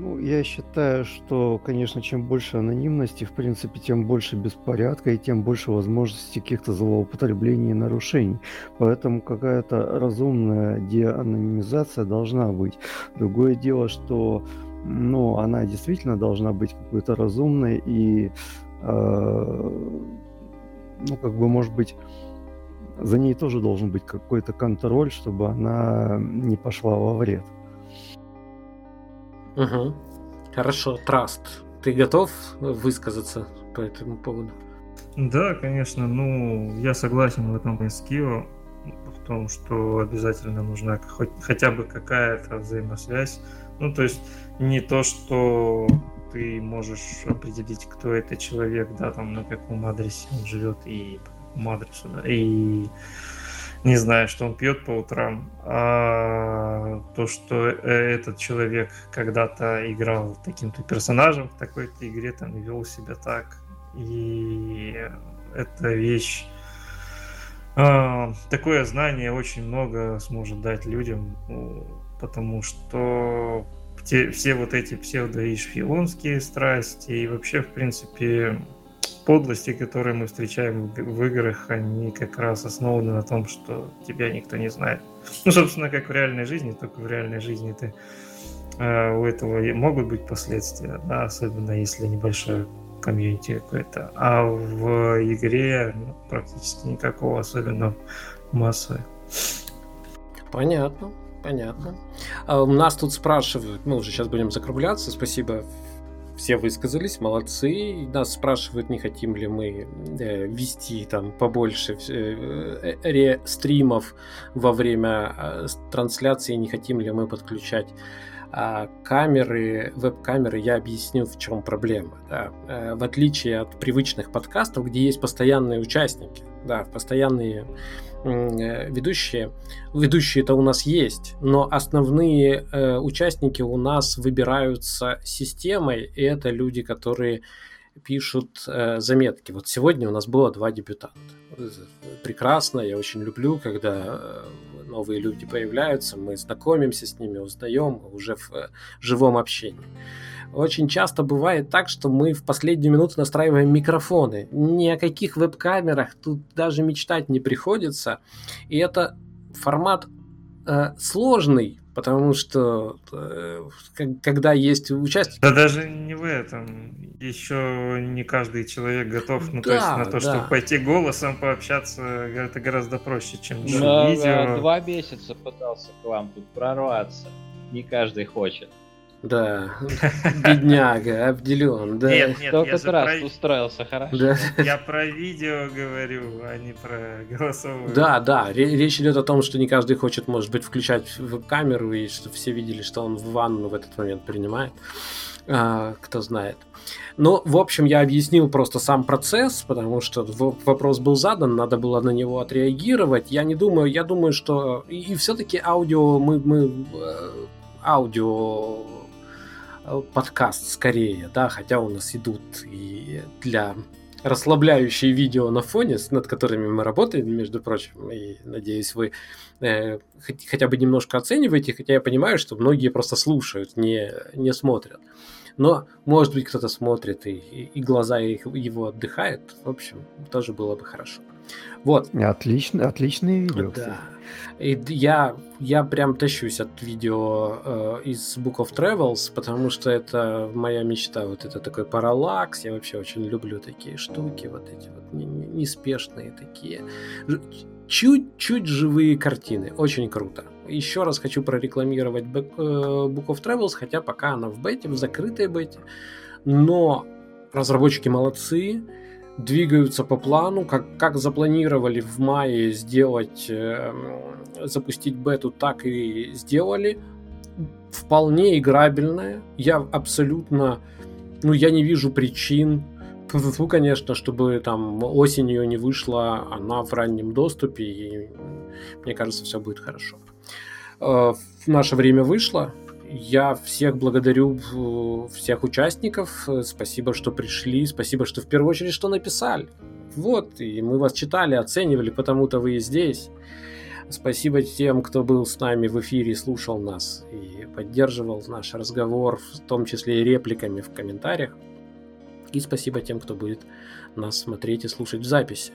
Ну, я считаю, что, конечно, чем больше анонимности, в принципе, тем больше беспорядка и тем больше возможностей каких-то злоупотреблений и нарушений. Поэтому какая-то разумная деанонимизация должна быть. Другое дело, что ну, она действительно должна быть какой-то разумной и, э, ну, как бы, может быть, за ней тоже должен быть какой-то контроль, чтобы она не пошла во вред. Угу. Хорошо, Траст, ты готов высказаться по этому поводу? Да, конечно. Ну, я согласен в этом с Кио, в том, что обязательно нужна хоть, хотя бы какая-то взаимосвязь. Ну, то есть не то, что ты можешь определить, кто это человек, да, там на каком адресе он живет и по какому адресу, да, и не знаю, что он пьет по утрам, а то, что э, этот человек когда-то играл таким-то персонажем в такой-то игре, там, вел себя так. И эта вещь а, такое знание очень много сможет дать людям, потому что те, все вот эти псевдо- и шпионские страсти и вообще, в принципе, подлости, которые мы встречаем в играх, они как раз основаны на том, что тебя никто не знает. Ну, собственно, как в реальной жизни, только в реальной жизни ты э, у этого могут быть последствия, да, особенно если небольшое комьюнити какое-то. А в игре ну, практически никакого, особенно массовой. Понятно. Понятно. А, нас тут спрашивают, мы уже сейчас будем закругляться. Спасибо все высказались, молодцы. Нас спрашивают, не хотим ли мы э, вести там побольше э, э, стримов во время э, трансляции, не хотим ли мы подключать э, камеры, веб-камеры. Я объясню, в чем проблема. Да. Э, в отличие от привычных подкастов, где есть постоянные участники, да, постоянные ведущие. Ведущие-то у нас есть, но основные э, участники у нас выбираются системой, и это люди, которые пишут э, заметки. Вот сегодня у нас было два дебютанта. Прекрасно, я очень люблю, когда э, новые люди появляются, мы знакомимся с ними, узнаем уже в э, живом общении очень часто бывает так, что мы в последнюю минуту настраиваем микрофоны. Ни о каких веб-камерах тут даже мечтать не приходится. И это формат э, сложный, потому что э, когда есть участники... Да даже не в этом. Еще не каждый человек готов ну, да, то есть на то, да. чтобы пойти голосом пообщаться, это гораздо проще, чем да, видео. Да, два месяца пытался к вам тут прорваться. Не каждый хочет. Да, бедняга, обделен, да. Нет, нет, Только я раз про... устроился, хорошо. Да. Я про видео говорю, а не про голосовую. Да, да, речь идет о том, что не каждый хочет, может быть, включать веб-камеру, и чтобы все видели, что он в ванну в этот момент принимает. А, кто знает. Ну, в общем, я объяснил просто сам процесс, потому что вопрос был задан, надо было на него отреагировать. Я не думаю, я думаю, что и, и все-таки аудио мы, мы э, аудио подкаст скорее, да, хотя у нас идут и для расслабляющие видео на фоне, над которыми мы работаем, между прочим, и надеюсь, вы э, хотя бы немножко оцениваете, хотя я понимаю, что многие просто слушают, не, не смотрят. Но, может быть, кто-то смотрит и, и глаза их, его отдыхают. В общем, тоже было бы хорошо. Вот. Отлично, отличные видео. Да. И я, я прям тащусь от видео э, из Book of Travels, потому что это моя мечта. Вот это такой параллакс. Я вообще очень люблю такие штуки, вот эти вот неспешные такие. Чуть-чуть живые картины. Очень круто. Еще раз хочу прорекламировать э, Book of Travels, хотя пока она в бете, в закрытой бете. Но разработчики молодцы двигаются по плану, как, как запланировали в мае сделать, э, запустить бету, так и сделали. Вполне играбельная. Я абсолютно, ну, я не вижу причин, ну, конечно, чтобы там осенью не вышла она в раннем доступе, и мне кажется, все будет хорошо. Э, в наше время вышло, я всех благодарю, всех участников. Спасибо, что пришли. Спасибо, что в первую очередь что написали. Вот, и мы вас читали, оценивали, потому-то вы и здесь. Спасибо тем, кто был с нами в эфире, слушал нас и поддерживал наш разговор, в том числе и репликами в комментариях. И спасибо тем, кто будет нас смотреть и слушать в записи.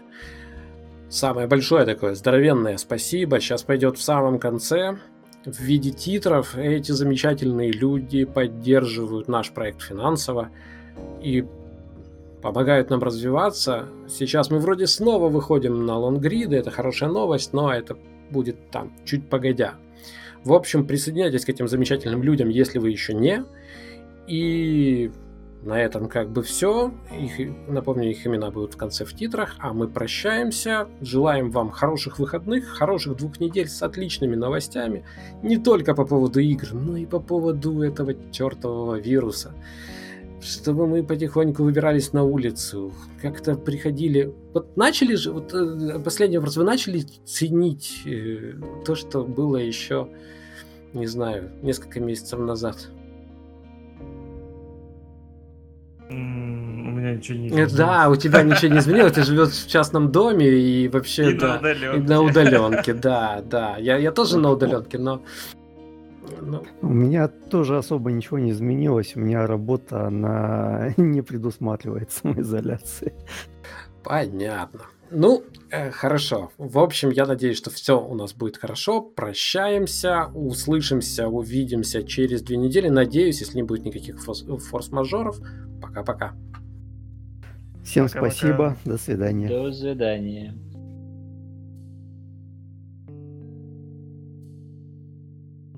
Самое большое такое здоровенное спасибо сейчас пойдет в самом конце в виде титров эти замечательные люди поддерживают наш проект финансово и помогают нам развиваться. Сейчас мы вроде снова выходим на лонгриды, это хорошая новость, но это будет там чуть погодя. В общем, присоединяйтесь к этим замечательным людям, если вы еще не. И на этом как бы все. Их, напомню, их имена будут в конце в титрах. А мы прощаемся. Желаем вам хороших выходных, хороших двух недель с отличными новостями. Не только по поводу игр, но и по поводу этого чертового вируса. Чтобы мы потихоньку выбирались на улицу, как-то приходили... Вот начали же, вот э, последний вопрос, вы начали ценить э, то, что было еще, не знаю, несколько месяцев назад? У меня ничего не э, изменилось. Да, у тебя ничего не изменилось, ты живешь в частном доме и вообще и да, на удаленке. И на удаленке, да, да. Я, я тоже на удаленке, но ну. У меня тоже особо ничего не изменилось. У меня работа, она не предусматривает самоизоляции. Понятно. Ну, э, хорошо. В общем, я надеюсь, что все у нас будет хорошо. Прощаемся, услышимся, увидимся через две недели. Надеюсь, если не будет никаких форс-мажоров. Пока-пока. Всем Пока-пока. спасибо. До свидания. До свидания.